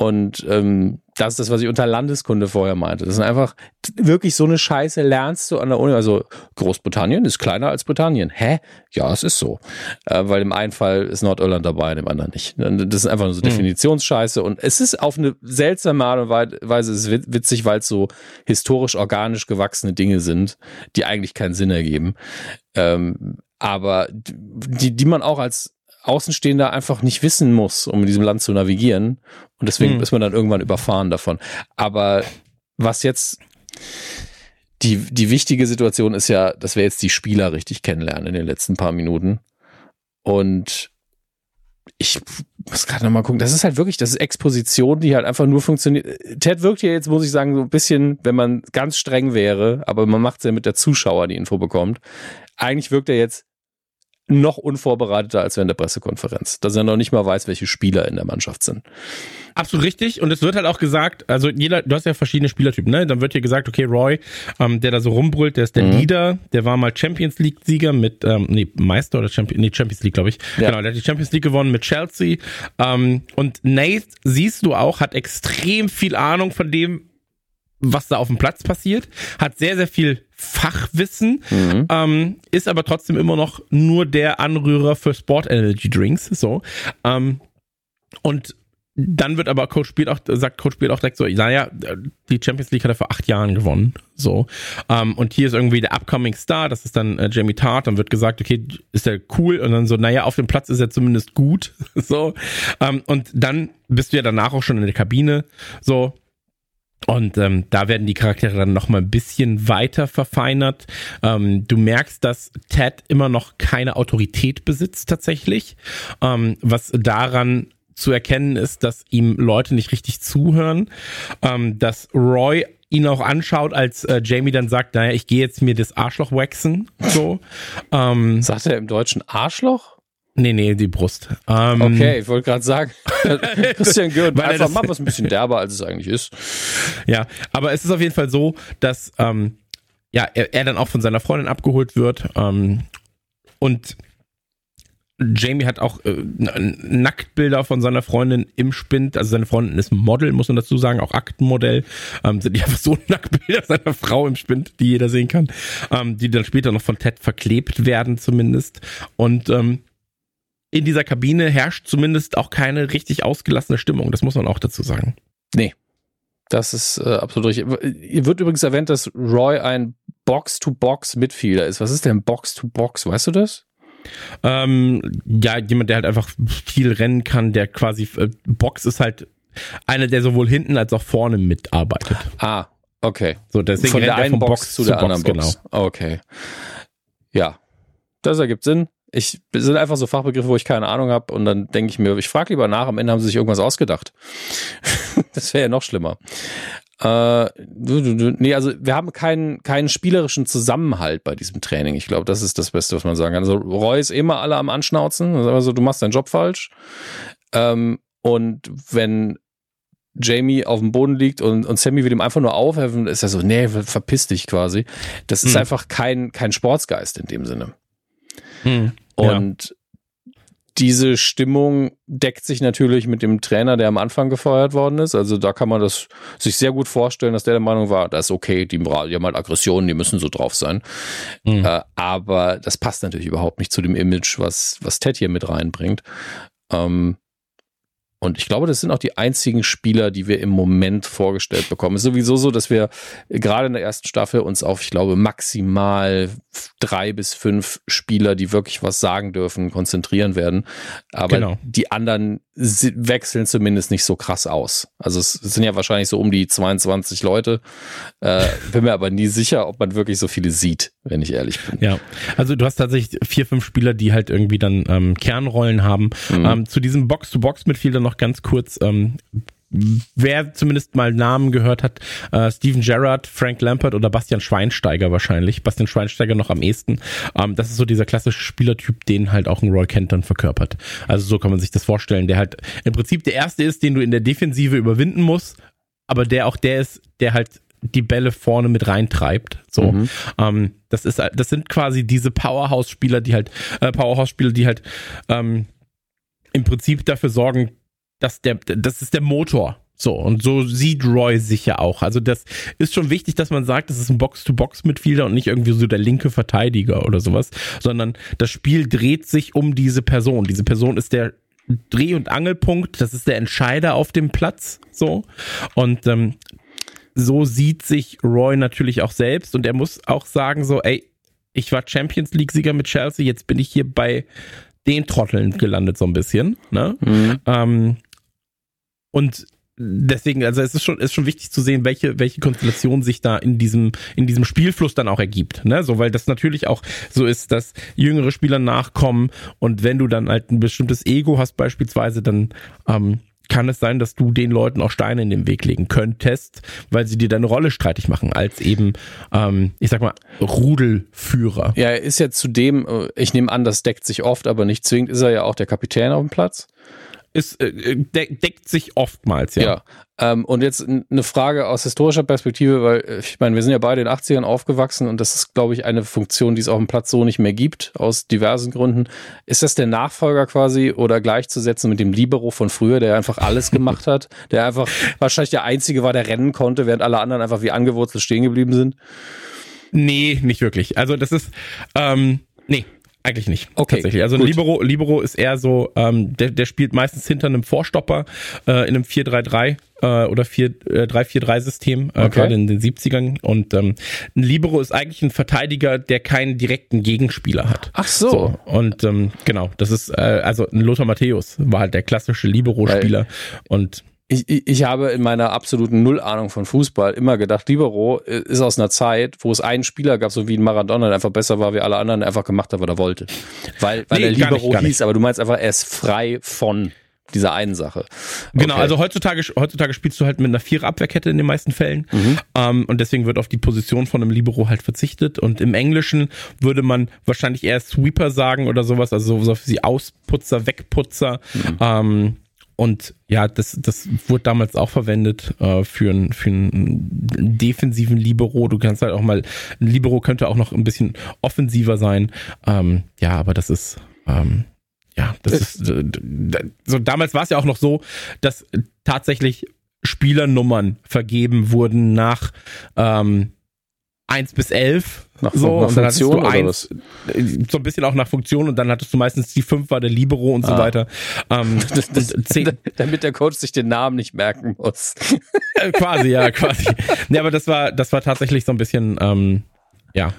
Und ähm, das ist das, was ich unter Landeskunde vorher meinte. Das ist einfach wirklich so eine Scheiße lernst du an der Uni. Also Großbritannien ist kleiner als Britannien. Hä? Ja, es ist so. Äh, weil im einen Fall ist Nordirland dabei, im anderen nicht. Das ist einfach nur so hm. Definitionsscheiße. Und es ist auf eine seltsame Art und Weise es ist witzig, weil es so historisch organisch gewachsene Dinge sind, die eigentlich keinen Sinn ergeben. Ähm, aber die, die man auch als Außenstehender einfach nicht wissen muss, um in diesem Land zu navigieren. Und deswegen hm. ist man dann irgendwann überfahren davon. Aber was jetzt die, die wichtige Situation ist ja, dass wir jetzt die Spieler richtig kennenlernen in den letzten paar Minuten. Und ich muss gerade nochmal gucken. Das ist halt wirklich, das ist Exposition, die halt einfach nur funktioniert. Ted wirkt ja jetzt, muss ich sagen, so ein bisschen, wenn man ganz streng wäre, aber man macht es ja mit der Zuschauer, die Info bekommt. Eigentlich wirkt er jetzt noch unvorbereiteter als während der Pressekonferenz, dass er noch nicht mal weiß, welche Spieler in der Mannschaft sind. Absolut richtig. Und es wird halt auch gesagt, also jeder, du hast ja verschiedene Spielertypen, ne? Dann wird hier gesagt, okay, Roy, ähm, der da so rumbrüllt, der ist der mhm. Leader, der war mal Champions League-Sieger mit, ähm, nee, Meister oder Champions, nee, Champions League, glaube ich. Ja. Genau, der hat die Champions League gewonnen mit Chelsea. Ähm, und Nate, siehst du auch, hat extrem viel Ahnung von dem, was da auf dem Platz passiert, hat sehr, sehr viel Fachwissen, mhm. ähm, ist aber trotzdem immer noch nur der Anrührer für Sport Energy Drinks, so. Ähm, und dann wird aber Coach Spiel auch, sagt Coach Spiel auch direkt so, naja, die Champions League hat er vor acht Jahren gewonnen, so. Ähm, und hier ist irgendwie der upcoming Star, das ist dann äh, Jamie Tart, dann wird gesagt, okay, ist er cool? Und dann so, naja, auf dem Platz ist er zumindest gut, (laughs) so. Ähm, und dann bist du ja danach auch schon in der Kabine, so. Und ähm, da werden die Charaktere dann noch mal ein bisschen weiter verfeinert. Ähm, du merkst, dass Ted immer noch keine Autorität besitzt tatsächlich, ähm, was daran zu erkennen ist, dass ihm Leute nicht richtig zuhören, ähm, dass Roy ihn auch anschaut, als äh, Jamie dann sagt, naja, ich gehe jetzt mir das Arschloch waxen. So. Ähm, Sagt er im Deutschen Arschloch? Nee, nee, die Brust. Ähm, okay, ich wollte gerade sagen, (laughs) Christian Gürtel, einfach mal was ein bisschen derber, als es eigentlich ist. Ja, aber es ist auf jeden Fall so, dass ähm, ja, er, er dann auch von seiner Freundin abgeholt wird ähm, und Jamie hat auch äh, Nacktbilder von seiner Freundin im Spind. Also seine Freundin ist Model, muss man dazu sagen, auch Aktenmodell. Ähm, sind die einfach (laughs) so Nacktbilder seiner Frau im Spind, die jeder sehen kann, ähm, die dann später noch von Ted verklebt werden zumindest. Und ähm, in dieser Kabine herrscht zumindest auch keine richtig ausgelassene Stimmung. Das muss man auch dazu sagen. Nee. Das ist äh, absolut richtig. Hier wird übrigens erwähnt, dass Roy ein Box-to-Box-Mitfielder ist. Was ist denn Box-to-Box? Weißt du das? Ähm, ja, jemand, der halt einfach viel rennen kann, der quasi äh, Box ist halt einer, der sowohl hinten als auch vorne mitarbeitet. Ah, okay. So, deswegen Von der einen Box, Box, zu der Box, anderen Box. Genau. Okay. Ja, das ergibt Sinn. Ich das sind einfach so Fachbegriffe, wo ich keine Ahnung habe und dann denke ich mir, ich frage lieber nach, am Ende haben sie sich irgendwas ausgedacht. (laughs) das wäre ja noch schlimmer. Äh, nee, also wir haben keinen, keinen spielerischen Zusammenhalt bei diesem Training. Ich glaube, das ist das Beste, was man sagen kann. Also Roy ist immer alle am Anschnauzen. Also du machst deinen Job falsch. Ähm, und wenn Jamie auf dem Boden liegt und, und Sammy will ihm einfach nur aufhelfen, ist er so, nee, verpiss dich quasi. Das ist Hm. einfach kein, kein Sportsgeist in dem Sinne. Hm. Und diese Stimmung deckt sich natürlich mit dem Trainer, der am Anfang gefeuert worden ist. Also da kann man das sich sehr gut vorstellen, dass der der Meinung war, das ist okay, die, die haben halt Aggressionen, die müssen so drauf sein. Hm. Äh, aber das passt natürlich überhaupt nicht zu dem Image, was, was Ted hier mit reinbringt. Ähm, und ich glaube, das sind auch die einzigen Spieler, die wir im Moment vorgestellt bekommen. Es ist sowieso so, dass wir gerade in der ersten Staffel uns auf, ich glaube, maximal drei bis fünf Spieler, die wirklich was sagen dürfen, konzentrieren werden. Aber Genau. die anderen wechseln zumindest nicht so krass aus. Also es sind ja wahrscheinlich so um die 22 Leute. Äh, bin mir aber nie sicher, ob man wirklich so viele sieht, wenn ich ehrlich bin. Ja, also du hast tatsächlich vier, fünf Spieler, die halt irgendwie dann ähm, Kernrollen haben. Mhm. Ähm, zu diesem Box-to-Box-Midfielder noch ganz kurz. Ähm, Wer zumindest mal Namen gehört hat, äh, Steven Gerrard, Frank Lampard oder Bastian Schweinsteiger wahrscheinlich. Bastian Schweinsteiger noch am ehesten. Ähm, das ist so dieser klassische Spielertyp, den halt auch ein Roy Kent dann verkörpert. Also so kann man sich das vorstellen, der halt im Prinzip der erste ist, den du in der Defensive überwinden musst, aber der auch der ist, der halt die Bälle vorne mit reintreibt. So, Mhm. ähm, das ist, das sind quasi diese Powerhouse-Spieler, die halt äh, Powerhouse-Spieler, die halt ähm, im Prinzip dafür sorgen, dass der, das ist der Motor. So, und so sieht Roy sich ja auch. Also das ist schon wichtig, dass man sagt, das ist ein Box-to-Box-Mitfielder und nicht irgendwie so der linke Verteidiger oder sowas, sondern das Spiel dreht sich um diese Person. Diese Person ist der Dreh- und Angelpunkt, das ist der Entscheider auf dem Platz. So. Und ähm, so sieht sich Roy natürlich auch selbst und er muss auch sagen, so, ey, ich war Champions League-Sieger mit Chelsea, jetzt bin ich hier bei den Trotteln gelandet, so ein bisschen. Ne? Mhm. Ähm, und deswegen, also es ist schon, ist schon wichtig zu sehen, welche, welche Konstellation sich da in diesem, in diesem Spielfluss dann auch ergibt. Ne? So, weil das natürlich auch so ist, dass jüngere Spieler nachkommen und wenn du dann halt ein bestimmtes Ego hast, beispielsweise, dann ähm, kann es sein, dass du den Leuten auch Steine in den Weg legen könntest, weil sie dir deine Rolle streitig machen, als eben, ähm, ich sag mal, Rudelführer. Ja, er ist ja zudem, äh, ich nehme an, das deckt sich oft, aber nicht zwingend, ist er ja auch der Kapitän auf dem Platz. Ist, äh, de deckt sich oftmals, ja. Ja. Ähm, und jetzt eine Frage aus historischer Perspektive, weil äh, ich meine, wir sind ja beide in den 80ern aufgewachsen und das ist, glaube ich, eine Funktion, die es auf dem Platz so nicht mehr gibt, aus diversen Gründen. Ist das der Nachfolger quasi oder gleichzusetzen mit dem Libero von früher, der einfach alles (laughs) gemacht hat, der einfach wahrscheinlich der Einzige war, der rennen konnte, während alle anderen einfach wie angewurzelt stehen geblieben sind? Nee, nicht wirklich. Also das ist, ähm, nee, eigentlich nicht. Okay, Tatsächlich. Also. Libero, Libero ist eher so, ähm, der, der spielt meistens hinter einem Vorstopper äh, in einem 4-3-3 äh, oder 4, äh, 3-4-3-System, äh, Okay. gerade in den 70ern. Und ähm, ein Libero ist eigentlich ein Verteidiger, der keinen direkten Gegenspieler hat. Ach so. Und ähm, genau, das ist, äh, also ein Lothar Matthäus war halt der klassische Libero-Spieler. Und Ich, ich, ich habe in meiner absoluten Null-Ahnung von Fußball immer gedacht, Libero äh, ist aus einer Zeit, wo es einen Spieler gab, so wie ein Maradona, der einfach besser war wie alle anderen, der einfach gemacht hat, was er wollte. Weil, weil Nee, er Libero nicht, hieß, nicht. aber du meinst einfach, er ist frei von dieser einen Sache. Genau, Okay. also heutzutage, heutzutage spielst du halt mit einer Vierer-Abwehrkette in den meisten Fällen. Mhm. Ähm, und deswegen wird auf die Position von einem Libero halt verzichtet. Und im Englischen würde man wahrscheinlich eher Sweeper sagen oder sowas, also so wie Ausputzer, Wegputzer. Mhm. Ähm, und ja, das, das wurde damals auch verwendet äh, für, einen für einen defensiven Libero. Du kannst halt auch mal, ein Libero könnte auch noch ein bisschen offensiver sein. Ähm, ja, aber das ist, ähm, ja, das ist, äh, so damals war es ja auch noch so, dass tatsächlich Spielernummern vergeben wurden nach ähm, 1 bis 11. Nach- so, nach und dann hattest Funktion du eins, äh, so ein bisschen auch nach Funktion und dann hattest du meistens die 5 war der Libero und so Ah. weiter. Ähm, (laughs) Das, das, (laughs) zehn, (laughs) damit der Coach sich den Namen nicht merken muss. äh, quasi, ja, quasi. Nee, aber das war, das war tatsächlich so ein bisschen, ähm, ja,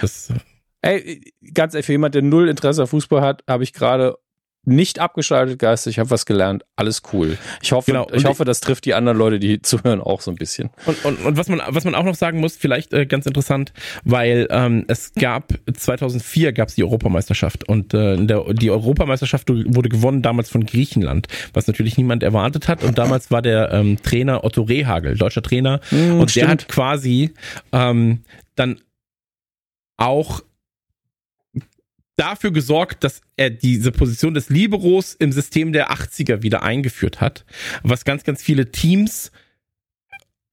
das, Ey, ganz ehrlich, für jemand, der null Interesse an Fußball hat, habe ich gerade nicht abgeschaltet geistig, ich habe was gelernt, alles cool. Ich hoffe, Genau, ich hoffe, das trifft die anderen Leute, die (laughs) zuhören, auch so ein bisschen. Und, und, und was man was man auch noch sagen muss, vielleicht äh, ganz interessant, weil ähm, es gab 2004 gab es die Europameisterschaft und äh, der, die Europameisterschaft wurde gewonnen damals von Griechenland, was natürlich niemand erwartet hat und damals war der ähm, Trainer Otto Rehagel, deutscher Trainer Mm, und der stimmt. hat quasi ähm, dann auch dafür gesorgt, dass er diese Position des Liberos im System der 80er wieder eingeführt hat, was ganz, ganz viele Teams,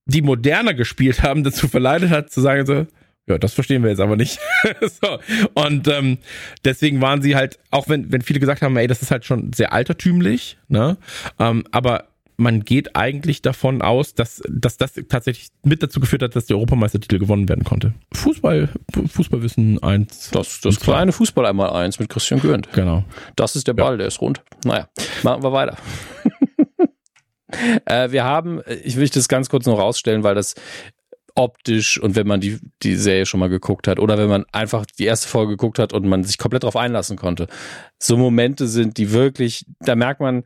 die moderner gespielt haben, dazu verleitet hat, zu sagen so, ja, das verstehen wir jetzt aber nicht. (laughs) so. Und ähm, deswegen waren sie halt, auch wenn, wenn viele gesagt haben, ey, das ist halt schon sehr altertümlich, ne? Ähm, aber man geht eigentlich davon aus, dass, dass das tatsächlich mit dazu geführt hat, dass der Europameistertitel gewonnen werden konnte. Fußball, Fußballwissen 1. Das, das kleine Fußball einmal eins mit Christian Gürnt. Genau. Das ist der Ball, ja. der ist rund. Naja, machen wir weiter. (laughs) äh, wir haben, ich will das ganz kurz noch rausstellen, weil das optisch und wenn man die, die Serie schon mal geguckt hat oder wenn man einfach die erste Folge geguckt hat und man sich komplett darauf einlassen konnte. So Momente sind, die wirklich, da merkt man,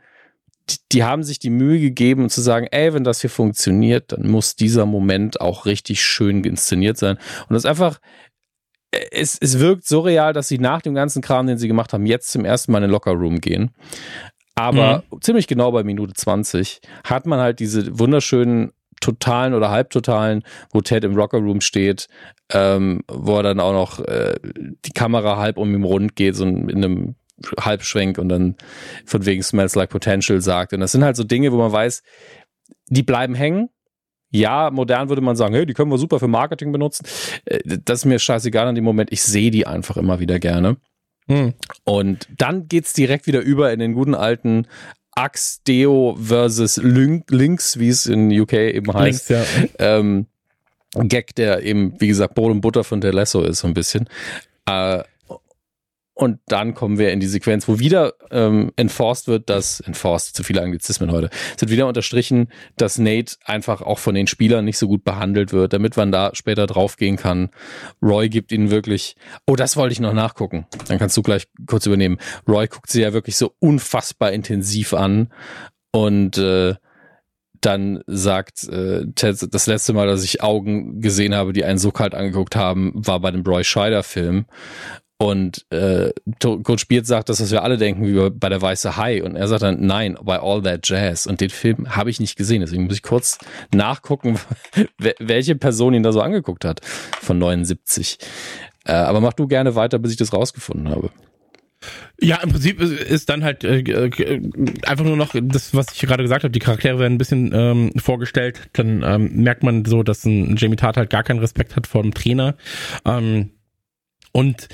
die haben sich die Mühe gegeben zu sagen, ey, wenn das hier funktioniert, dann muss dieser Moment auch richtig schön inszeniert sein. Und das ist einfach, es, es wirkt so real, dass sie nach dem ganzen Kram, den sie gemacht haben, jetzt zum ersten Mal in den Lockerroom gehen. Aber mhm. ziemlich genau bei Minute 20 hat man halt diese wunderschönen totalen oder halbtotalen, wo Ted im Lockerroom steht, ähm, wo er dann auch noch äh, die Kamera halb um ihn rund geht, so in einem Halbschwenk und dann von wegen Smells Like Potential sagt. Und das sind halt so Dinge, wo man weiß, die bleiben hängen. Ja, modern würde man sagen, hey, die können wir super für Marketing benutzen. Äh, das ist mir scheißegal an dem Moment. Ich sehe die einfach immer wieder gerne. Hm. Und dann geht's direkt wieder über in den guten alten Axe Deo versus Link, Links, wie es in UK eben heißt. Links, ja. ähm, Gag, der eben, wie gesagt, Brot und Butter von der Lesso ist, so ein bisschen. Äh, und dann kommen wir in die Sequenz, wo wieder ähm, enforced wird, dass, enforced, zu viele Anglizismen heute, es wird wieder unterstrichen, dass Nate einfach auch von den Spielern nicht so gut behandelt wird, damit man da später draufgehen kann. Roy gibt ihnen wirklich, oh, das wollte ich noch nachgucken. Dann kannst du gleich kurz übernehmen. Roy guckt sie ja wirklich so unfassbar intensiv an und äh, dann sagt äh, Ted, das letzte Mal, dass ich Augen gesehen habe, die einen so kalt angeguckt haben, war bei dem Roy Scheider Film. Und äh, Coach Beard sagt das, was wir alle denken, wie bei der Weiße Hai. Und er sagt dann, nein, bei All That Jazz. Und den Film habe ich nicht gesehen. Deswegen muss ich kurz nachgucken, (laughs) welche Person ihn da so angeguckt hat von 79. Äh, aber mach du gerne weiter, bis ich das rausgefunden habe. Ja, im Prinzip ist dann halt äh, äh, einfach nur noch das, was ich gerade gesagt habe, die Charaktere werden ein bisschen ähm, vorgestellt. Dann ähm, merkt man so, dass ein Jamie Tart halt gar keinen Respekt hat vor dem Trainer. Ähm, und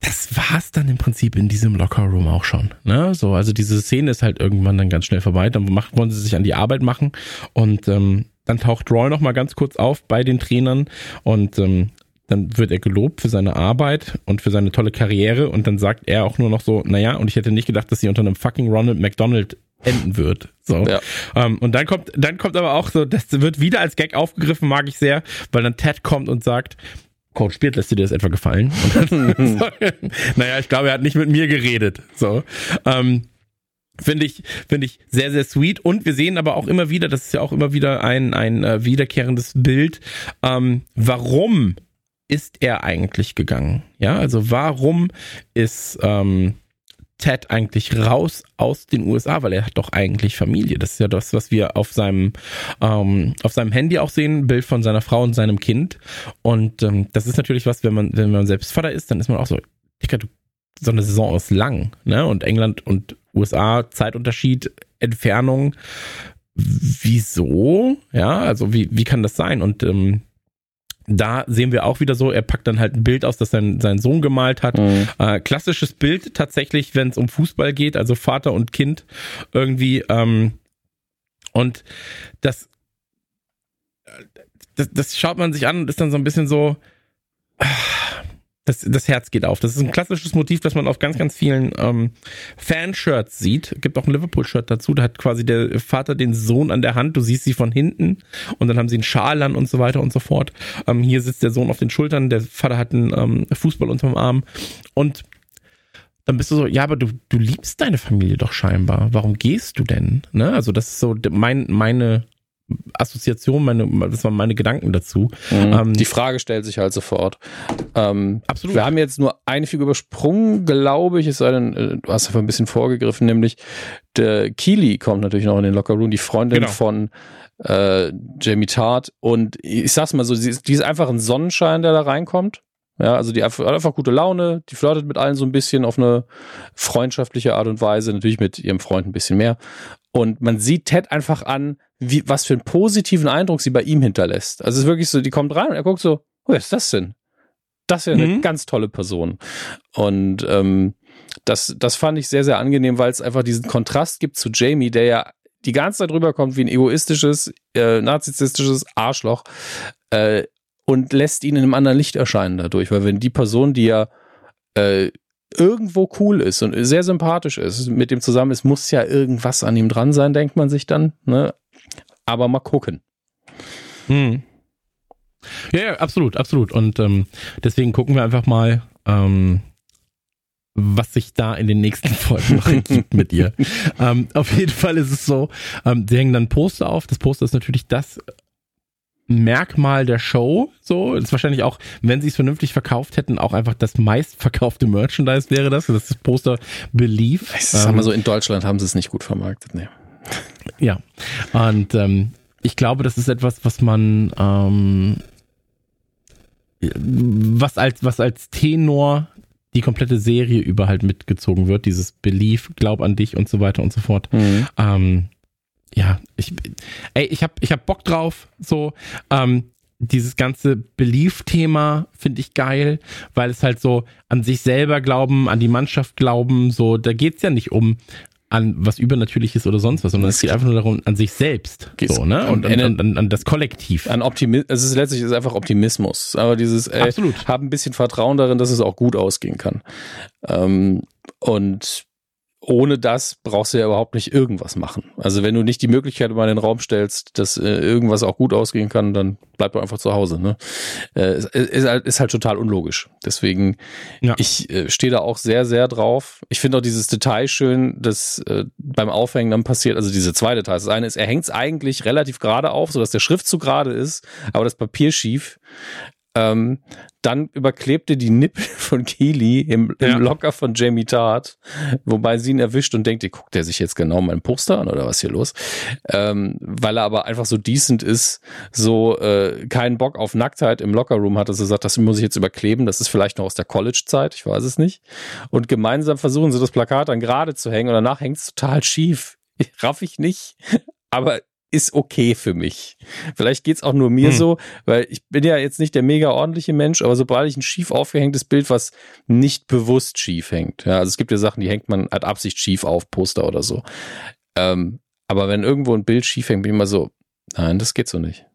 das war's dann im Prinzip in diesem Lockerroom auch schon. Ne? So, also diese Szene ist halt irgendwann dann ganz schnell vorbei. Dann macht, wollen sie sich an die Arbeit machen und ähm, dann taucht Roy noch mal ganz kurz auf bei den Trainern und ähm, dann wird er gelobt für seine Arbeit und für seine tolle Karriere und dann sagt er auch nur noch so, naja, und ich hätte nicht gedacht, dass sie unter einem fucking Ronald McDonald enden wird. So. Ja. Um, ähm, und dann kommt, dann kommt aber auch so, das wird wieder als Gag aufgegriffen, mag ich sehr, weil dann Ted kommt und sagt, Coach Spiert, lässt dir das etwa gefallen? (laughs) (laughs) Naja, ich glaube, er hat nicht mit mir geredet. So. Ähm, Finde ich, finde ich sehr, sehr sweet. Und wir sehen aber auch immer wieder, das ist ja auch immer wieder ein, ein äh, wiederkehrendes Bild, ähm, warum ist er eigentlich gegangen? Ja, also warum ist ähm, Ted eigentlich raus aus den USA, weil er hat doch eigentlich Familie. Das ist ja das, was wir auf seinem ähm, auf seinem Handy auch sehen, Bild von seiner Frau und seinem Kind. Und ähm, das ist natürlich was, wenn man wenn man selbst Vater ist, dann ist man auch so, Dicker, du, so eine Saison ist lang, ne? Und England und USA Zeitunterschied, Entfernung. Wieso? Ja, also wie wie kann das sein? Und ähm, da sehen wir auch wieder so, er packt dann halt ein Bild aus, das sein, sein Sohn gemalt hat. Mhm. Äh, klassisches Bild tatsächlich, wenn es um Fußball geht, also Vater und Kind irgendwie. Ähm, und das, das, das schaut man sich an und ist dann so ein bisschen so. Äh, das, das Herz geht auf. Das ist ein klassisches Motiv, das man auf ganz, ganz vielen ähm, Fanshirts sieht. Gibt auch ein Liverpool-Shirt dazu. Da hat quasi der Vater den Sohn an der Hand. Du siehst sie von hinten und dann haben sie einen Schal an und so weiter und so fort. Ähm, hier sitzt der Sohn auf den Schultern. Der Vater hat einen ähm, Fußball unterm Arm und dann bist du so, ja, aber du, du liebst deine Familie doch scheinbar. Warum gehst du denn? Ne? Also das ist so mein, meine Assoziation, meine, das waren meine Gedanken dazu. Mhm. Ähm, die Frage stellt sich halt sofort. Ähm, Absolut. Wir haben jetzt nur eine Figur übersprungen, glaube ich, es sei denn, äh, du hast einfach ein bisschen vorgegriffen, nämlich der Keely kommt natürlich noch in den Locker Room, die Freundin genau. von äh, Jamie Tart. Und ich sag's mal so, die ist einfach ein Sonnenschein, der da reinkommt. Ja, also die hat einfach gute Laune, die flirtet mit allen so ein bisschen auf eine freundschaftliche Art und Weise, natürlich mit ihrem Freund ein bisschen mehr. Und man sieht Ted einfach an, wie, was für einen positiven Eindruck sie bei ihm hinterlässt. Also es ist wirklich so, die kommt rein und er guckt so, oh, wer ist das denn? Das ist ja eine mhm. ganz tolle Person. Und ähm, das, das fand ich sehr, sehr angenehm, weil es einfach diesen Kontrast gibt zu Jamie, der ja die ganze Zeit rüberkommt wie ein egoistisches, äh, narzisstisches Arschloch äh, und lässt ihn in einem anderen Licht erscheinen dadurch. Weil wenn die Person, die ja äh, irgendwo cool ist und sehr sympathisch ist, mit dem zusammen ist, muss ja irgendwas an ihm dran sein, denkt man sich dann. Ne? Aber mal gucken. Hm. Ja, ja, absolut, absolut. Und ähm, deswegen gucken wir einfach mal, ähm, was sich da in den nächsten (laughs) Folgen noch ergibt mit ihr. (laughs) ähm, auf jeden Fall ist es so, ähm, sie hängen dann Poster auf. Das Poster ist natürlich das Merkmal der Show. So, das ist wahrscheinlich auch, wenn sie es vernünftig verkauft hätten, auch einfach das meistverkaufte Merchandise wäre das. Das ist das Poster sag mal ähm, so, in Deutschland haben sie es nicht gut vermarktet. Nee. Ja. Und ähm, ich glaube, das ist etwas, was man ähm, was als was als Tenor die komplette Serie über halt mitgezogen wird, dieses Belief, Glaub an dich und so weiter und so fort. Mhm. Ähm, ja, ich, ey, ich hab, ich hab Bock drauf, so, ähm, dieses ganze Belief-Thema finde ich geil, weil es halt so an sich selber glauben, an die Mannschaft glauben, so, da geht's ja nicht um an was Übernatürliches oder sonst was, sondern es geht einfach nur darum, an sich selbst. So, ne? Und an, an, an das Kollektiv. An Optimismus, es ist letztlich ist einfach Optimismus. Aber dieses, ey, Absolut. hab ein bisschen Vertrauen darin, dass es auch gut ausgehen kann. Ähm, und ohne das brauchst du ja überhaupt nicht irgendwas machen. Also wenn du nicht die Möglichkeit mal in den Raum stellst, dass äh, irgendwas auch gut ausgehen kann, dann bleib doch einfach zu Hause. Ne? Äh, ist, ist, halt, ist halt total unlogisch. Deswegen, ja. ich äh, stehe da auch sehr, sehr drauf. Ich finde auch dieses Detail schön, das äh, beim Aufhängen dann passiert, also diese zwei Details. Das eine ist, er hängt es eigentlich relativ gerade auf, sodass der Schriftzug gerade ist, aber das Papier schief. Ähm, dann überklebte die Nippel (laughs) von Keely im, im ja. Locker von Jamie Tart, wobei sie ihn erwischt und denkt, ihr guckt er sich jetzt genau mein Poster an oder was hier los? Ähm, weil er aber einfach so decent ist, so äh, keinen Bock auf Nacktheit im Lockerroom hat, dass er sagt, das muss ich jetzt überkleben, das ist vielleicht noch aus der College-Zeit, ich weiß es nicht. Und gemeinsam versuchen sie das Plakat dann gerade zu hängen und danach hängt es total schief. (laughs) Raff ich nicht. Aber ist okay für mich. Vielleicht geht's auch nur mir hm. so, weil ich bin ja jetzt nicht der mega ordentliche Mensch, aber sobald ich ein schief aufgehängtes Bild, was nicht bewusst schief hängt, ja, also es gibt ja Sachen, die hängt man hat Absicht schief auf, Poster oder so. Ähm, aber wenn irgendwo ein Bild schief hängt, bin ich immer so, nein, das geht so nicht.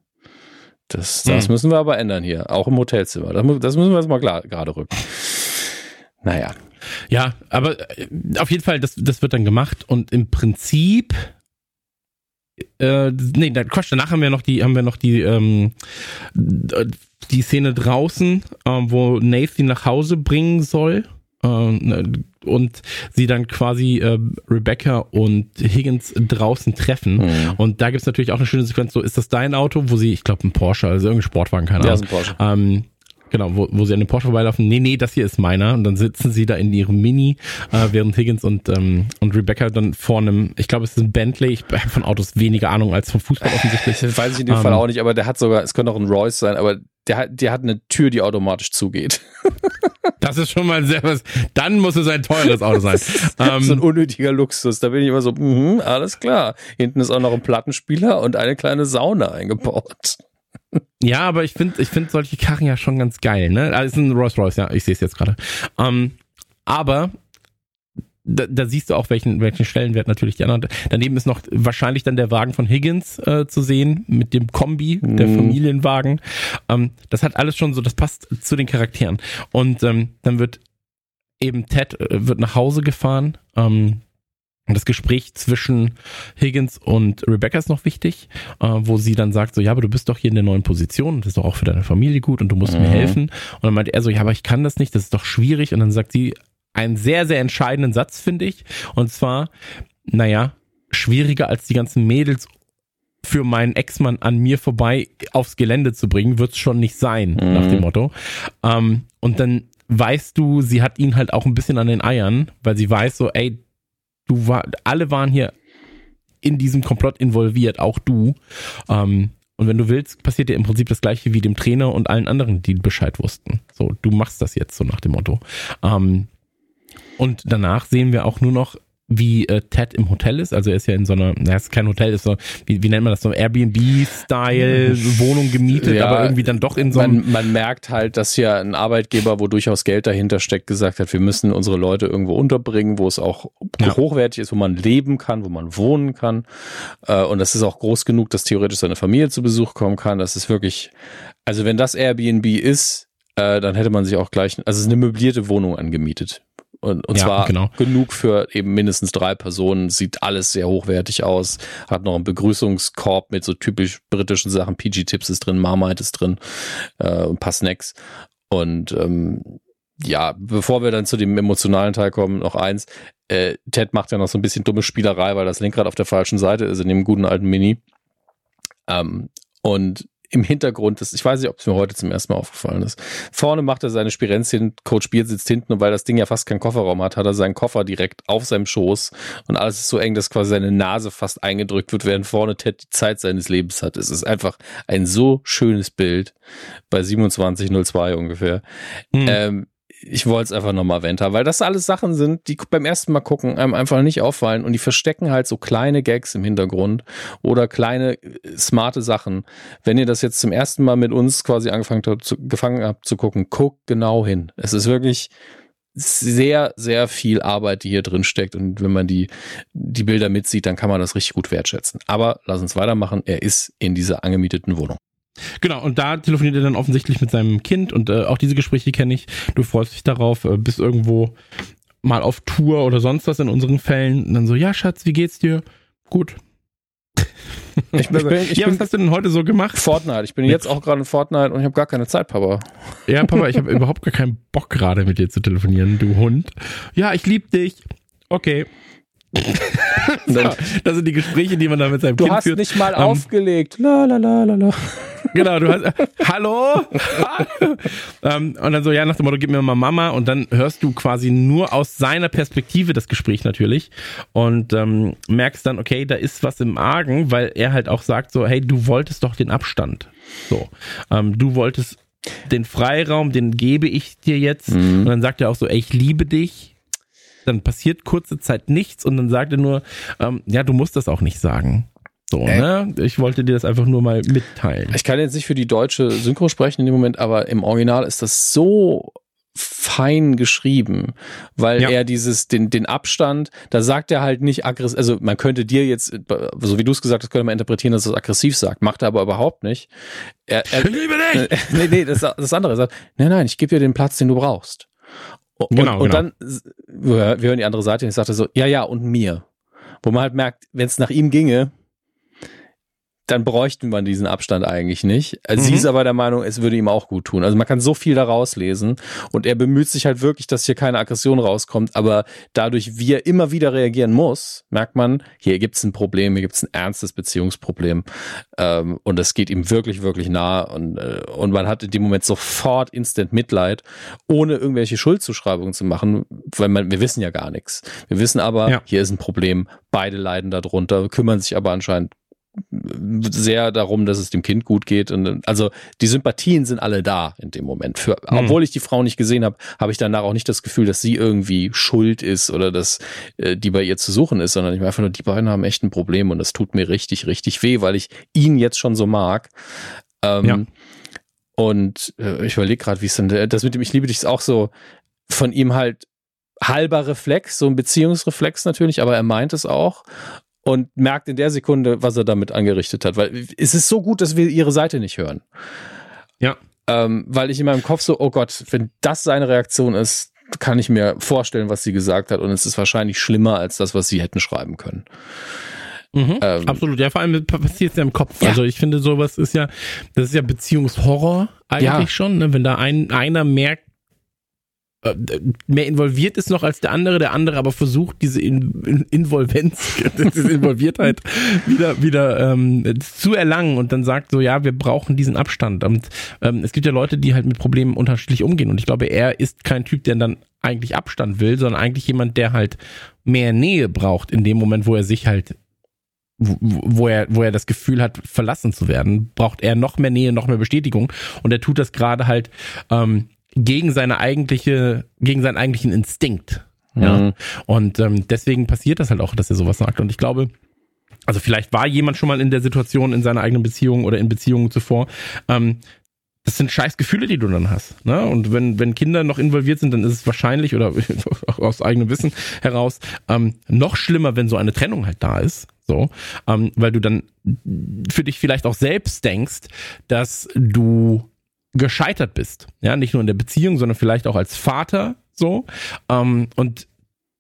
Das, das hm. müssen wir aber ändern hier, auch im Hotelzimmer. Das, das müssen wir jetzt mal klar, gerade rücken. Naja. Ja, aber äh, auf jeden Fall, das, das wird dann gemacht und im Prinzip äh, nee, Quatsch, danach haben wir noch die, haben wir noch die, ähm, die Szene draußen, äh, wo Nate sie nach Hause bringen soll. Äh, und sie dann quasi äh, Rebecca und Higgins draußen treffen. Mhm. Und da gibt's natürlich auch eine schöne Sequenz, so ist das dein Auto, wo sie, ich glaube ein Porsche, also irgendein Sportwagen, keine Ahnung. Ja, ist ein Porsche. Ähm, Genau, wo, wo sie an dem Porsche vorbeilaufen. Nee, nee, das hier ist meiner. Und dann sitzen sie da in ihrem Mini, äh, während Higgins und, ähm, und Rebecca dann vor einem, ich glaube, es ist ein Bentley. Ich habe von Autos weniger Ahnung als vom Fußball offensichtlich. Das (laughs) weiß ich in dem ähm, Fall auch nicht, aber der hat sogar, es könnte auch ein Royce sein, aber der hat, der hat eine Tür, die automatisch zugeht. (laughs) Das ist schon mal sehr was. Dann muss es ein teures Auto sein. (laughs) ähm, so ein unnötiger Luxus. Da bin ich immer so, mh, alles klar. Hinten ist auch noch ein Plattenspieler und eine kleine Sauna eingebaut. Ja, aber ich finde ich finde solche Karren ja schon ganz geil, ne? Also ist ein Rolls Royce, ja, ich sehe es jetzt gerade. Ähm, aber da, da siehst du auch, welchen, welchen Stellenwert natürlich die anderen. Daneben ist noch wahrscheinlich dann der Wagen von Higgins äh, zu sehen, mit dem Kombi, der mhm. Familienwagen. Ähm, das hat alles schon so, das passt zu den Charakteren. Und ähm, dann wird eben Ted äh, wird nach Hause gefahren. Ähm, das Gespräch zwischen Higgins und Rebecca ist noch wichtig, äh, wo sie dann sagt so, ja, aber du bist doch hier in der neuen Position, das ist doch auch für deine Familie gut und du musst mhm. mir helfen. Und dann meinte er so, ja, aber ich kann das nicht, das ist doch schwierig. Und dann sagt sie einen sehr, sehr entscheidenden Satz, finde ich. Und zwar, naja, schwieriger als die ganzen Mädels für meinen Ex-Mann an mir vorbei aufs Gelände zu bringen, wird's schon nicht sein, mhm. nach dem Motto. Ähm, und dann weißt du, sie hat ihn halt auch ein bisschen an den Eiern, weil sie weiß so, ey, du war, alle waren hier in diesem Komplott involviert, auch du. Ähm, Und wenn du willst, passiert dir im Prinzip das gleiche wie dem Trainer und allen anderen, die Bescheid wussten. So, du machst das jetzt so nach dem Motto. Ähm, und danach sehen wir auch nur noch wie äh, Ted im Hotel ist. Also er ist ja in so einer, na, ist kein Hotel, ist so, wie, wie nennt man das, so Airbnb-Style (laughs) Wohnung gemietet, ja, aber irgendwie dann doch in so einem. Man, man merkt halt, dass hier ein Arbeitgeber, wo durchaus Geld dahinter steckt, gesagt hat, wir müssen unsere Leute irgendwo unterbringen, wo es auch ja. hochwertig ist, wo man leben kann, wo man wohnen kann. Äh, und das ist auch groß genug, dass theoretisch seine Familie zu Besuch kommen kann. Das ist wirklich, also wenn das Airbnb ist, äh, dann hätte man sich auch gleich, also es ist eine möblierte Wohnung angemietet. Und, und ja, zwar genau. genug für eben mindestens drei Personen, sieht alles sehr hochwertig aus, hat noch einen Begrüßungskorb mit so typisch britischen Sachen, PG-Tips ist drin, Marmite ist drin, äh, ein paar Snacks. Und ähm, ja, bevor wir dann zu dem emotionalen Teil kommen, noch eins. Äh, Ted macht ja noch so ein bisschen dumme Spielerei, weil das Lenkrad auf der falschen Seite ist in dem guten alten Mini. Ähm, und im Hintergrund ist, ich weiß nicht, ob es mir heute zum ersten Mal aufgefallen ist. Vorne macht er seine Spirenzchen, Coach Bier sitzt hinten und weil das Ding ja fast keinen Kofferraum hat, hat er seinen Koffer direkt auf seinem Schoß und alles ist so eng, dass quasi seine Nase fast eingedrückt wird, während vorne Ted die Zeit seines Lebens hat. Es ist einfach ein so schönes Bild bei 2702 ungefähr. Mhm. Ähm, ich wollte es einfach nochmal erwähnt haben, weil das alles Sachen sind, die beim ersten Mal gucken einem einfach nicht auffallen und die verstecken halt so kleine Gags im Hintergrund oder kleine äh, smarte Sachen. Wenn ihr das jetzt zum ersten Mal mit uns quasi angefangen habt, zu, gefangen habt zu gucken, guckt genau hin. Es ist wirklich sehr, sehr viel Arbeit, die hier drin steckt und wenn man die, die Bilder mitsieht, dann kann man das richtig gut wertschätzen. Aber lass uns weitermachen. Er ist in dieser angemieteten Wohnung. Genau, und da telefoniert er dann offensichtlich mit seinem Kind und äh, auch diese Gespräche kenne ich. Du freust dich darauf, äh, bist irgendwo mal auf Tour oder sonst was in unseren Fällen. Und dann so, ja, Schatz, wie geht's dir? Gut. Ich bin, (laughs) ich ja, was hast du denn heute so gemacht? Fortnite. Ich bin jetzt auch gerade in Fortnite und ich habe gar keine Zeit, Papa. Ja, Papa, ich habe (laughs) überhaupt gar keinen Bock gerade mit dir zu telefonieren, du Hund. Ja, ich lieb dich. Okay. (laughs) so, das sind die Gespräche, die man da mit seinem du Kind führt. Du hast nicht mal um, aufgelegt. La, la, la, la, la. Genau, du hast, hallo? ähm, und dann so, ja, nach dem Motto, gib mir mal Mama. Und dann hörst du quasi nur aus seiner Perspektive das Gespräch natürlich und ähm, merkst dann, okay, da ist was im Argen, weil er halt auch sagt so, hey, du wolltest doch den Abstand. So, ähm, du wolltest den Freiraum, den gebe ich dir jetzt. Mhm. Und dann sagt er auch so, ey, ich liebe dich dann passiert kurze Zeit nichts und dann sagt er nur, ähm, ja, du musst das auch nicht sagen. So, äh. ne? Ich wollte dir das einfach nur mal mitteilen. Ich kann jetzt nicht für die deutsche Synchro sprechen in dem Moment, aber im Original ist das so fein geschrieben, weil ja. er dieses, den, den Abstand, da sagt er halt nicht aggressiv, also man könnte dir jetzt, so wie du es gesagt hast, könnte man interpretieren, dass er es aggressiv sagt, macht er aber überhaupt nicht. Er, er, ich liebe dich! (laughs) nee, nee, das, das andere sagt, nein, nein, ich gebe dir den Platz, den du brauchst. Und, genau, und genau. dann, wir hören die andere Seite und ich sagte so, ja, ja, und mir. Wo man halt merkt, wenn es nach ihm ginge, dann bräuchten man diesen Abstand eigentlich nicht. Also mhm. Sie ist aber der Meinung, es würde ihm auch gut tun. Also man kann so viel daraus lesen und er bemüht sich halt wirklich, dass hier keine Aggression rauskommt, aber dadurch, wie er immer wieder reagieren muss, merkt man, hier gibt es ein Problem, hier gibt es ein ernstes Beziehungsproblem ähm, und das geht ihm wirklich, wirklich nah und, äh, und man hat in dem Moment sofort instant Mitleid, ohne irgendwelche Schuldzuschreibungen zu machen, weil man, wir wissen ja gar nichts. Wir wissen aber, ja. hier ist ein Problem, beide leiden darunter, kümmern sich aber anscheinend sehr darum, dass es dem Kind gut geht. Und also die Sympathien sind alle da in dem Moment. Für, hm. Obwohl ich die Frau nicht gesehen habe, habe ich danach auch nicht das Gefühl, dass sie irgendwie schuld ist oder dass äh, die bei ihr zu suchen ist, sondern ich meine einfach nur, die beiden haben echt ein Problem und das tut mir richtig, richtig weh, weil ich ihn jetzt schon so mag. Ähm, ja. Und äh, ich überlege gerade, wie es denn, das mit dem Ich liebe dich ist auch so von ihm halt halber Reflex, so ein Beziehungsreflex natürlich, aber er meint es auch und merkt in der Sekunde, was er damit angerichtet hat. Weil es ist so gut, dass wir ihre Seite nicht hören. Ja. Ähm, weil ich in meinem Kopf so, oh Gott, wenn das seine Reaktion ist, kann ich mir vorstellen, was sie gesagt hat. Und es ist wahrscheinlich schlimmer als das, was sie hätten schreiben können. Mhm, ähm, absolut, ja, vor allem passiert es ja im Kopf. Ja. Also ich finde, sowas ist ja, das ist ja Beziehungshorror eigentlich ja. schon, ne? wenn da ein, einer merkt, mehr involviert ist noch als der andere, der andere aber versucht, diese in, in, Involvenz, (laughs) diese Involviertheit wieder, wieder ähm, zu erlangen und dann sagt so, ja, wir brauchen diesen Abstand. Und ähm, es gibt ja Leute, die halt mit Problemen unterschiedlich umgehen. Und ich glaube, er ist kein Typ, der dann eigentlich Abstand will, sondern eigentlich jemand, der halt mehr Nähe braucht in dem Moment, wo er sich halt wo er, wo er das Gefühl hat, verlassen zu werden, braucht er noch mehr Nähe, noch mehr Bestätigung. Und er tut das gerade halt ähm, gegen seine eigentliche, gegen seinen eigentlichen Instinkt. Ja. Mhm. Und ähm, deswegen passiert das halt auch, dass er sowas sagt. Und ich glaube, also vielleicht war jemand schon mal in der Situation in seiner eigenen Beziehung oder in Beziehungen zuvor. Ähm, das sind scheiß Gefühle, die du dann hast. Ne? Und wenn, wenn Kinder noch involviert sind, dann ist es wahrscheinlich oder (laughs) aus eigenem Wissen heraus ähm, noch schlimmer, wenn so eine Trennung halt da ist. So, ähm, weil du dann für dich vielleicht auch selbst denkst, dass du gescheitert bist. Ja, nicht nur in der Beziehung, sondern vielleicht auch als Vater. So. Ähm, und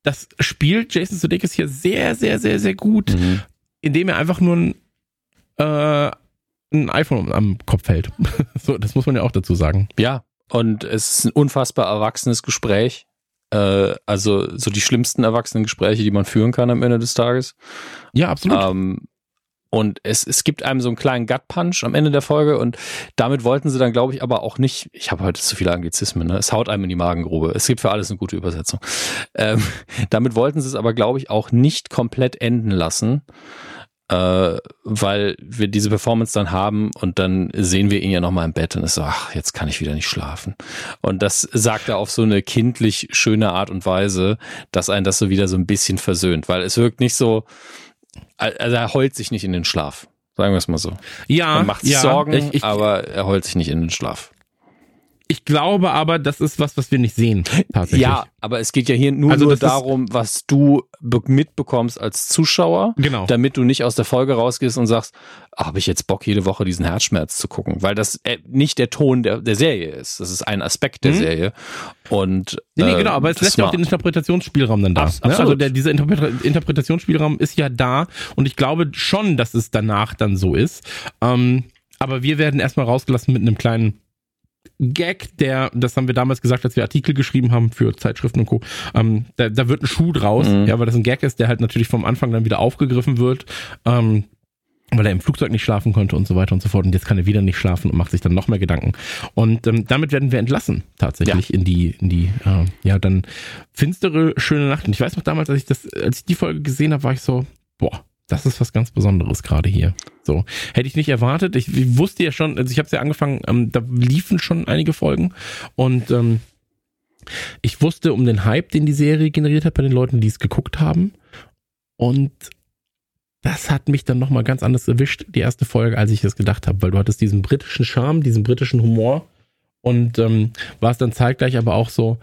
das spielt Jason Sudeikis hier sehr, sehr, sehr, sehr gut, mhm. indem er einfach nur ein, äh, ein iPhone am Kopf hält. (laughs) so, das muss man ja auch dazu sagen. Ja, und es ist ein unfassbar erwachsenes Gespräch. Äh, also so die schlimmsten erwachsenen Gespräche, die man führen kann am Ende des Tages. Ja, absolut. Ähm, und es, es gibt einem so einen kleinen Gut-Punch am Ende der Folge und damit wollten sie dann, glaube ich, aber auch nicht, ich habe heute zu viele Anglizismen, ne? es haut einem in die Magengrube. Es gibt für alles eine gute Übersetzung. Ähm, (laughs) damit wollten sie es aber, glaube ich, auch nicht komplett enden lassen, äh, weil wir diese Performance dann haben und dann sehen wir ihn ja nochmal im Bett und ist so, ach, jetzt kann ich wieder nicht schlafen. Und das sagt er auf so eine kindlich schöne Art und Weise, dass einen das so wieder so ein bisschen versöhnt, weil es wirkt nicht so, also er heult sich nicht in den Schlaf. Sagen wir es mal so. Ja. Man macht sich ja, Sorgen, ich, ich, aber er heult sich nicht in den Schlaf. Ich glaube aber, das ist was, was wir nicht sehen. Tatsächlich. Ja, aber es geht ja hier nur, also nur darum, was du mitbekommst als Zuschauer, genau. damit du nicht aus der Folge rausgehst und sagst, ah, habe ich jetzt Bock, jede Woche diesen Herzschmerz zu gucken, weil das äh, nicht der Ton der, der Serie ist. Das ist ein Aspekt der mhm. Serie. Und nee, nee, genau, aber es lässt auch den Interpretationsspielraum dann da. Abs ne? Also der, dieser Interpre Interpretationsspielraum ist ja da und ich glaube schon, dass es danach dann so ist. Ähm, aber wir werden erstmal rausgelassen mit einem kleinen Gag, der, das haben wir damals gesagt, als wir Artikel geschrieben haben für Zeitschriften und Co. Ähm, da, da wird ein Schuh draus, mhm. ja, weil das ein Gag ist, der halt natürlich vom Anfang dann wieder aufgegriffen wird. Ähm, weil er im Flugzeug nicht schlafen konnte und so weiter und so fort. Und jetzt kann er wieder nicht schlafen und macht sich dann noch mehr Gedanken. Und ähm, damit werden wir entlassen, tatsächlich, ja. in die, in die, äh, ja, dann finstere, schöne Nacht. Und ich weiß noch damals, als ich das, als ich die Folge gesehen habe, war ich so, boah, das ist was ganz Besonderes gerade hier. So. Hätte ich nicht erwartet. Ich, ich wusste ja schon, also ich habe es ja angefangen, ähm, da liefen schon einige Folgen. Und ähm, ich wusste um den Hype, den die Serie generiert hat bei den Leuten, die es geguckt haben. Und das hat mich dann nochmal ganz anders erwischt, die erste Folge, als ich es gedacht habe, weil du hattest diesen britischen Charme, diesen britischen Humor. Und ähm, war es dann zeitgleich aber auch so,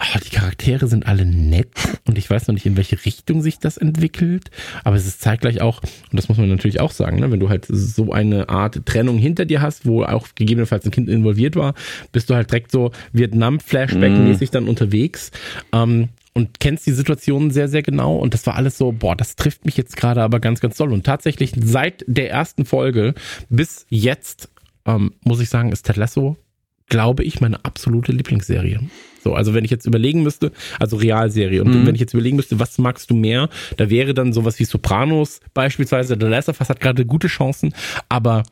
oh, die Charaktere sind alle nett und ich weiß noch nicht, in welche Richtung sich das entwickelt, aber es ist zeitgleich auch, und das muss man natürlich auch sagen, ne, wenn du halt so eine Art Trennung hinter dir hast, wo auch gegebenenfalls ein Kind involviert war, bist du halt direkt so Vietnam-Flashback-mäßig mm. dann unterwegs. Ähm, und kennst die Situation sehr, sehr genau. Und das war alles so, boah, das trifft mich jetzt gerade aber ganz, ganz doll. Und tatsächlich seit der ersten Folge bis jetzt, ähm, muss ich sagen, ist Ted Lasso, glaube ich, meine absolute Lieblingsserie. So, also wenn ich jetzt überlegen müsste, also Realserie, und mhm. wenn ich jetzt überlegen müsste, was magst du mehr, da wäre dann sowas wie Sopranos beispielsweise, The Last of Us hat gerade gute Chancen, aber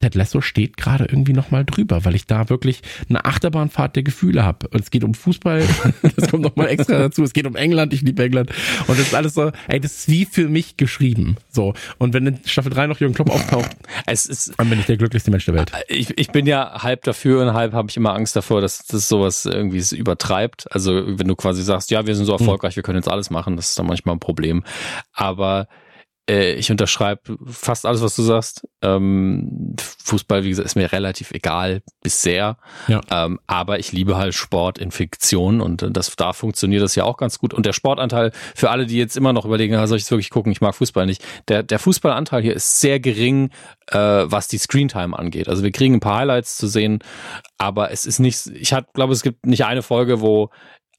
Ted Lasso steht gerade irgendwie nochmal drüber, weil ich da wirklich eine Achterbahnfahrt der Gefühle habe. Und es geht um Fußball, (laughs) das kommt nochmal extra dazu. Es geht um England, ich liebe England. Und das ist alles so, ey, das ist wie für mich geschrieben. So. Und wenn in Staffel 3 noch Jürgen Klopp auftaucht, es ist, dann bin ich der glücklichste Mensch der Welt. Ich, ich bin ja halb dafür und halb habe ich immer Angst davor, dass das sowas irgendwie übertreibt. Also wenn du quasi sagst, ja, wir sind so erfolgreich, wir können jetzt alles machen, das ist dann manchmal ein Problem. Aber äh, ich unterschreibe fast alles, was du sagst. Ähm, Fußball, wie gesagt, ist mir relativ egal bis sehr. Ja. Ähm, aber ich liebe halt Sport in Fiktion und das, da funktioniert das ja auch ganz gut. Und der Sportanteil, für alle, die jetzt immer noch überlegen, soll ich es wirklich gucken, ich mag Fußball nicht. Der, der Fußballanteil hier ist sehr gering, äh, was die Screentime angeht. Also wir kriegen ein paar Highlights zu sehen, aber es ist nicht, ich glaube, es gibt nicht eine Folge, wo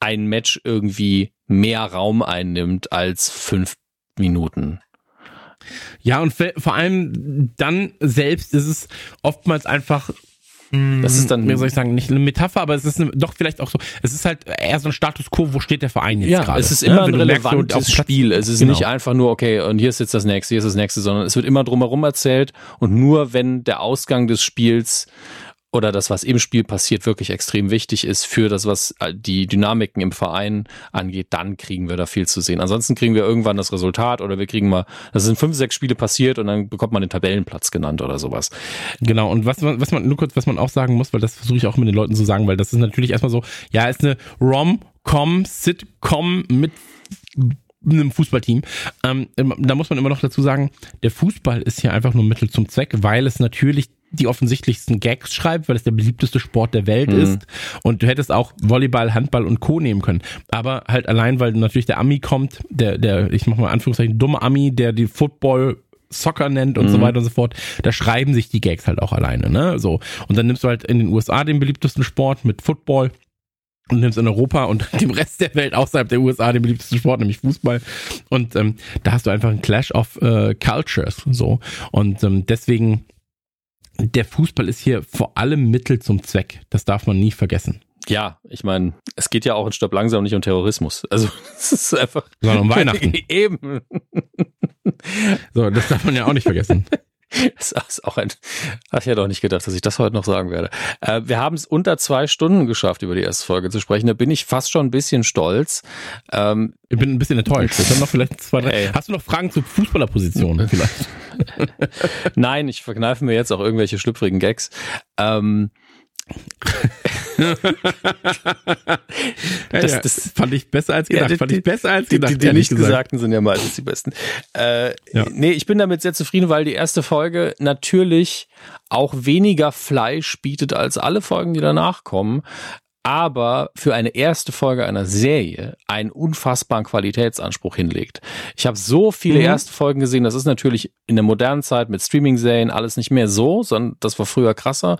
ein Match irgendwie mehr Raum einnimmt als fünf Minuten. Ja, und vor allem dann selbst ist es oftmals einfach das ist dann, wie soll ich sagen, nicht eine Metapher, aber es ist eine, doch vielleicht auch so. Es ist halt eher so ein Status quo, wo steht der Verein jetzt ja, gerade. Es ist immer ja, ein relevantes merkst, Spiel. Es ist genau. nicht einfach nur, okay, und hier ist jetzt das nächste, hier ist das nächste, sondern es wird immer drumherum erzählt und nur wenn der Ausgang des Spiels oder das, was im Spiel passiert, wirklich extrem wichtig ist für das, was äh, die Dynamiken im Verein angeht, dann kriegen wir da viel zu sehen. Ansonsten kriegen wir irgendwann das Resultat oder wir kriegen mal, das sind fünf, sechs Spiele passiert und dann bekommt man den Tabellenplatz genannt oder sowas. Genau, und was, was man, nur kurz, was man auch sagen muss, weil das versuche ich auch mit den Leuten zu sagen, weil das ist natürlich erstmal so, ja, ist eine Rom-Com, Sitcom mit einem Fußballteam. Ähm, da muss man immer noch dazu sagen, der Fußball ist hier einfach nur Mittel zum Zweck, weil es natürlich die offensichtlichsten Gags schreibt, weil es der beliebteste Sport der Welt mhm. ist. Und du hättest auch Volleyball, Handball und Co. nehmen können. Aber halt allein, weil natürlich der Ami kommt, der, der, ich mach mal Anführungszeichen, dumme Ami, der die Football Soccer nennt und mhm. so weiter und so fort, da schreiben sich die Gags halt auch alleine, ne? So. Und dann nimmst du halt in den USA den beliebtesten Sport mit Football und nimmst in Europa und (laughs) dem Rest der Welt außerhalb der USA den beliebtesten Sport, nämlich Fußball. Und ähm, da hast du einfach einen Clash of äh, Cultures. So. Und ähm, deswegen der Fußball ist hier vor allem Mittel zum Zweck. Das darf man nie vergessen. Ja, ich meine, es geht ja auch in Stopp langsam nicht um Terrorismus. Also (laughs) es ist einfach. Sondern um (laughs) Weihnachten. Eben. So, das darf man ja auch nicht vergessen. (laughs) (laughs) Das ist auch ein. Ach, ich hätte auch nicht gedacht, dass ich das heute noch sagen werde. Äh, wir haben es unter zwei Stunden geschafft, über die erste Folge zu sprechen. Da bin ich fast schon ein bisschen stolz. Ähm, ich bin ein bisschen enttäuscht. Das noch vielleicht zwei, drei. Ey. Hast du noch Fragen zu Fußballerpositionen (laughs) vielleicht? Nein, ich verkneife mir jetzt auch irgendwelche schlüpfrigen Gags. Ähm, das, das, fand ich besser als gedacht. Ja, die, fand ich besser als gedacht. Die, die, die nicht gesagt. Gesagten sind ja meistens die besten. Äh, ja. Nee, ich bin damit sehr zufrieden, weil die erste Folge natürlich auch weniger Fleisch bietet als alle Folgen, die danach kommen aber für eine erste Folge einer Serie einen unfassbaren Qualitätsanspruch hinlegt. Ich habe so viele mhm. erste Folgen gesehen, das ist natürlich in der modernen Zeit mit Streaming-Serien alles nicht mehr so, sondern das war früher krasser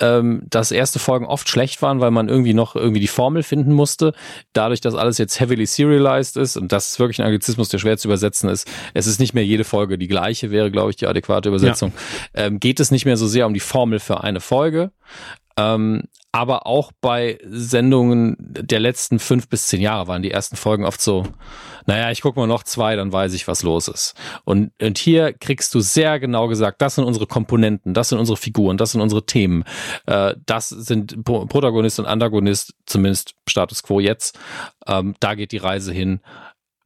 ähm, dass erste Folgen oft schlecht waren, weil man irgendwie noch irgendwie die Formel finden musste. Dadurch, dass alles jetzt heavily serialized ist und das ist wirklich ein Anglizismus, der schwer zu übersetzen ist, es ist nicht mehr jede Folge die gleiche, wäre, glaube ich, die adäquate Übersetzung. Ja. Ähm, geht es nicht mehr so sehr um die Formel für eine Folge, ähm, aber auch bei Sendungen der letzten fünf bis zehn Jahre waren die ersten Folgen oft so, naja, ich gucke mal noch zwei, dann weiß ich, was los ist. Und, und hier kriegst du sehr genau gesagt, das sind unsere Komponenten, das sind unsere Figuren, das sind unsere Themen, äh, das sind Protagonist und Antagonist, zumindest Status quo jetzt. Ähm, da geht die Reise hin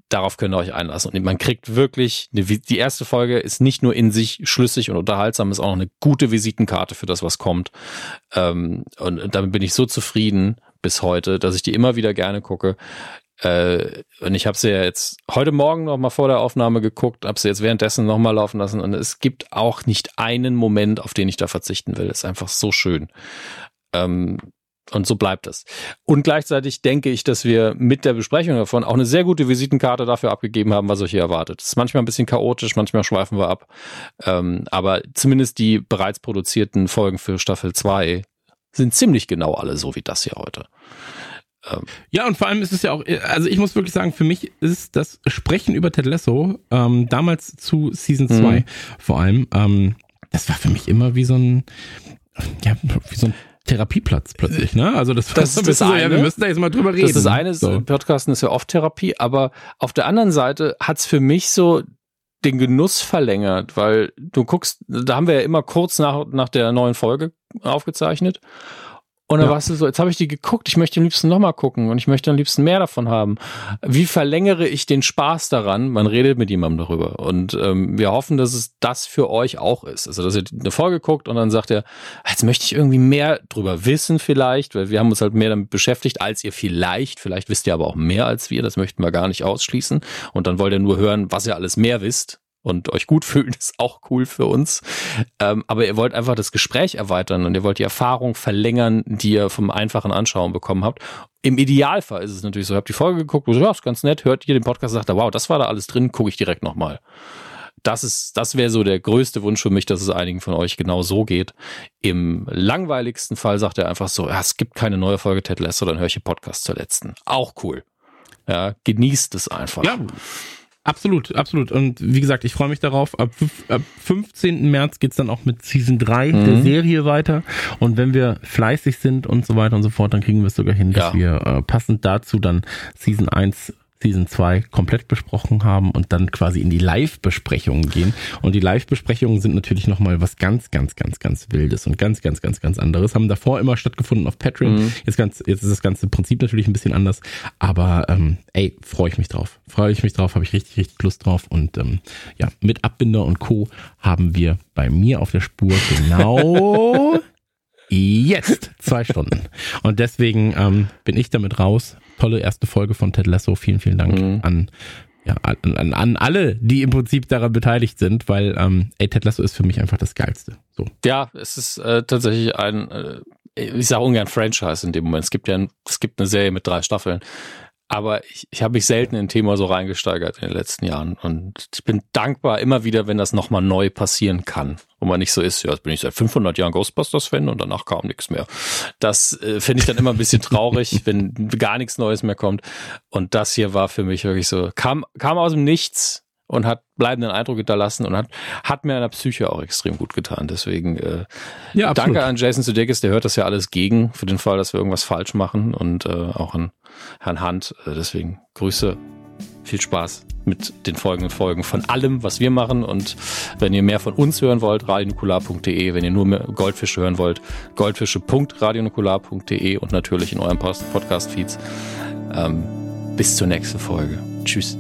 darauf könnt ihr euch einlassen. Und man kriegt wirklich, eine, die erste Folge ist nicht nur in sich schlüssig und unterhaltsam, ist auch noch eine gute Visitenkarte für das, was kommt. Ähm, und damit bin ich so zufrieden bis heute, dass ich die immer wieder gerne gucke. Äh, und ich habe sie ja jetzt heute Morgen noch mal vor der Aufnahme geguckt, habe sie jetzt währenddessen noch mal laufen lassen und es gibt auch nicht einen Moment, auf den ich da verzichten will. Es ist einfach so schön. Ähm, und so bleibt es. Und gleichzeitig denke ich, dass wir mit der Besprechung davon auch eine sehr gute Visitenkarte dafür abgegeben haben, was euch hier erwartet. Es ist manchmal ein bisschen chaotisch, manchmal schweifen wir ab. Ähm, aber zumindest die bereits produzierten Folgen für Staffel 2 sind ziemlich genau alle so wie das hier heute. Ähm. Ja, und vor allem ist es ja auch, also ich muss wirklich sagen, für mich ist das Sprechen über Ted Lasso, ähm, damals zu Season 2 mhm. vor allem, ähm, das war für mich immer wie so ein, ja, wie so ein Therapieplatz plötzlich, ne? Also das, das (laughs) ist das so, eine. Ja, wir müssen da jetzt mal drüber reden. Das ist das eine, so. Podcasten ist ja oft Therapie, aber auf der anderen Seite hat's für mich so den Genuss verlängert, weil du guckst, da haben wir ja immer kurz nach, nach der neuen Folge aufgezeichnet und dann ja. warst du so, jetzt habe ich die geguckt, ich möchte am liebsten nochmal gucken und ich möchte am liebsten mehr davon haben. Wie verlängere ich den Spaß daran? Man redet mit jemandem darüber. Und ähm, wir hoffen, dass es das für euch auch ist. Also, dass ihr eine Folge guckt und dann sagt ihr, jetzt möchte ich irgendwie mehr drüber wissen vielleicht, weil wir haben uns halt mehr damit beschäftigt als ihr vielleicht. Vielleicht wisst ihr aber auch mehr als wir, das möchten wir gar nicht ausschließen. Und dann wollt ihr nur hören, was ihr alles mehr wisst und euch gut fühlen, (laughs) ist auch cool für uns. Ähm, aber ihr wollt einfach das Gespräch erweitern und ihr wollt die Erfahrung verlängern, die ihr vom einfachen Anschauen bekommen habt. Im Idealfall ist es natürlich so, ihr habt die Folge geguckt, so, ja, ist ganz nett, hört ihr den Podcast, sagt, wow, das war da alles drin, gucke ich direkt nochmal. Das ist, das wäre so der größte Wunsch für mich, dass es einigen von euch genau so geht. Im langweiligsten Fall sagt er einfach so, ja, es gibt keine neue Folge Ted Lasso, dann höre ich den Podcast zur letzten. Auch cool. Ja, genießt es einfach. Ja. Absolut, absolut. Und wie gesagt, ich freue mich darauf. Ab, ab 15. März geht's dann auch mit Season 3 mhm. der Serie weiter. Und wenn wir fleißig sind und so weiter und so fort, dann kriegen wir es sogar hin, dass ja. wir äh, passend dazu dann Season 1 Season 2 komplett besprochen haben und dann quasi in die Live-Besprechungen gehen. Und die Live-Besprechungen sind natürlich nochmal was ganz, ganz, ganz, ganz Wildes und ganz, ganz, ganz, ganz anderes. Haben davor immer stattgefunden auf Patreon. Mhm. Jetzt, ganz, jetzt ist das ganze Prinzip natürlich ein bisschen anders. Aber ähm, ey, freue ich mich drauf. Freue ich mich drauf, habe ich richtig, richtig Lust drauf. Und ähm, ja, mit Abbinder und Co. haben wir bei mir auf der Spur genau (laughs) jetzt zwei Stunden. Und deswegen ähm, bin ich damit raus. Tolle erste Folge von Ted Lasso. Vielen, vielen Dank mhm. an ja, an, an alle, die im Prinzip daran beteiligt sind, weil ähm, ey, Ted Lasso ist für mich einfach das Geilste. So. Ja, es ist äh, tatsächlich ein, äh, ich sage ungern Franchise in dem Moment. Es gibt ja ein, es gibt eine Serie mit drei Staffeln. Aber ich, ich habe mich selten in ein Thema so reingesteigert in den letzten Jahren. Und ich bin dankbar immer wieder, wenn das nochmal neu passieren kann. Wo man nicht so ist, ja, jetzt bin ich seit 500 Jahren Ghostbusters-Fan und danach kam nichts mehr. Das äh, finde ich dann immer ein bisschen traurig, (laughs) wenn gar nichts Neues mehr kommt. Und das hier war für mich wirklich so, kam, kam aus dem Nichts und hat bleibenden Eindruck hinterlassen und hat, hat mir in der Psyche auch extrem gut getan. Deswegen äh, ja, danke an Jason Sudeikis, der hört das ja alles gegen, für den Fall, dass wir irgendwas falsch machen und äh, auch an Herrn Hand. Äh, deswegen Grüße, viel Spaß mit den folgenden Folgen von allem, was wir machen. Und wenn ihr mehr von uns hören wollt, radionukular.de. Wenn ihr nur mehr Goldfische hören wollt, goldfische.radionukular.de und natürlich in eurem Podcast-Feeds. Ähm, bis zur nächsten Folge. Tschüss.